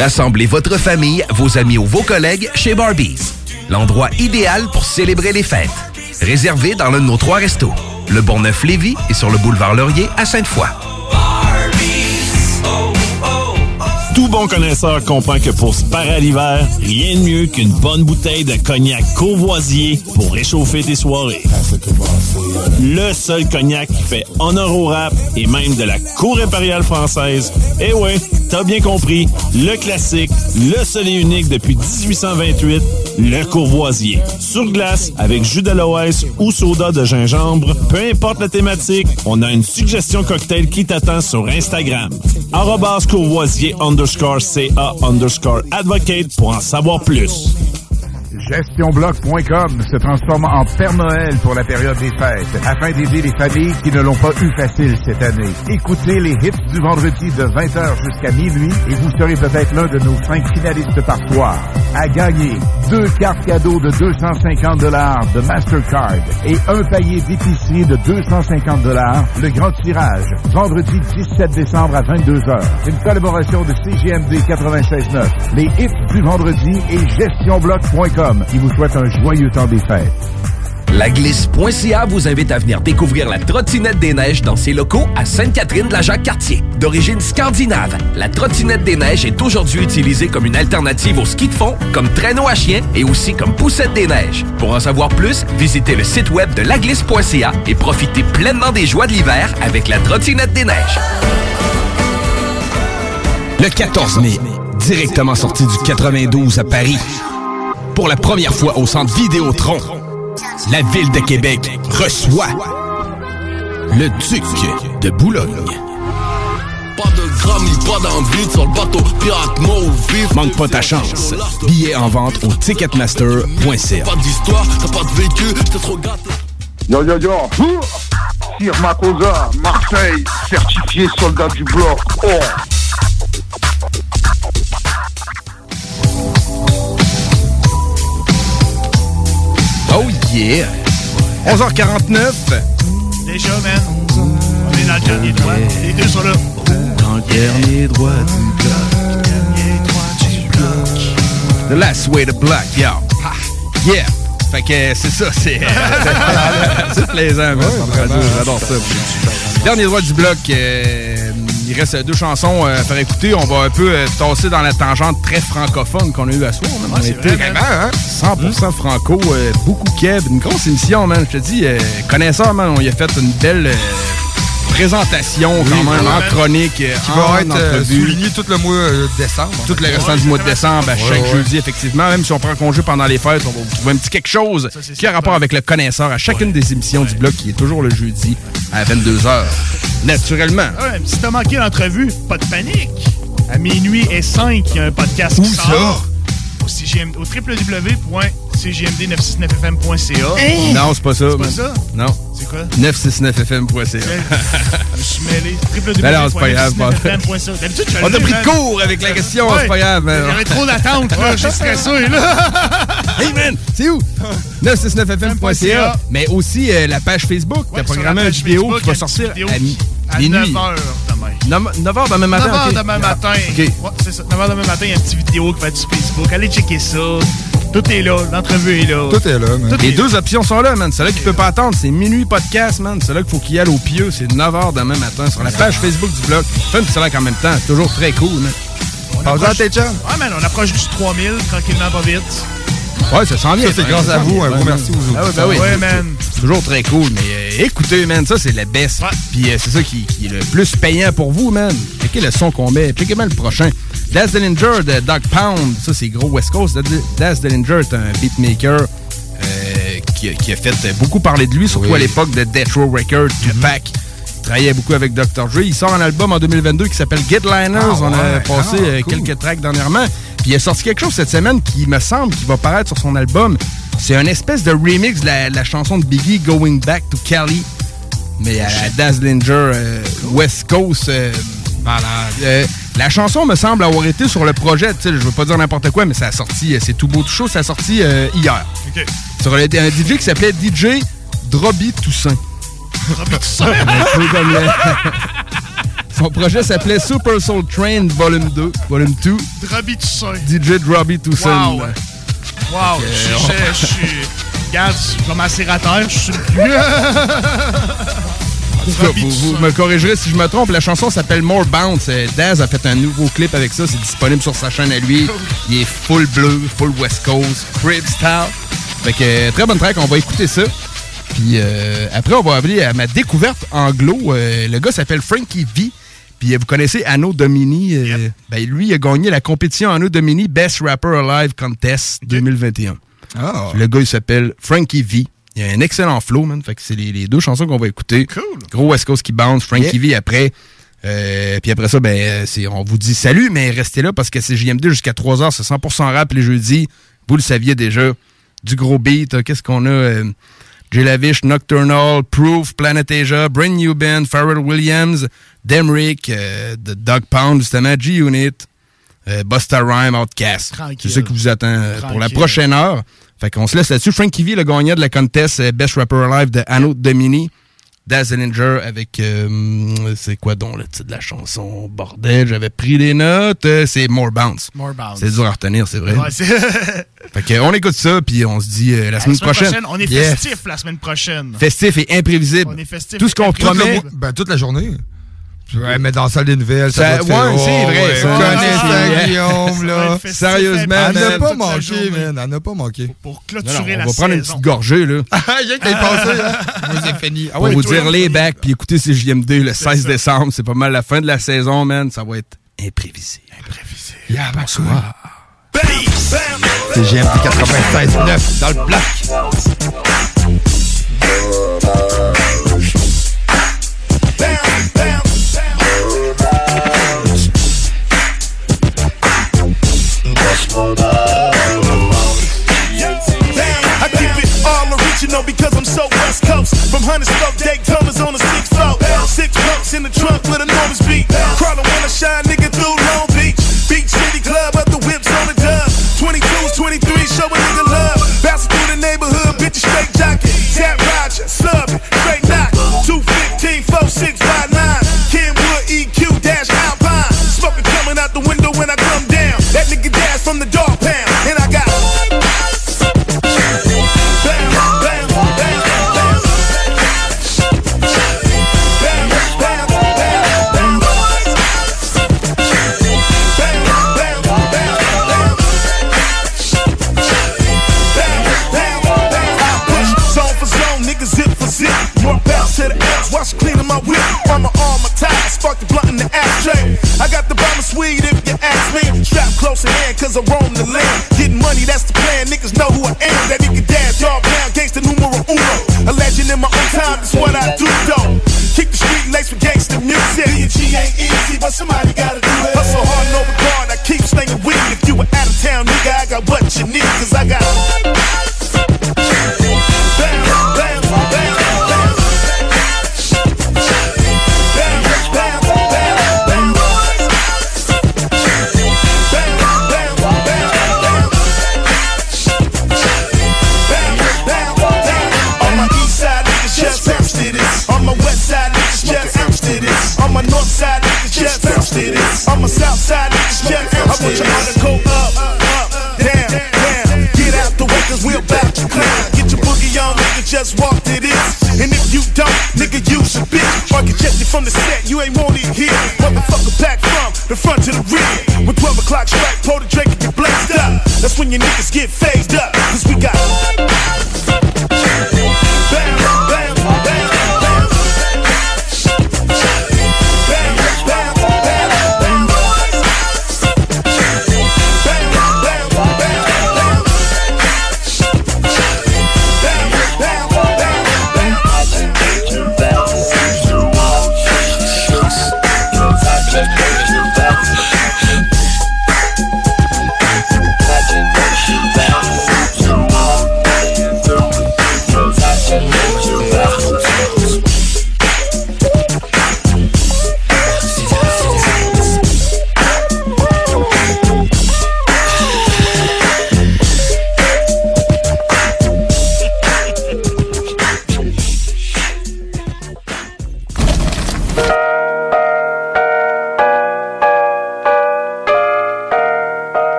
Rassemblez votre famille, vos amis ou vos collègues chez Barbies. L'endroit idéal pour célébrer les fêtes. Réservé dans l'un de nos trois restos. Le Bonneuf-Lévis et sur le boulevard Laurier à Sainte-Foy. Tout bon connaisseur comprend que pour se parer à l'hiver, rien de mieux qu'une bonne bouteille de cognac courvoisier pour réchauffer tes soirées. Le seul cognac qui fait honneur au rap et même de la cour impériale française. Eh ouais, t'as bien compris, le classique, le seul et unique depuis 1828, le courvoisier. Sur glace, avec jus d'aloès ou soda de gingembre, peu importe la thématique, on a une suggestion cocktail qui t'attend sur Instagram. Arrobas courvoisier underscore underscore CA underscore advocate pour en savoir plus. GestionBloc.com se transforme en Père Noël pour la période des fêtes afin d'aider les familles qui ne l'ont pas eu facile cette année. Écoutez les hits du vendredi de 20h jusqu'à minuit et vous serez peut-être l'un de nos cinq finalistes par soir. À gagner deux cartes cadeaux de 250 dollars de Mastercard et un panier d'épicerie de 250 dollars. Le grand tirage, vendredi 17 décembre à 22h. Une collaboration de CGMD 96.9, les hits du vendredi et GestionBloc.com qui vous souhaite un joyeux temps des fêtes. Laglisse.ca vous invite à venir découvrir la trottinette des neiges dans ses locaux à Sainte-Catherine-de-la-Jacques-Cartier. D'origine scandinave, la trottinette des neiges est aujourd'hui utilisée comme une alternative au ski de fond, comme traîneau à chien et aussi comme poussette des neiges. Pour en savoir plus, visitez le site web de laglisse.ca et profitez pleinement des joies de l'hiver avec la trottinette des neiges. Le 14 mai, directement sorti du 92 à Paris. Pour la première fois au centre Vidéotron, la ville de Québec reçoit le duc de Boulogne. Pas de grammy, pas d'envie sur le bateau. Pirate mauve. Manque pas ta chance. Billets en vente au ticketmaster.ca. Pas d'histoire, t'as pas de vécu, t'es trop gâté. Yo yo yo Sir Makosa, Marseille, certifié soldat du bloc. Oh Oh yeah! 11h49. Déjà, man. On est dans le dernier droit. Les deux sont là. Dans le dernier droit du bloc. Dernier droit du bloc. The last way to block, yo. Ha, Yeah! Fait que c'est ça, c'est. c'est plaisant, man. J'adore ça. Dernier droit du bloc. euh, il reste deux chansons euh, à faire écouter. On va un peu euh, tasser dans la tangente très francophone qu'on a eu à soir. On c'est était vrai, man. 100% franco. euh, beaucoup Keb. Une grosse émission, man. Je te dis, euh, connaisseur, man. On y a fait une belle euh, présentation quand même vraiment. en chronique. euh, Qui en va être euh, entrevue. souligné tout le mois euh, de décembre. Tout le restant du mois de décembre, à Ouais, chaque ouais. jeudi, effectivement. Même si on prend congé pendant les fêtes, on va vous trouver un petit quelque chose qui a rapport avec le connaisseur à chacune des émissions du bloc qui est toujours le jeudi à 22h. Naturellement. Ouais, si t'as manqué l'entrevue, pas de panique. À minuit et 5, il y a un podcast Où qui ça? Au, CGM, au www.cgmd969fm.ca. Non, c'est pas ça. C'est pas ça? Non. C'est quoi? 969fm.ca. Je me suis mêlé. Ben non, c'est pas grave, pas- www.969fm.ca. D'habitude, je On a pris man. cours avec la question, Ouais. c'est pas grave. J'avais trop d'attente, là. J'ai stressé, là. Hey man, c'est où? 969fm.ca. Mais aussi euh, la page Facebook. T'as sur programmé page vidéo Facebook, qui va sortir à, mi- À minuit. 9h demain. 9h demain matin. 9h ok. demain matin. OK. Ouais, c'est ça. 9h demain matin, il y a une petite vidéo qui va être sur Facebook. Allez checker ça. Tout est là. L'entrevue est là. Tout est là, man. Tout Les est deux options sont là, man. Celle-là qui peut pas attendre, c'est minuit podcast, man. Celle-là qu'il faut qu'il y aille au pieux, c'est 9h demain matin sur la page Facebook du blog. Fun pis c'est en même temps. C'est toujours très cool, man. On approche- tes. Ouais, man, on approche du 3000, tranquillement, pas vite. Ouais, ça s'en vient. Ça, c'est grâce à vous. Un gros merci aux Ah ouais, autres. ben oui. Ouais, man. Toujours très cool. Mais euh, écoutez, man, ça, c'est le best. Puis euh, c'est ça qui, qui est le plus payant pour vous, man. Checkez le son qu'on met. Checkez bien le prochain. Daz Dillinger de Dog Pound. Ça, c'est gros West Coast. Daz Dillinger est un beatmaker euh, qui, a- qui a fait beaucoup parler de lui, surtout Oui. à l'époque de Death Row Records, Tupac. Il travaillait beaucoup avec Dr. Dre. Il sort un album en 2022 qui s'appelle Get Liners. Ah, On a passé Ah, cool. quelques tracks dernièrement. Puis il a sorti quelque chose cette semaine qui me semble qui va paraître sur son album. C'est un espèce de remix de la, la chanson de Biggie Going Back to Cali. Mais à la Dazzlinger euh, West Coast. euh, euh, la chanson me semble avoir été sur le projet, tu sais, je veux pas dire n'importe quoi, mais ça a sorti, euh, c'est tout beau, tout chaud, ça a sorti euh, hier. OK. Sur le- un DJ qui s'appelait DJ Drobby Toussaint. Drobby Toussaint. Un peu comme le- Son projet s'appelait Super Soul Train Volume 2, Volume 2. Drobby Toussaint. DJ Drobby Toussaint. Wow. Wow. Je on- je- je suis. Regarde, je suis comme rateur. Je suis. Vous, vous me corrigerez si je me trompe. La chanson s'appelle More Bounce. Euh, Daz a fait un nouveau clip avec ça. C'est disponible sur sa chaîne à lui. Il est full bleu, full West Coast, crib style. Fait que euh, très bonne track. On va écouter ça. Puis euh, après, on va aller à ma découverte anglo. Euh, le gars s'appelle Frankie V. Puis euh, vous connaissez Anno Domini. euh, ben, lui, il a gagné la compétition Anno Domini Best Rapper Alive Contest 2021. Ah. Le gars, il s'appelle Frankie V. Il a un excellent flow, man. Fait que c'est les, les deux chansons qu'on va écouter. Cool. Gros West Coast qui bounce. Frankie V après. Euh, puis après ça, ben, euh, c'est, on vous dit salut, mais restez là parce que c'est JM2 jusqu'à 3h, c'est 100% rap les jeudis. Vous le saviez déjà. Du gros beat. Qu'est-ce qu'on a? Euh, Jay Lavish, Nocturnal, Proof, Planet Asia, Brand New Band, Pharrell Williams, Demrick, euh, The Dog Pound, justement, G-Unit, euh, Busta Rhyme, Outcast. C'est ça qui vous attend euh, pour la prochaine heure. Fait qu'on se laisse là-dessus. Frankie V, le gagnant de la contest euh, Best Rapper Alive de Anno Domini. Dazzlinger avec, euh, c'est quoi donc le titre de la chanson? Bordel, j'avais pris des notes. Euh, c'est More Bounce. More Bounce. C'est dur à retenir, c'est vrai. Ouais, c'est- fait que, on écoute ça, puis on se dit euh, la La semaine, prochaine. On est Yes. festif la semaine prochaine. Festif et imprévisible. On est festif Tout ce qu'on et promet. Ben, toute la journée. Ouais, mais dans la salle des nouvelles, ça, Ça- doit ouais, c'est Oh, vrai, ouais, ça. Connaissant. Guillaume, là. Sérieusement, Elle n'a pas la manqué, man. Elle n'a pas manqué. Pour Non, non, clôturer on la va prendre une saison. petite gorgée, là. Passé, hein. Moi, c'est fini. Ah Pour ouais, vous dire les bacs, puis écouter CJMD le 16 décembre. C'est pas mal la fin de la saison, man. Ça va être imprévisible. Imprévisible. Yeah, bonsoir. C'est GMT 96.9 dans le bloc.